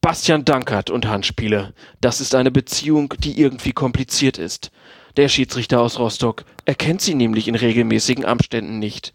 Bastian Dankert und Handspiele. Das ist eine Beziehung, die irgendwie kompliziert ist. Der Schiedsrichter aus Rostock erkennt sie nämlich in regelmäßigen Abständen nicht.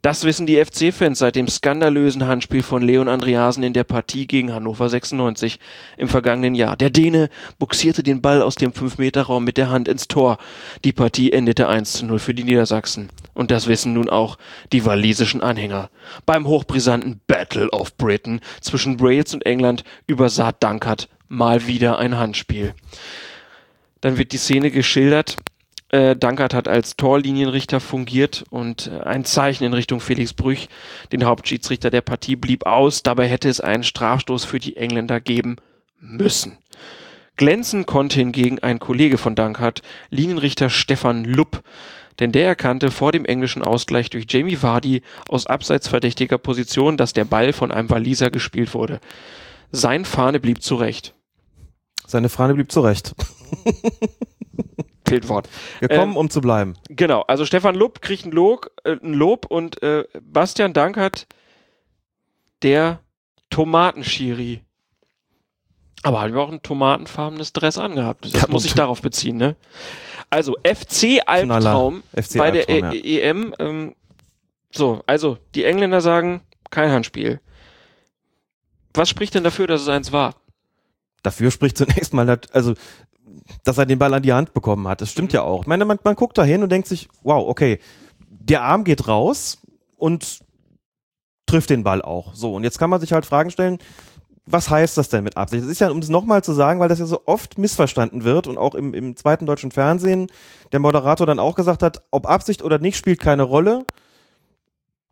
Das wissen die FC-Fans seit dem skandalösen Handspiel von Leon Andreasen in der Partie gegen Hannover 96 im vergangenen Jahr. Der Däne buxierte den Ball aus dem 5-Meter-Raum mit der Hand ins Tor. Die Partie endete 1 zu 0 für die Niedersachsen. Und das wissen nun auch die walisischen Anhänger. Beim hochbrisanten Battle of Britain zwischen Wales und England übersah Dankert mal wieder ein Handspiel. Dann wird die Szene geschildert. Äh, Dankert hat als Torlinienrichter fungiert und äh, ein Zeichen in Richtung Felix Brüch, den Hauptschiedsrichter der Partie, blieb aus. Dabei hätte es einen Strafstoß für die Engländer geben müssen. Glänzen konnte hingegen ein Kollege von Dankert, Linienrichter Stefan Lupp, denn der erkannte vor dem englischen Ausgleich durch Jamie Vardy aus abseits verdächtiger Position, dass der Ball von einem Waliser gespielt wurde. Sein Fahne blieb zurecht. Seine Fahne blieb zurecht. Fehlwort. Gekommen, Ähm, um zu bleiben. Genau, also Stefan Lupp kriegt ein Lob, äh, ein Lob und äh, Bastian Dankert, der Tomatenschiri. Aber haben wir auch ein tomatenfarbenes Dress angehabt. Das Ja, muss ich darauf beziehen, ne? Also FC Albtraum FC bei der Albtraum, e EM. Ähm, so, also die Engländer sagen kein Handspiel. Was spricht denn dafür, dass es eins war? Dafür spricht zunächst mal, also, dass er den Ball an die Hand bekommen hat. Das stimmt ja auch. Ich meine, man, man guckt da hin und denkt sich, wow, okay, der Arm geht raus und trifft den Ball auch. So, und jetzt kann man sich halt Fragen stellen, was heißt das denn mit Absicht? Das ist ja, um es nochmal zu sagen, weil das ja so oft missverstanden wird und auch im, im zweiten deutschen Fernsehen der Moderator dann auch gesagt hat, ob Absicht oder nicht, spielt keine Rolle.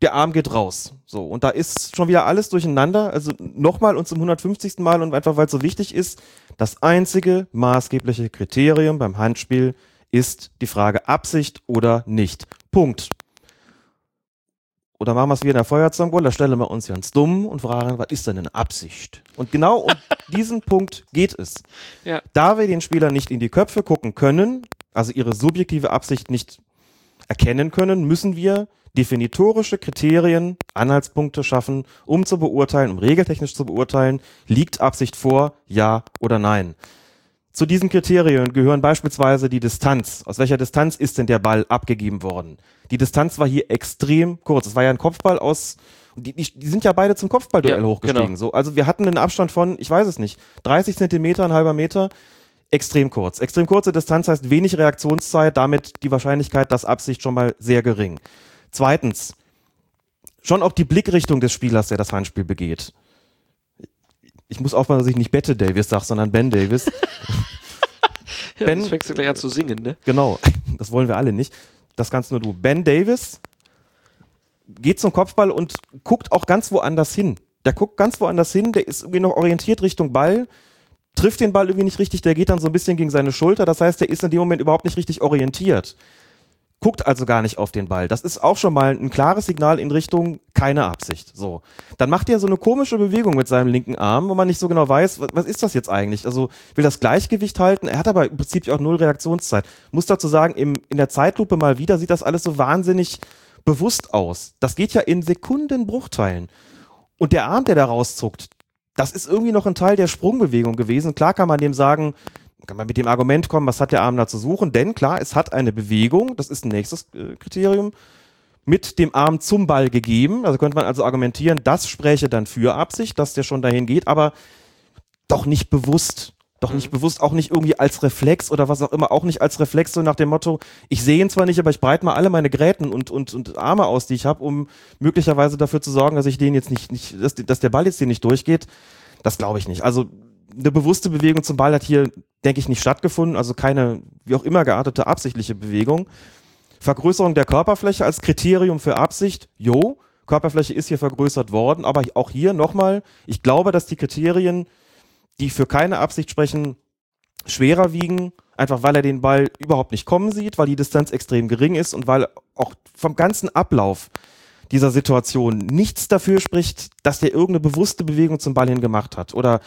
Der Arm geht raus. So, und da ist schon wieder alles durcheinander. Also nochmal und zum 150. Mal und einfach weil es so wichtig ist, das einzige maßgebliche Kriterium beim Handspiel ist die Frage Absicht oder nicht. Punkt. Oder machen wir es wie in der Feuerzangenbowle, da stellen wir uns ganz dumm und fragen, was ist denn eine Absicht? Und genau um diesen Punkt geht es. Ja. Da wir den Spielern nicht in die Köpfe gucken können, also ihre subjektive Absicht nicht erkennen können, müssen wir definitorische Kriterien, Anhaltspunkte schaffen, um zu beurteilen, um regeltechnisch zu beurteilen, liegt Absicht vor, ja oder nein. Zu diesen Kriterien gehören beispielsweise die Distanz. Aus welcher Distanz ist denn der Ball abgegeben worden? Die Distanz war hier extrem kurz. Es war ja ein Kopfball aus, die, die, sind ja beide zum Kopfballduell Ja, hochgestiegen. genau. So, also wir hatten einen Abstand von, ich weiß es nicht, 30 Zentimeter, ein halber Meter. Extrem kurz. Extrem kurze Distanz heißt wenig Reaktionszeit, damit die Wahrscheinlichkeit, dass Absicht schon mal sehr gering. Zweitens, schon auch die Blickrichtung des Spielers, der das Handspiel begeht. Ich muss aufpassen, dass ich nicht Bette Davis sage, sondern Ben Davis. Ja, Ben- jetzt fängst du gleich an zu singen, ne? Genau, das wollen wir alle nicht. Das kannst nur du. Ben Davis geht zum Kopfball und guckt auch ganz woanders hin. Der guckt ganz woanders hin, der ist irgendwie noch orientiert Richtung Ball. Trifft den Ball irgendwie nicht richtig, der geht dann so ein bisschen gegen seine Schulter. Das heißt, der ist in dem Moment überhaupt nicht richtig orientiert. Guckt also gar nicht auf den Ball. Das ist auch schon mal ein klares Signal in Richtung keine Absicht. So. Dann macht er so eine komische Bewegung mit seinem linken Arm, wo man nicht so genau weiß, was, was ist das jetzt eigentlich? Also will das Gleichgewicht halten. Er hat aber im Prinzip auch null Reaktionszeit. Muss dazu sagen, im, in der Zeitlupe mal wieder sieht das alles so wahnsinnig bewusst aus. Das geht ja in Sekundenbruchteilen. Und der Arm, der da rauszuckt, das ist irgendwie noch ein Teil der Sprungbewegung gewesen. Klar kann man dem sagen, kann man mit dem Argument kommen, was hat der Arm da zu suchen? Denn klar, es hat eine Bewegung, das ist ein nächstes äh, Kriterium, mit dem Arm zum Ball gegeben. Also könnte man also argumentieren, das spräche dann für Absicht, dass der schon dahin geht, aber doch nicht bewusst. Doch nicht bewusst, auch nicht irgendwie als Reflex oder was auch immer, auch nicht als Reflex, so nach dem Motto, ich sehe ihn zwar nicht, aber ich breite mal alle meine Gräten und, und, und Arme aus, die ich habe, um möglicherweise dafür zu sorgen, dass ich den jetzt nicht, nicht dass, dass der Ball jetzt hier nicht durchgeht. Das glaube ich nicht. Also eine bewusste Bewegung zum Ball hat hier, denke ich, nicht stattgefunden. Also keine, wie auch immer geartete, absichtliche Bewegung. Vergrößerung der Körperfläche als Kriterium für Absicht, jo. Körperfläche ist hier vergrößert worden, aber auch hier nochmal, ich glaube, dass die Kriterien die für keine Absicht sprechen, schwerer wiegen, einfach weil er den Ball überhaupt nicht kommen sieht, weil die Distanz extrem gering ist und weil auch vom ganzen Ablauf dieser Situation nichts dafür spricht, dass der irgendeine bewusste Bewegung zum Ball hin gemacht hat oder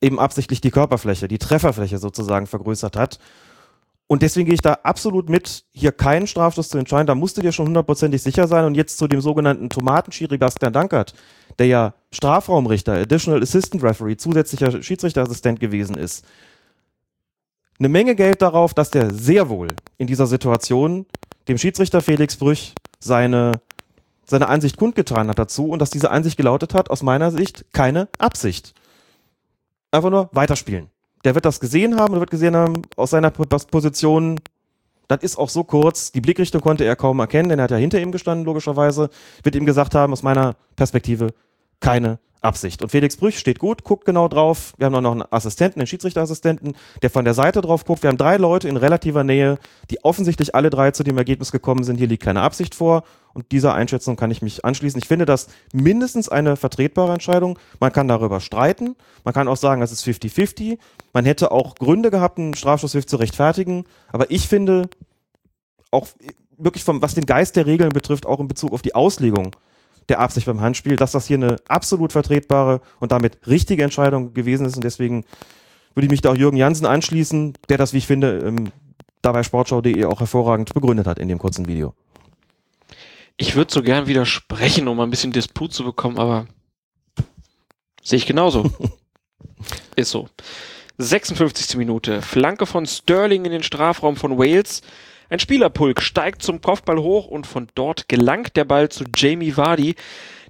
eben absichtlich die Körperfläche, die Trefferfläche sozusagen vergrößert hat. Und deswegen gehe ich da absolut mit, hier keinen Strafstoß zu entscheiden. Da musst du dir schon hundertprozentig sicher sein. Und jetzt zu dem sogenannten Tomatenschiri Bastian Dankert, der ja Strafraumrichter, Additional Assistant Referee, zusätzlicher Schiedsrichterassistent gewesen ist. Eine Menge Geld darauf, dass der sehr wohl in dieser Situation dem Schiedsrichter Felix Brüch seine, seine Ansicht kundgetan hat dazu und dass diese Ansicht gelautet hat, aus meiner Sicht keine Absicht. Einfach nur weiterspielen. Der wird das gesehen haben und wird gesehen haben, aus seiner Position, das ist auch so kurz, die Blickrichtung konnte er kaum erkennen, denn er hat ja hinter ihm gestanden, logischerweise, wird ihm gesagt haben, aus meiner Perspektive, keine Absicht. Und Felix Brüch steht gut, guckt genau drauf. Wir haben noch einen Assistenten, einen Schiedsrichterassistenten, der von der Seite drauf guckt. Wir haben drei Leute in relativer Nähe, die offensichtlich alle drei zu dem Ergebnis gekommen sind, hier liegt keine Absicht vor. Und dieser Einschätzung kann ich mich anschließen. Ich finde das mindestens eine vertretbare Entscheidung. Man kann darüber streiten. Man kann auch sagen, das ist 50-50. Man hätte auch Gründe gehabt, einen Strafschusspfiff zu rechtfertigen. Aber ich finde, auch wirklich vom, was den Geist der Regeln betrifft, auch in Bezug auf die Auslegung der Absicht beim Handspiel, dass das hier eine absolut vertretbare und damit richtige Entscheidung gewesen ist. Und deswegen würde ich mich da auch Jürgen Jansen anschließen, der das, wie ich finde, ähm, dabei sportschau.de auch hervorragend begründet hat in dem kurzen Video. Ich würde so gern widersprechen, um ein bisschen Disput zu bekommen, aber sehe ich genauso. Ist so. 56. Minute. Flanke von Sterling in den Strafraum von Wales. Ein Spielerpulk steigt zum Kopfball hoch und von dort gelangt der Ball zu Jamie Vardy,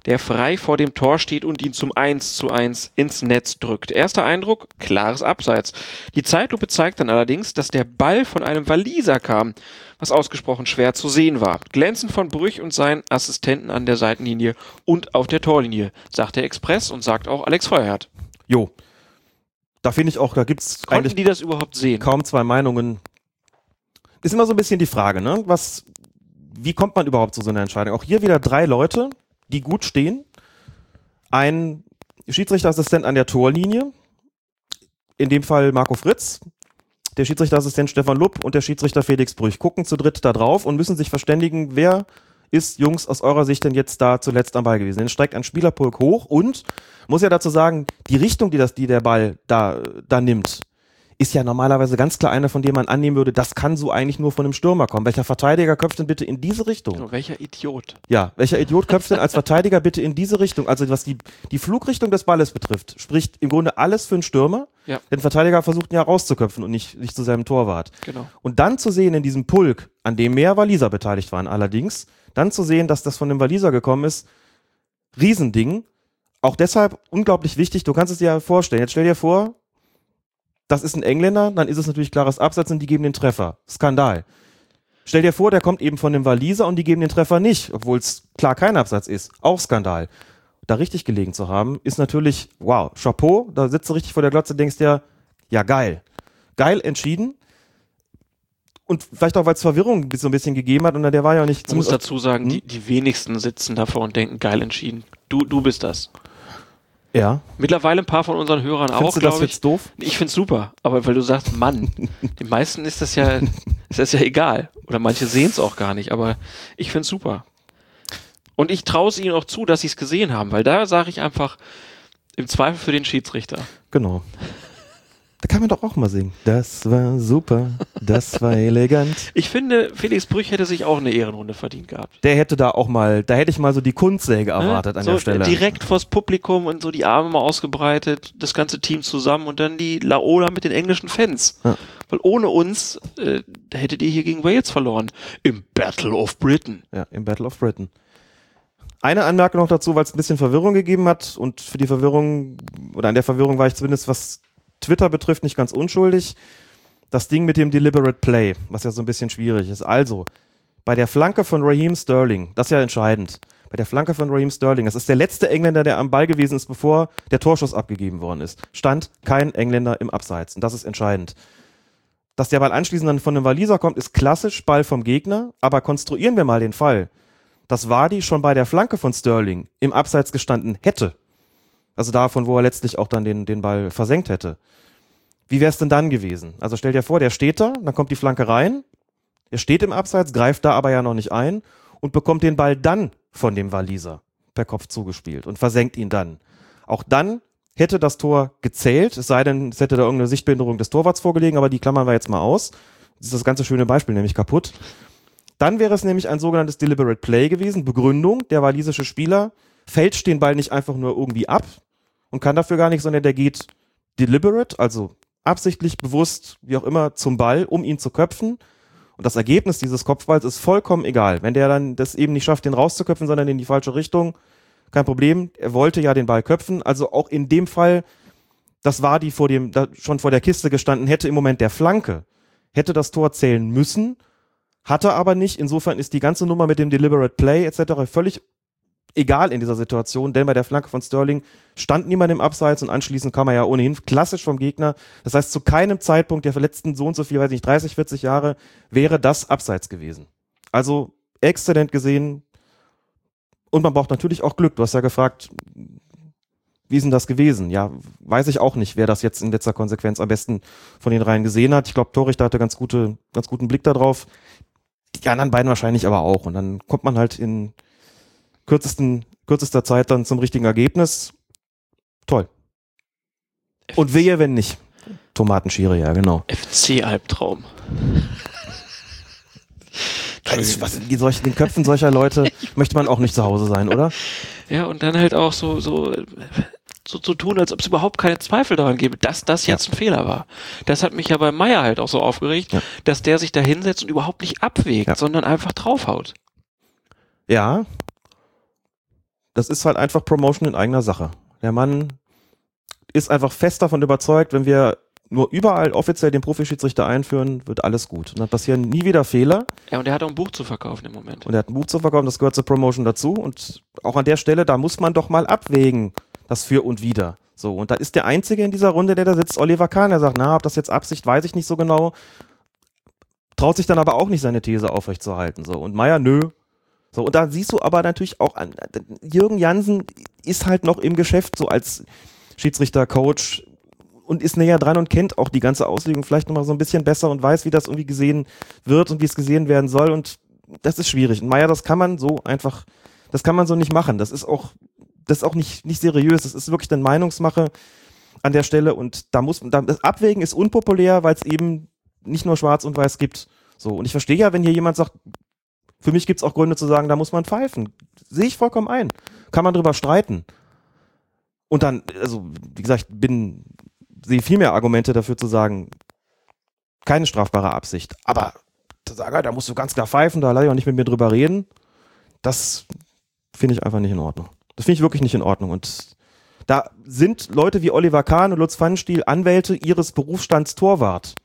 der frei vor dem Tor steht und ihn zum 1 zu 1 ins Netz drückt. Erster Eindruck, klares Abseits. Die Zeitlupe zeigt dann allerdings, dass der Ball von einem Waliser kam, was ausgesprochen schwer zu sehen war. Glänzend von Brüch und seinen Assistenten an der Seitenlinie und auf der Torlinie, sagt der Express und sagt auch Alex Feuerhardt. Jo. Da finde ich auch, da gibt's Konnten die das überhaupt sehen? kaum zwei Meinungen ist immer so ein bisschen die Frage, ne? Was, wie kommt man überhaupt zu so einer Entscheidung? Auch hier wieder drei Leute, die gut stehen. Ein Schiedsrichterassistent an der Torlinie, in dem Fall Marco Fritz, der Schiedsrichterassistent Stefan Lupp und der Schiedsrichter Felix Brüch gucken zu dritt da drauf und müssen sich verständigen, wer ist, Jungs, aus eurer Sicht denn jetzt da zuletzt am Ball gewesen? Denn steigt ein Spielerpulk hoch und muss ja dazu sagen, die Richtung, die das, die der Ball da, da nimmt, ist ja normalerweise ganz klar einer, von dem man annehmen würde, das kann so eigentlich nur von einem Stürmer kommen. Welcher Verteidiger köpft denn bitte in diese Richtung? Oh, welcher Idiot? Ja, welcher Idiot köpft denn als Verteidiger bitte in diese Richtung? Also was die, die Flugrichtung des Balles betrifft, spricht im Grunde alles für einen Stürmer. Ja. Denn Verteidiger versucht ihn ja rauszuköpfen und nicht, nicht zu seinem Torwart. Genau. Und dann zu sehen in diesem Pulk, an dem mehr Waliser beteiligt waren allerdings, dann zu sehen, dass das von dem Waliser gekommen ist, Riesending. Auch deshalb unglaublich wichtig, du kannst es dir ja vorstellen. Jetzt stell dir vor, das ist ein Engländer, dann ist es natürlich klares Absatz und die geben den Treffer. Skandal. Stell dir vor, der kommt eben von dem Waliser und die geben den Treffer nicht, obwohl es klar kein Absatz ist. Auch Skandal. Da richtig gelegen zu haben, ist natürlich, wow, Chapeau, da sitzt du richtig vor der Glotze, denkst dir, ja geil. Geil entschieden. Und vielleicht auch, weil es Verwirrung so ein bisschen gegeben hat und der war ja nicht... Ich muss dazu sagen, die, die wenigsten sitzen davor und denken, geil entschieden. Du, du bist das. Ja. Mittlerweile ein paar von unseren Hörern Findest auch, glaube ich. jetzt doof? Ich find's super, aber weil du sagst, Mann, den meisten ist das ja, ist das ja egal. Oder manche sehen's auch gar nicht, aber ich find's super. Und ich traue es ihnen auch zu, dass sie es gesehen haben, weil da sage ich einfach, im Zweifel für den Schiedsrichter. Genau. Da kann man doch auch mal singen. Das war super, das war elegant. Ich finde, Felix Brüch hätte sich auch eine Ehrenrunde verdient gehabt. Der hätte da auch mal, da hätte ich mal so die Kunstsäge erwartet Ne? an so der Stelle. Direkt vors Publikum und so die Arme mal ausgebreitet, das ganze Team zusammen und dann die Laola mit den englischen Fans. Ja. Weil ohne uns äh, hättet ihr hier gegen Wales verloren. Im Battle of Britain. Ja, im Battle of Britain. Eine Anmerkung noch dazu, weil es ein bisschen Verwirrung gegeben hat und für die Verwirrung, oder an der Verwirrung war ich zumindest, was Twitter betrifft, nicht ganz unschuldig. Das Ding mit dem Deliberate Play, was ja so ein bisschen schwierig ist. Also, bei der Flanke von Raheem Sterling, das ist ja entscheidend. Bei der Flanke von Raheem Sterling, das ist der letzte Engländer, der am Ball gewesen ist, bevor der Torschuss abgegeben worden ist. Stand kein Engländer im Abseits. Und das ist entscheidend. Dass der Ball anschließend dann von einem Waliser kommt, ist klassisch Ball vom Gegner. Aber konstruieren wir mal den Fall, dass Vardy schon bei der Flanke von Sterling im Abseits gestanden hätte. Also davon, wo er letztlich auch dann den, den Ball versenkt hätte. Wie wäre es denn dann gewesen? Also stell dir vor, der steht da, dann kommt die Flanke rein, er steht im Abseits, greift da aber ja noch nicht ein und bekommt den Ball dann von dem Waliser per Kopf zugespielt und versenkt ihn dann. Auch dann hätte das Tor gezählt, es sei denn, es hätte da irgendeine Sichtbehinderung des Torwarts vorgelegen, aber die klammern wir jetzt mal aus. Das ist das ganze schöne Beispiel nämlich kaputt. Dann wäre es nämlich ein sogenanntes Deliberate Play gewesen. Begründung, der walisische Spieler fälscht den Ball nicht einfach nur irgendwie ab und kann dafür gar nicht, sondern der geht deliberate, also absichtlich, bewusst, wie auch immer, zum Ball, um ihn zu köpfen. Und das Ergebnis dieses Kopfballs ist vollkommen egal. Wenn der dann das eben nicht schafft, den rauszuköpfen, sondern in die falsche Richtung, kein Problem. Er wollte ja den Ball köpfen. Also auch in dem Fall, das war die vor dem, da schon vor der Kiste gestanden hätte im Moment der Flanke, hätte das Tor zählen müssen, hatte aber nicht. Insofern ist die ganze Nummer mit dem Deliberate Play etc. völlig egal in dieser Situation, denn bei der Flanke von Sterling stand niemand im Abseits und anschließend kam er ja ohnehin klassisch vom Gegner. Das heißt, zu keinem Zeitpunkt der letzten so und so viel, weiß nicht, 30, 40 Jahre wäre das Abseits gewesen. Also exzellent gesehen. Und man braucht natürlich auch Glück. Du hast ja gefragt, wie ist denn das gewesen? Ja, weiß ich auch nicht, wer das jetzt in letzter Konsequenz am besten von den Reihen gesehen hat. Ich glaube, Torrichter hatte ganz gute, ganz guten Blick darauf. Die anderen beiden wahrscheinlich aber auch. Und dann kommt man halt in kürzesten, kürzester Zeit dann zum richtigen Ergebnis. Toll. Und wehe, wenn nicht. Tomatenschere, ja, genau. FC-Albtraum. Ist, was, in den Köpfen solcher Leute möchte man auch nicht zu Hause sein, oder? Ja, und dann halt auch so, so, so zu tun, als ob es überhaupt keine Zweifel daran gäbe, dass das jetzt ein Fehler war. Das hat mich ja bei Meier halt auch so aufgeregt, Ja. dass der sich da hinsetzt und überhaupt nicht abwägt, Ja. sondern einfach draufhaut. Ja. Das ist halt einfach Promotion in eigener Sache. Der Mann ist einfach fest davon überzeugt, wenn wir nur überall offiziell den Profischiedsrichter einführen, wird alles gut. Und dann passieren nie wieder Fehler. Ja, und er hat auch ein Buch zu verkaufen im Moment. Und er hat ein Buch zu verkaufen, das gehört zur Promotion dazu. Und auch an der Stelle, da muss man doch mal abwägen, das für und wider. So, und da ist der Einzige in dieser Runde, der da sitzt, Oliver Kahn, der sagt, na, ob das jetzt Absicht, weiß ich nicht so genau. Traut sich dann aber auch nicht, seine These aufrechtzuerhalten. So, und Meier, nö. So, und da siehst du aber natürlich auch an, Jürgen Jansen ist halt noch im Geschäft, so als Schiedsrichter, Coach und ist näher dran und kennt auch die ganze Auslegung vielleicht nochmal so ein bisschen besser und weiß, wie das irgendwie gesehen wird und wie es gesehen werden soll. Und das ist schwierig. Und Meier, das kann man so einfach, das kann man so nicht machen. Das ist auch, das ist auch nicht, nicht seriös. Das ist wirklich eine Meinungsmache an der Stelle. Und da muss, da, das Abwägen ist unpopulär, weil es eben nicht nur schwarz und weiß gibt. So. Und ich verstehe ja, wenn hier jemand sagt, für mich gibt es auch Gründe zu sagen, da muss man pfeifen. Sehe ich vollkommen ein. Kann man drüber streiten. Und dann, also, wie gesagt, bin, sehe viel mehr Argumente dafür zu sagen, keine strafbare Absicht. Aber zu sagen, da musst du ganz klar pfeifen, da lass ich auch nicht mit mir drüber reden, das finde ich einfach nicht in Ordnung. Das finde ich wirklich nicht in Ordnung. Und da sind Leute wie Oliver Kahn und Lutz Pfannenstiel Anwälte ihres Berufsstands Torwart.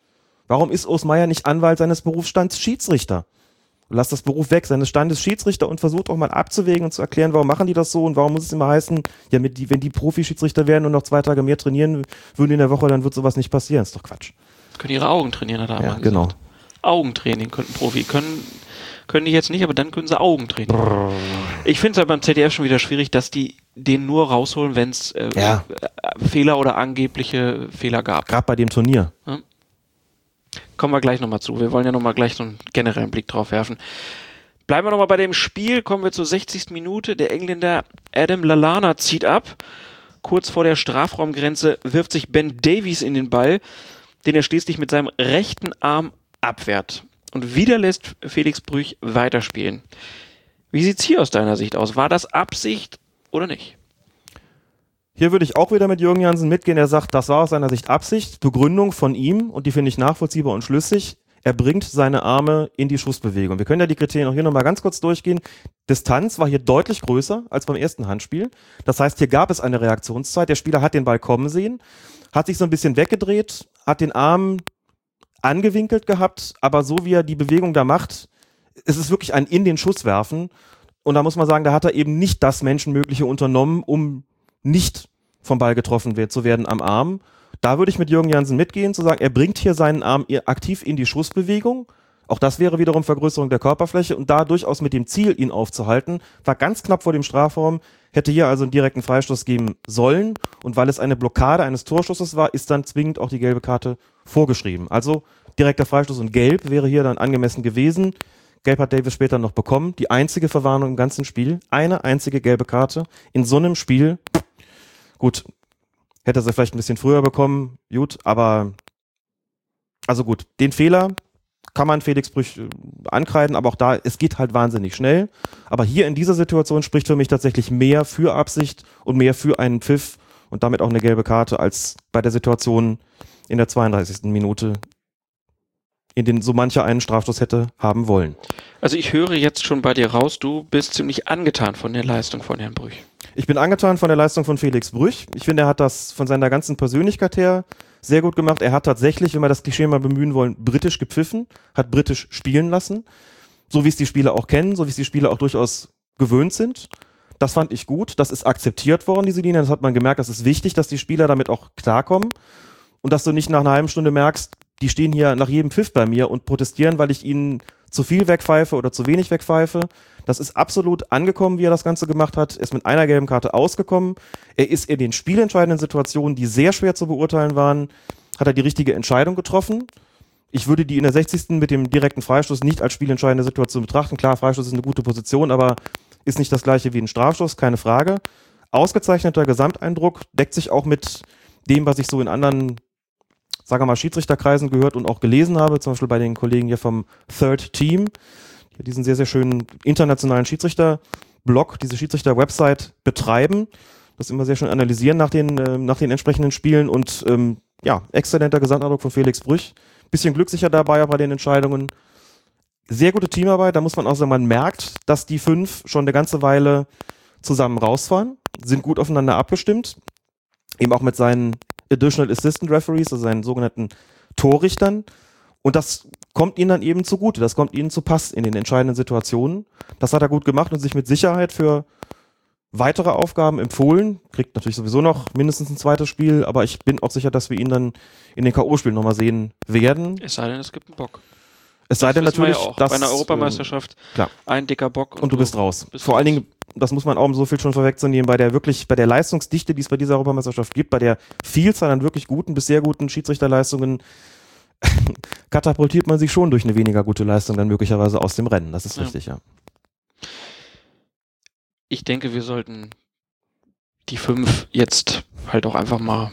Warum ist Urs Meier nicht Anwalt seines Berufsstands Schiedsrichter? Lass das Beruf weg, seines Standes Schiedsrichter und versucht auch mal abzuwägen und zu erklären, warum machen die das so und warum muss es immer heißen, ja, die, wenn die Profi-Schiedsrichter wären und noch zwei Tage mehr trainieren würden in der Woche, dann wird sowas nicht passieren. Ist doch Quatsch. Können ihre Augen trainieren, hat er Ja, genau. gesagt. Augentraining könnten Profi. Können, können die jetzt nicht, aber dann können sie Augentraining. Ich finde es aber beim ZDF schon wieder schwierig, dass die den nur rausholen, wenn es äh, Ja. äh, Fehler oder angebliche Fehler gab. Gerade bei dem Turnier. Kommen wir gleich nochmal zu. Wir wollen ja nochmal gleich so einen generellen Blick drauf werfen. Bleiben wir nochmal bei dem Spiel, kommen wir zur 60. Minute. Der Engländer Adam Lallana zieht ab. Kurz vor der Strafraumgrenze wirft sich Ben Davies in den Ball, den er schließlich mit seinem rechten Arm abwehrt. Und wieder lässt Felix Brüch weiterspielen. Wie sieht's hier aus deiner Sicht aus? War das Absicht oder nicht? Hier würde ich auch wieder mit Jürgen Jansen mitgehen. Er sagt, das war aus seiner Sicht Absicht, Begründung von ihm und die finde ich nachvollziehbar und schlüssig. Er bringt seine Arme in die Schussbewegung. Wir können ja die Kriterien auch hier nochmal ganz kurz durchgehen. Distanz war hier deutlich größer als beim ersten Handspiel. Das heißt, hier gab es eine Reaktionszeit. Der Spieler hat den Ball kommen sehen, hat sich so ein bisschen weggedreht, hat den Arm angewinkelt gehabt, aber so wie er die Bewegung da macht, es ist wirklich ein in den Schuss werfen. Und da muss man sagen, da hat er eben nicht das Menschenmögliche unternommen, um nicht vom Ball getroffen wird, zu werden am Arm. Da würde ich mit Jürgen Jansen mitgehen, zu sagen, er bringt hier seinen Arm aktiv in die Schussbewegung. Auch das wäre wiederum Vergrößerung der Körperfläche und da durchaus mit dem Ziel, ihn aufzuhalten. War ganz knapp vor dem Strafraum, hätte hier also einen direkten Freistoß geben sollen. Und weil es eine Blockade eines Torschusses war, ist dann zwingend auch die gelbe Karte vorgeschrieben. Also direkter Freistoß und gelb wäre hier dann angemessen gewesen. Gelb hat Davis später noch bekommen. Die einzige Verwarnung im ganzen Spiel. Eine einzige gelbe Karte. In so einem Spiel, gut, hätte er sie vielleicht ein bisschen früher bekommen, gut, aber also gut, den Fehler kann man Felix Brüch äh, ankreiden, aber auch da, es geht halt wahnsinnig schnell. Aber hier in dieser Situation spricht für mich tatsächlich mehr für Absicht und mehr für einen Pfiff und damit auch eine gelbe Karte als bei der Situation in der 32. Minute, in den so mancher einen Strafstoß hätte haben wollen. Also ich höre jetzt schon bei dir raus, du bist ziemlich angetan von der Leistung von Herrn Brüch. Ich bin angetan von der Leistung von Felix Brüch. Ich finde, er hat das von seiner ganzen Persönlichkeit her sehr gut gemacht. Er hat tatsächlich, wenn wir das Klischee mal bemühen wollen, britisch gepfiffen, hat britisch spielen lassen. So wie es die Spieler auch kennen, so wie es die Spieler auch durchaus gewöhnt sind. Das fand ich gut. Das ist akzeptiert worden, diese Linie. Das hat man gemerkt. Das ist wichtig, dass die Spieler damit auch klarkommen. Und dass du nicht nach einer halben Stunde merkst, die stehen hier nach jedem Pfiff bei mir und protestieren, weil ich ihnen zu viel wegpfeife oder zu wenig wegpfeife. Das ist absolut angekommen, wie er das Ganze gemacht hat. Er ist mit einer gelben Karte ausgekommen. Er ist in den spielentscheidenden Situationen, die sehr schwer zu beurteilen waren, hat er die richtige Entscheidung getroffen. Ich würde die in der 60. mit dem direkten Freistoß nicht als spielentscheidende Situation betrachten. Klar, Freistoß ist eine gute Position, aber ist nicht das gleiche wie ein Strafstoß, keine Frage. Ausgezeichneter Gesamteindruck, deckt sich auch mit dem, was ich so in anderen sagen wir mal, Schiedsrichterkreisen gehört und auch gelesen habe, zum Beispiel bei den Kollegen hier vom Third Team, die diesen sehr, sehr schönen internationalen Schiedsrichter-Blog, diese Schiedsrichter-Website betreiben, das immer sehr schön analysieren nach den, äh, nach den entsprechenden Spielen und ähm, ja, exzellenter Gesamteindruck von Felix Brüch. Bisschen glückssicher dabei bei den Entscheidungen. Sehr gute Teamarbeit, da muss man auch sagen, man merkt, dass die fünf schon eine ganze Weile zusammen rausfahren, sind gut aufeinander abgestimmt, eben auch mit seinen Additional Assistant Referees, also seinen sogenannten Torrichtern. Und das kommt ihnen dann eben zugute, das kommt ihnen zu Pass in den entscheidenden Situationen. Das hat er gut gemacht und sich mit Sicherheit für weitere Aufgaben empfohlen. Kriegt natürlich sowieso noch mindestens ein zweites Spiel, aber ich bin auch sicher, dass wir ihn dann in den K.O.-Spielen nochmal sehen werden. Es sei denn, es gibt einen Bock. Es sei denn natürlich, ja auch. dass bei einer Europameisterschaft klar. ein dicker Bock und du bist raus. bist Vor allen raus. Dingen, das muss man auch um so viel schon vorwegzunehmen, bei der wirklich, bei der Leistungsdichte, die es bei dieser Europameisterschaft gibt, bei der Vielzahl an wirklich guten bis sehr guten Schiedsrichterleistungen, katapultiert man sich schon durch eine weniger gute Leistung dann möglicherweise aus dem Rennen. Das ist Ja. richtig, ja. Ich denke, wir sollten die fünf jetzt halt auch einfach mal.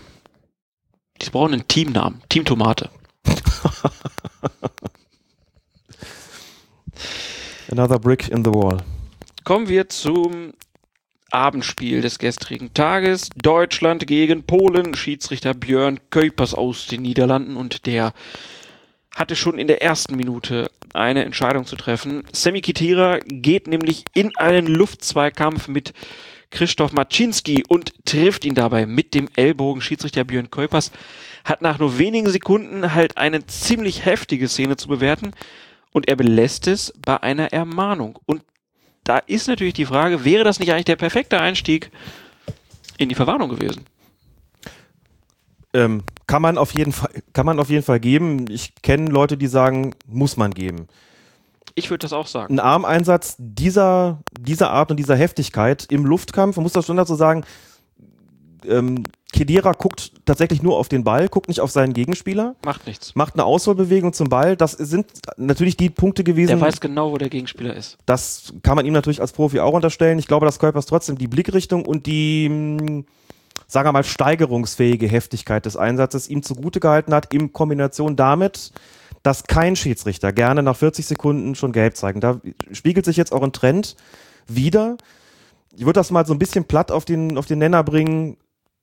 Die brauchen einen Teamnamen. Team Tomate. Another brick in the wall. Kommen wir zum Abendspiel des gestrigen Tages. Deutschland gegen Polen. Schiedsrichter Björn Kuipers aus den Niederlanden und der hatte schon in der ersten Minute eine Entscheidung zu treffen. Semi Khedira geht nämlich in einen Luftzweikampf mit Christoph Maczynski und trifft ihn dabei mit dem Ellbogen. Schiedsrichter Björn Kuipers hat nach nur wenigen Sekunden halt eine ziemlich heftige Szene zu bewerten und er belässt es bei einer Ermahnung. Und da ist natürlich die Frage, wäre das nicht eigentlich der perfekte Einstieg in die Verwarnung gewesen? Ähm, kann man auf jeden Fall, kann man auf jeden Fall geben. Ich kenne Leute, die sagen, muss man geben. Ich würde das auch sagen. Ein Armeinsatz dieser, dieser Art und dieser Heftigkeit im Luftkampf, man muss das schon dazu sagen, ähm, Kedira guckt tatsächlich nur auf den Ball, guckt nicht auf seinen Gegenspieler, Macht nichts. macht eine Ausholbewegung zum Ball. Das sind natürlich die Punkte gewesen. Der weiß genau, wo der Gegenspieler ist. Das kann man ihm natürlich als Profi auch unterstellen. Ich glaube, dass Kuipers trotzdem die Blickrichtung und die, mh, sagen wir mal, steigerungsfähige Heftigkeit des Einsatzes ihm zugute gehalten hat, in Kombination damit, dass kein Schiedsrichter gerne nach 40 Sekunden schon gelb zeigen. Da spiegelt sich jetzt auch ein Trend wieder. Ich würde das mal so ein bisschen platt auf den, auf den Nenner bringen.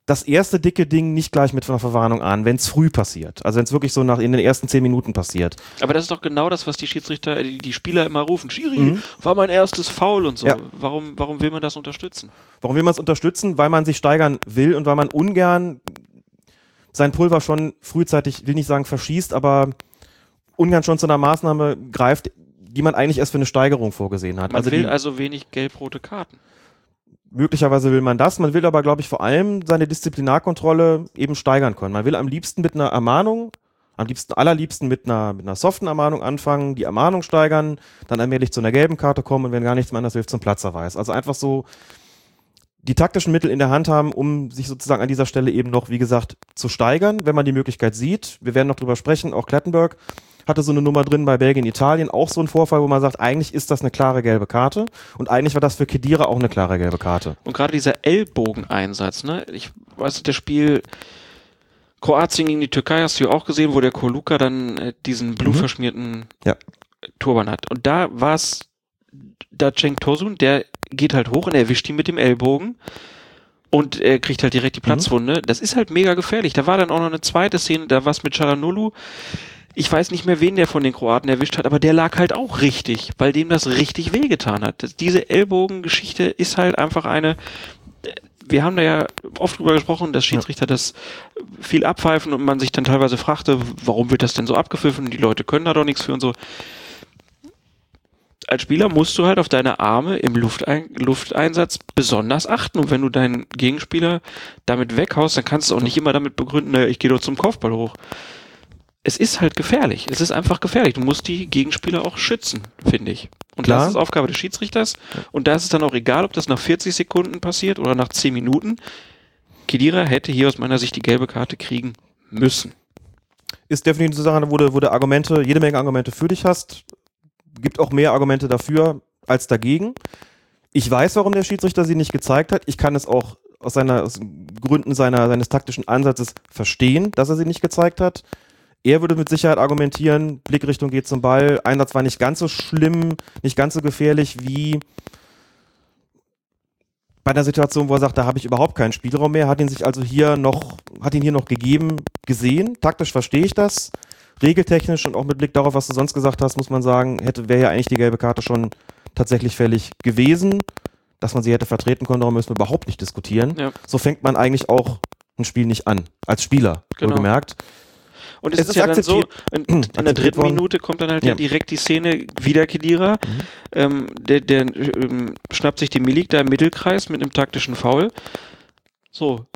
Das erste dicke Ding nicht gleich mit einer Verwarnung an, wenn es früh passiert. Also wenn es wirklich so nach in den ersten zehn Minuten passiert. Aber das ist doch genau das, was die Schiedsrichter, äh, die, die Spieler immer rufen. Schiri, war mein erstes Foul und so. Ja. Warum, warum will man das unterstützen? Warum will man es unterstützen? Weil man sich steigern will und weil man ungern sein Pulver schon frühzeitig, will nicht sagen verschießt, aber ungern schon zu einer Maßnahme greift, die man eigentlich erst für eine Steigerung vorgesehen hat. Man also will die, also wenig gelb-rote Karten. Möglicherweise will man das. Man will aber, glaube ich, vor allem seine Disziplinarkontrolle eben steigern können. Man will am liebsten mit einer Ermahnung, am liebsten, allerliebsten mit einer, mit einer soften Ermahnung anfangen, die Ermahnung steigern, dann allmählich zu einer gelben Karte kommen und wenn gar nichts mehr anders hilft, zum Platzverweis. Also einfach so die taktischen Mittel in der Hand haben, um sich sozusagen an dieser Stelle eben noch, wie gesagt, zu steigern, wenn man die Möglichkeit sieht. Wir werden noch drüber sprechen. Auch Klettenberg hatte so eine Nummer drin bei Belgien, Italien. Auch so ein Vorfall, wo man sagt, eigentlich ist das eine klare gelbe Karte. Und eigentlich war das für Kedira auch eine klare gelbe Karte. Und gerade dieser Ellbogeneinsatz, ne? Ich weiß, das Spiel Kroatien gegen die Türkei hast du ja auch gesehen, wo der Koluka dann äh, diesen blutverschmierten Ja. Turban hat. Und da war es da Cenk Tosun, der geht halt hoch und erwischt ihn mit dem Ellbogen und er kriegt halt direkt die Platzwunde. Das ist halt mega gefährlich. Da war dann auch noch eine zweite Szene, da war es mit Chalanolu. Ich weiß nicht mehr, wen der von den Kroaten erwischt hat, aber der lag halt auch richtig, weil dem das richtig wehgetan hat. Das, diese Ellbogengeschichte ist halt einfach eine, wir haben da ja oft drüber gesprochen, dass Schiedsrichter das viel abpfeifen und man sich dann teilweise fragte, warum wird das denn so abgepfiffen? Die Leute können da doch nichts für und so. Als Spieler musst du halt auf deine Arme im Luftein Lufteinsatz besonders achten. Und wenn du deinen Gegenspieler damit weghaust, dann kannst du auch nicht immer damit begründen, naja, ich gehe doch zum Kopfball hoch. Es ist halt gefährlich. Es ist einfach gefährlich. Du musst die Gegenspieler auch schützen, finde ich. Und Klar. das ist Aufgabe des Schiedsrichters. Und da ist es dann auch egal, ob das nach 40 Sekunden passiert oder nach 10 Minuten. Kedira hätte hier aus meiner Sicht die gelbe Karte kriegen müssen. ist definitiv eine Sache, wo du, wo du Argumente, jede Menge Argumente für dich hast. Gibt auch mehr Argumente dafür als dagegen. Ich weiß, warum der Schiedsrichter sie nicht gezeigt hat. Ich kann es auch aus, seiner, aus Gründen seiner, seines taktischen Ansatzes verstehen, dass er sie nicht gezeigt hat. Er würde mit Sicherheit argumentieren, Blickrichtung geht zum Ball, Einsatz war nicht ganz so schlimm, nicht ganz so gefährlich wie bei einer Situation, wo er sagt, da habe ich überhaupt keinen Spielraum mehr, hat ihn sich also hier noch, hat ihn hier noch gegeben, gesehen. Taktisch verstehe ich das. Regeltechnisch und auch mit Blick darauf, was du sonst gesagt hast, muss man sagen, hätte, wäre ja eigentlich die gelbe Karte schon tatsächlich fällig gewesen. Dass man sie hätte vertreten können, darum müssen wir überhaupt nicht diskutieren. Ja. So fängt man eigentlich auch ein Spiel nicht an. Als Spieler, Genau. wohlgemerkt. Und es, Es ist, ist ja dann so, in, in der dritten worden. Minute kommt dann halt ja. Mhm. direkt die Szene, wieder Kedira, ähm, der, der ähm, schnappt sich den Milik da im Mittelkreis mit einem taktischen Foul. So.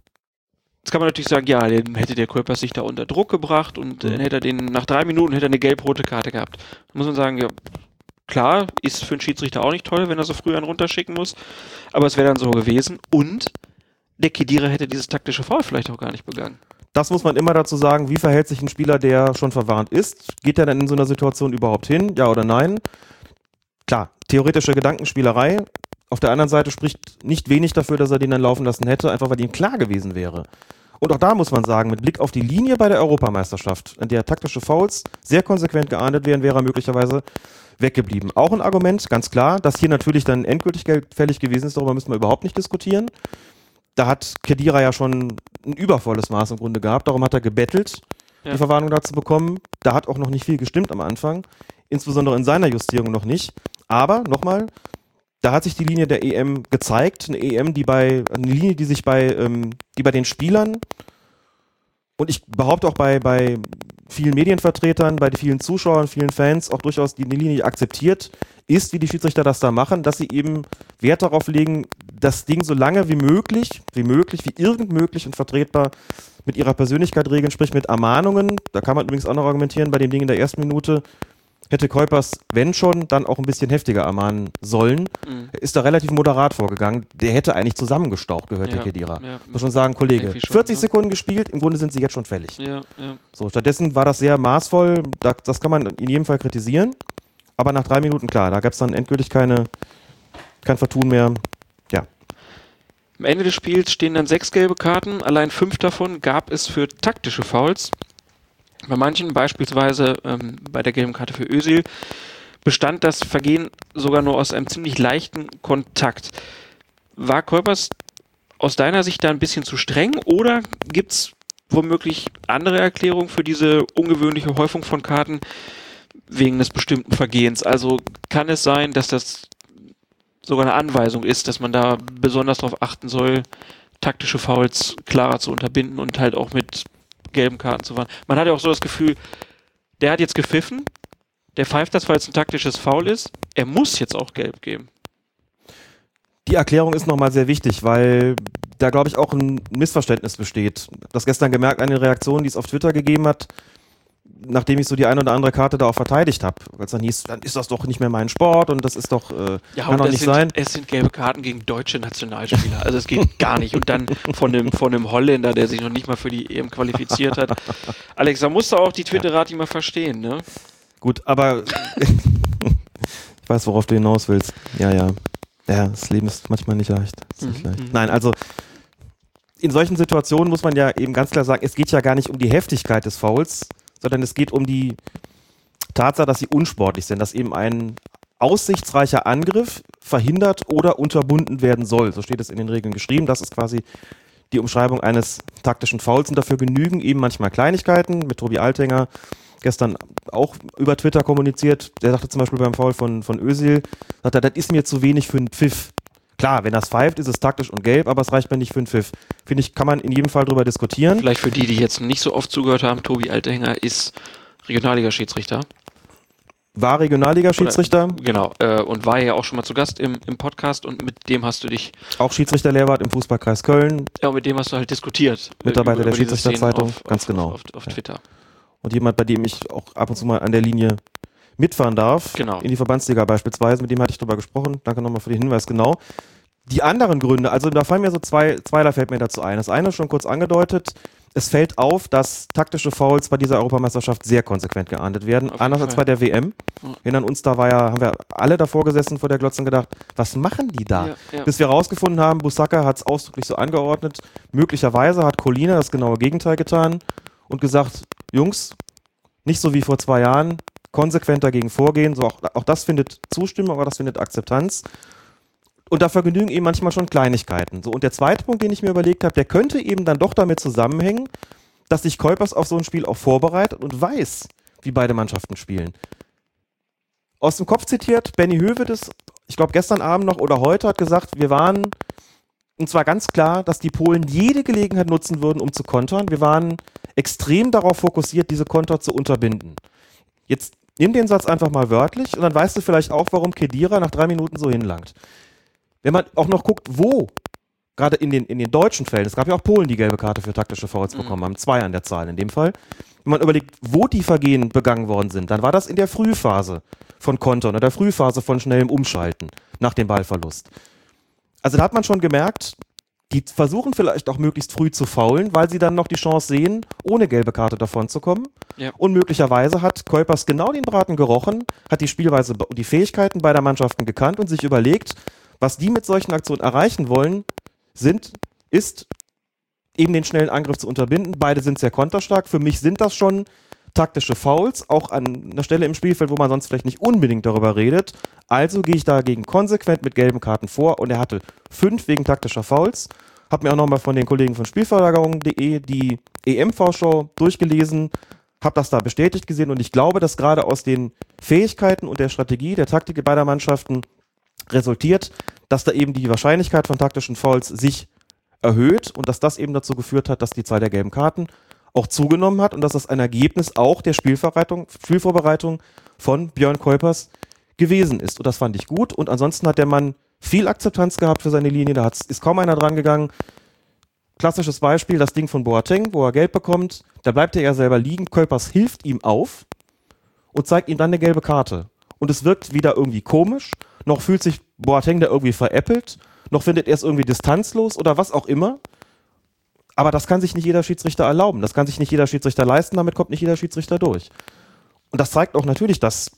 Jetzt kann man natürlich sagen, ja, dann hätte der Körper sich da unter Druck gebracht und Mhm. dann hätte er den, nach drei Minuten hätte er eine gelb-rote Karte gehabt. Da muss man sagen, ja, klar, ist für einen Schiedsrichter auch nicht toll, wenn er so früh einen runterschicken muss, aber es wäre dann so gewesen und der Kedira hätte dieses taktische Foul vielleicht auch gar nicht begangen. Das muss man immer dazu sagen, wie verhält sich ein Spieler, der schon verwarnt ist? Geht er denn in so einer Situation überhaupt hin? Ja oder nein? Klar, theoretische Gedankenspielerei. Auf der anderen Seite spricht nicht wenig dafür, dass er den dann laufen lassen hätte, einfach weil ihm klar gewesen wäre. Und auch da muss man sagen, mit Blick auf die Linie bei der Europameisterschaft, in der taktische Fouls sehr konsequent geahndet wären, wäre er möglicherweise weggeblieben. Auch ein Argument, ganz klar, dass hier natürlich dann endgültig fällig gewesen ist, darüber müssen wir überhaupt nicht diskutieren. Da hat Kedira ja schon ein übervolles Maß im Grunde gehabt, darum hat er gebettelt, Ja. die Verwarnung dazu bekommen. Da hat auch noch nicht viel gestimmt am Anfang, insbesondere in seiner Justierung noch nicht. Aber nochmal, da hat sich die Linie der EM gezeigt, eine EM, die bei, eine Linie, die sich bei, ähm, die bei den Spielern und ich behaupte auch bei, bei vielen Medienvertretern, bei vielen Zuschauern, vielen Fans auch durchaus die Linie akzeptiert ist, wie die Schiedsrichter das da machen, dass sie eben Wert darauf legen, das Ding so lange wie möglich, wie möglich, wie irgend möglich und vertretbar mit ihrer Persönlichkeit regeln, sprich mit Ermahnungen. Da kann man übrigens auch noch argumentieren, bei dem Ding in der ersten Minute hätte Kuipers, wenn schon, dann auch ein bisschen heftiger ermahnen sollen. Mhm. Er ist da relativ moderat vorgegangen. Der hätte eigentlich zusammengestaucht gehört, Ja, der Kedira. ja. Muss schon sagen, Kollege, schon, 40 ne? Sekunden gespielt, im Grunde sind sie jetzt schon fällig. Ja, ja. So, stattdessen war das sehr maßvoll, da, das kann man in jedem Fall kritisieren. Aber nach drei Minuten, klar, da gab es dann endgültig keine, kein Vertun mehr. Am Ende des Spiels stehen dann sechs gelbe Karten, allein fünf davon gab es für taktische Fouls. Bei manchen, beispielsweise ähm, bei der gelben Karte für Özil, bestand das Vergehen sogar nur aus einem ziemlich leichten Kontakt. War Kolpers aus deiner Sicht da ein bisschen zu streng oder gibt es womöglich andere Erklärungen für diese ungewöhnliche Häufung von Karten wegen des bestimmten Vergehens? Also kann es sein, dass das sogar eine Anweisung ist, dass man da besonders darauf achten soll, taktische Fouls klarer zu unterbinden und halt auch mit gelben Karten zu fahren. Man hat ja auch so das Gefühl, der hat jetzt gepfiffen, der pfeift das, weil es ein taktisches Foul ist, er muss jetzt auch gelb geben. Die Erklärung ist nochmal sehr wichtig, weil da, glaube ich, auch ein Missverständnis besteht. Das gestern gemerkt an den Reaktionen, die es auf Twitter gegeben hat, nachdem ich so die eine oder andere Karte da auch verteidigt habe. Weil es dann hieß, dann ist das doch nicht mehr mein Sport und das ist doch, äh, kann und doch es nicht sind, sein. Es sind gelbe Karten gegen deutsche Nationalspieler. Also es geht gar nicht. Und dann von einem, von einem Holländer, der sich noch nicht mal für die EM qualifiziert hat. Alex, da musst du auch die Twitterati mal verstehen, ne? Gut, aber ich weiß, worauf du hinaus willst. Ja, ja. Ja, das Leben ist manchmal nicht leicht. Nicht Mhm, leicht. mhm. Nein, also in solchen Situationen muss man ja eben ganz klar sagen, es geht ja gar nicht um die Heftigkeit des Fouls, sondern es geht um die Tatsache, dass sie unsportlich sind, dass eben ein aussichtsreicher Angriff verhindert oder unterbunden werden soll. So steht es in den Regeln geschrieben. Das ist quasi die Umschreibung eines taktischen Fouls und dafür genügen eben manchmal Kleinigkeiten. Mit Tobi Altenger gestern auch über Twitter kommuniziert. Der sagte zum Beispiel beim Foul von, von Özil, sagt er, das ist mir zu wenig für einen Pfiff. Klar, wenn das pfeift, ist es taktisch und gelb, aber es reicht mir nicht für einen Pfiff. Finde ich, kann man in jedem Fall drüber diskutieren. Vielleicht für die, die jetzt nicht so oft zugehört haben, Tobi Altenger ist Regionalliga-Schiedsrichter. War Regionalliga-Schiedsrichter, Genau. Äh, und war ja auch schon mal zu Gast im, im Podcast und mit dem hast du dich, auch Schiedsrichterlehrwart im Fußballkreis Köln ja, mit dem hast du halt diskutiert. äh, Mitarbeiter der diese Szenen Schiedsrichterzeitung, auf- ganz auf, genau. Auf, auf Ja. Twitter. und jemand, bei dem ich auch ab und zu mal an der Linie mitfahren darf. Genau. In die Verbandsliga beispielsweise, mit dem hatte ich drüber gesprochen. Danke nochmal für den Hinweis, genau. Die anderen Gründe, also da fallen mir so zwei, zweierlei fällt mir dazu ein. Das eine ist schon kurz angedeutet. Es fällt auf, dass taktische Fouls bei dieser Europameisterschaft sehr konsequent geahndet werden. Anders als bei der WM. Ja. Erinnern uns, da war ja, haben wir alle davor gesessen vor der Glotze und gedacht, was machen die da? Ja, ja. Bis wir rausgefunden haben, Busaka hat es ausdrücklich so angeordnet. Möglicherweise hat Colina das genaue Gegenteil getan und gesagt, Jungs, nicht so wie vor zwei Jahren, konsequent dagegen vorgehen. So auch, auch das findet Zustimmung, auch das findet Akzeptanz. Und da vergnügen eben manchmal schon Kleinigkeiten. So, und der zweite Punkt, den ich mir überlegt habe, der könnte eben dann doch damit zusammenhängen, dass sich Kolpers auf so ein Spiel auch vorbereitet und weiß, wie beide Mannschaften spielen. Aus dem Kopf zitiert, Benny Hövedes, ich glaube gestern Abend noch oder heute, hat gesagt, wir waren, und zwar ganz klar, dass die Polen jede Gelegenheit nutzen würden, um zu kontern. Wir waren extrem darauf fokussiert, diese Konter zu unterbinden. Jetzt nimm den Satz einfach mal wörtlich und dann weißt du vielleicht auch, warum Kedira nach drei Minuten so hinlangt. Wenn man auch noch guckt, wo, gerade in den, in den deutschen Fällen, es gab ja auch Polen, die gelbe Karte für taktische Fouls bekommen haben, zwei an der Zahl in dem Fall. Wenn man überlegt, wo die Vergehen begangen worden sind, dann war das in der Frühphase von Kontern oder der Frühphase von schnellem Umschalten nach dem Ballverlust. Also da hat man schon gemerkt, die versuchen vielleicht auch möglichst früh zu faulen, weil sie dann noch die Chance sehen, ohne gelbe Karte davon zu kommen. Ja. Und möglicherweise hat Kuipers genau den Braten gerochen, hat die Spielweise und die Fähigkeiten beider Mannschaften gekannt und sich überlegt, was die mit solchen Aktionen erreichen wollen, sind, ist eben den schnellen Angriff zu unterbinden. Beide sind sehr konterstark. Für mich sind das schon taktische Fouls, auch an einer Stelle im Spielfeld, wo man sonst vielleicht nicht unbedingt darüber redet. Also gehe ich dagegen konsequent mit gelben Karten vor und er hatte fünf wegen taktischer Fouls. Hab mir auch nochmal von den Kollegen von Spielverlagerung.de die EM-Vorschau durchgelesen, hab das da bestätigt gesehen und ich glaube, dass gerade aus den Fähigkeiten und der Strategie, der Taktik beider Mannschaften resultiert, dass da eben die Wahrscheinlichkeit von taktischen Fouls sich erhöht und dass das eben dazu geführt hat, dass die Zahl der gelben Karten auch zugenommen hat und dass das ein Ergebnis auch der Spielvorbereitung, Spielvorbereitung von Björn Kuipers gewesen ist. Und das fand ich gut. Und ansonsten hat der Mann viel Akzeptanz gehabt für seine Linie, da ist kaum einer dran gegangen. Klassisches Beispiel, das Ding von Boateng, wo er Geld bekommt, da bleibt er ja selber liegen, Kölpers hilft ihm auf und zeigt ihm dann eine gelbe Karte. Und es wirkt wieder irgendwie komisch, noch fühlt sich Boateng da irgendwie veräppelt, noch findet er es irgendwie distanzlos oder was auch immer. Aber das kann sich nicht jeder Schiedsrichter erlauben, das kann sich nicht jeder Schiedsrichter leisten, damit kommt nicht jeder Schiedsrichter durch. Und das zeigt auch natürlich, dass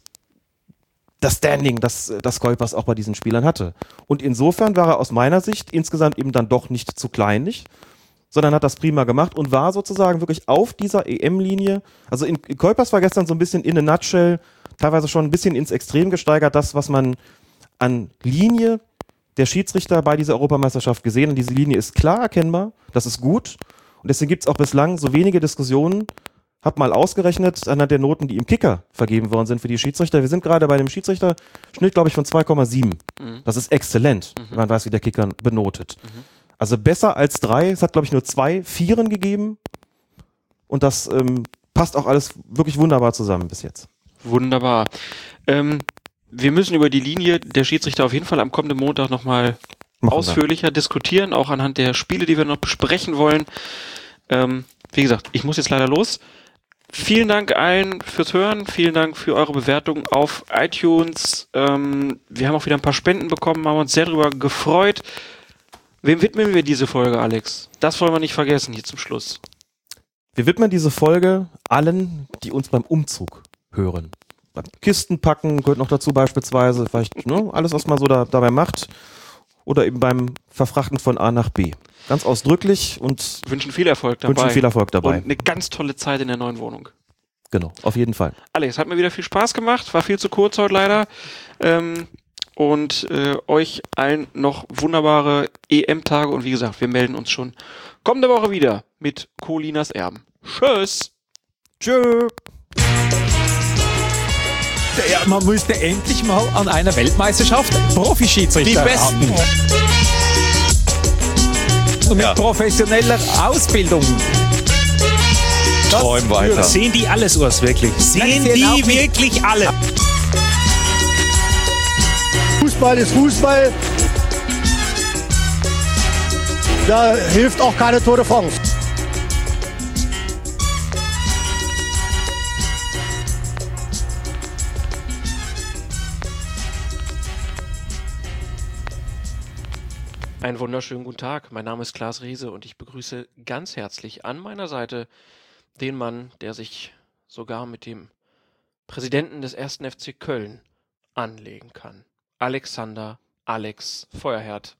das Standing, das, das Kolpers auch bei diesen Spielern hatte. Und insofern war er aus meiner Sicht insgesamt eben dann doch nicht zu kleinlich, sondern hat das prima gemacht und war sozusagen wirklich auf dieser EM-Linie. Also in, in Kolpers war gestern so ein bisschen in a nutshell, teilweise schon ein bisschen ins Extrem gesteigert, das, was man an Linie der Schiedsrichter bei dieser Europameisterschaft gesehen. Und diese Linie ist klar erkennbar, das ist gut. Und deswegen gibt es auch bislang so wenige Diskussionen hab mal ausgerechnet anhand der Noten, die im Kicker vergeben worden sind für die Schiedsrichter. Wir sind gerade bei einem Schiedsrichterschnitt, glaube ich, von 2,7. Mhm. Das ist exzellent, mhm. wenn man weiß, wie der Kicker benotet. Mhm. Also besser als drei. Es hat, glaube ich, nur zwei Vieren gegeben. Und das ähm, passt auch alles wirklich wunderbar zusammen bis jetzt. Wunderbar. Ähm, wir müssen über die Linie der Schiedsrichter auf jeden Fall am kommenden Montag nochmal ausführlicher wir. diskutieren, auch anhand der Spiele, die wir noch besprechen wollen. Ähm, wie gesagt, ich muss jetzt leider los. Vielen Dank allen fürs Hören. Vielen Dank für eure Bewertung auf iTunes. Ähm, wir haben auch wieder ein paar Spenden bekommen, haben uns sehr darüber gefreut. Wem widmen wir diese Folge, Alex? Das wollen wir nicht vergessen hier zum Schluss. Wir widmen diese Folge allen, die uns beim Umzug hören. Beim Kistenpacken gehört noch dazu beispielsweise, vielleicht ne, alles, was man so da, dabei macht. Oder eben beim Verfrachten von A nach B ganz ausdrücklich und wünschen viel Erfolg dabei. Wünschen viel Erfolg dabei. Und eine ganz tolle Zeit in der neuen Wohnung. Genau, auf jeden Fall. Alex, hat mir wieder viel Spaß gemacht, war viel zu kurz heute leider. Ähm, und äh, euch allen noch wunderbare EM-Tage und wie gesagt, wir melden uns schon kommende Woche wieder mit Colinas Erben. Tschüss. Tschö. Ja, man müsste endlich mal an einer Weltmeisterschaft Profischiedsrichter Die Besten. Haben und mit ja. professioneller Ausbildung. Träum weiter. Sehen die alles, Urs, wirklich? Sehen die wirklich alle? Fußball ist Fußball. Da hilft auch keine Tour de France. Einen wunderschönen guten Tag. Mein Name ist Klaas Riese und ich begrüße ganz herzlich an meiner Seite den Mann, der sich sogar mit dem Präsidenten des 1. FC Köln anlegen kann. Alexander Alex Feuerherd.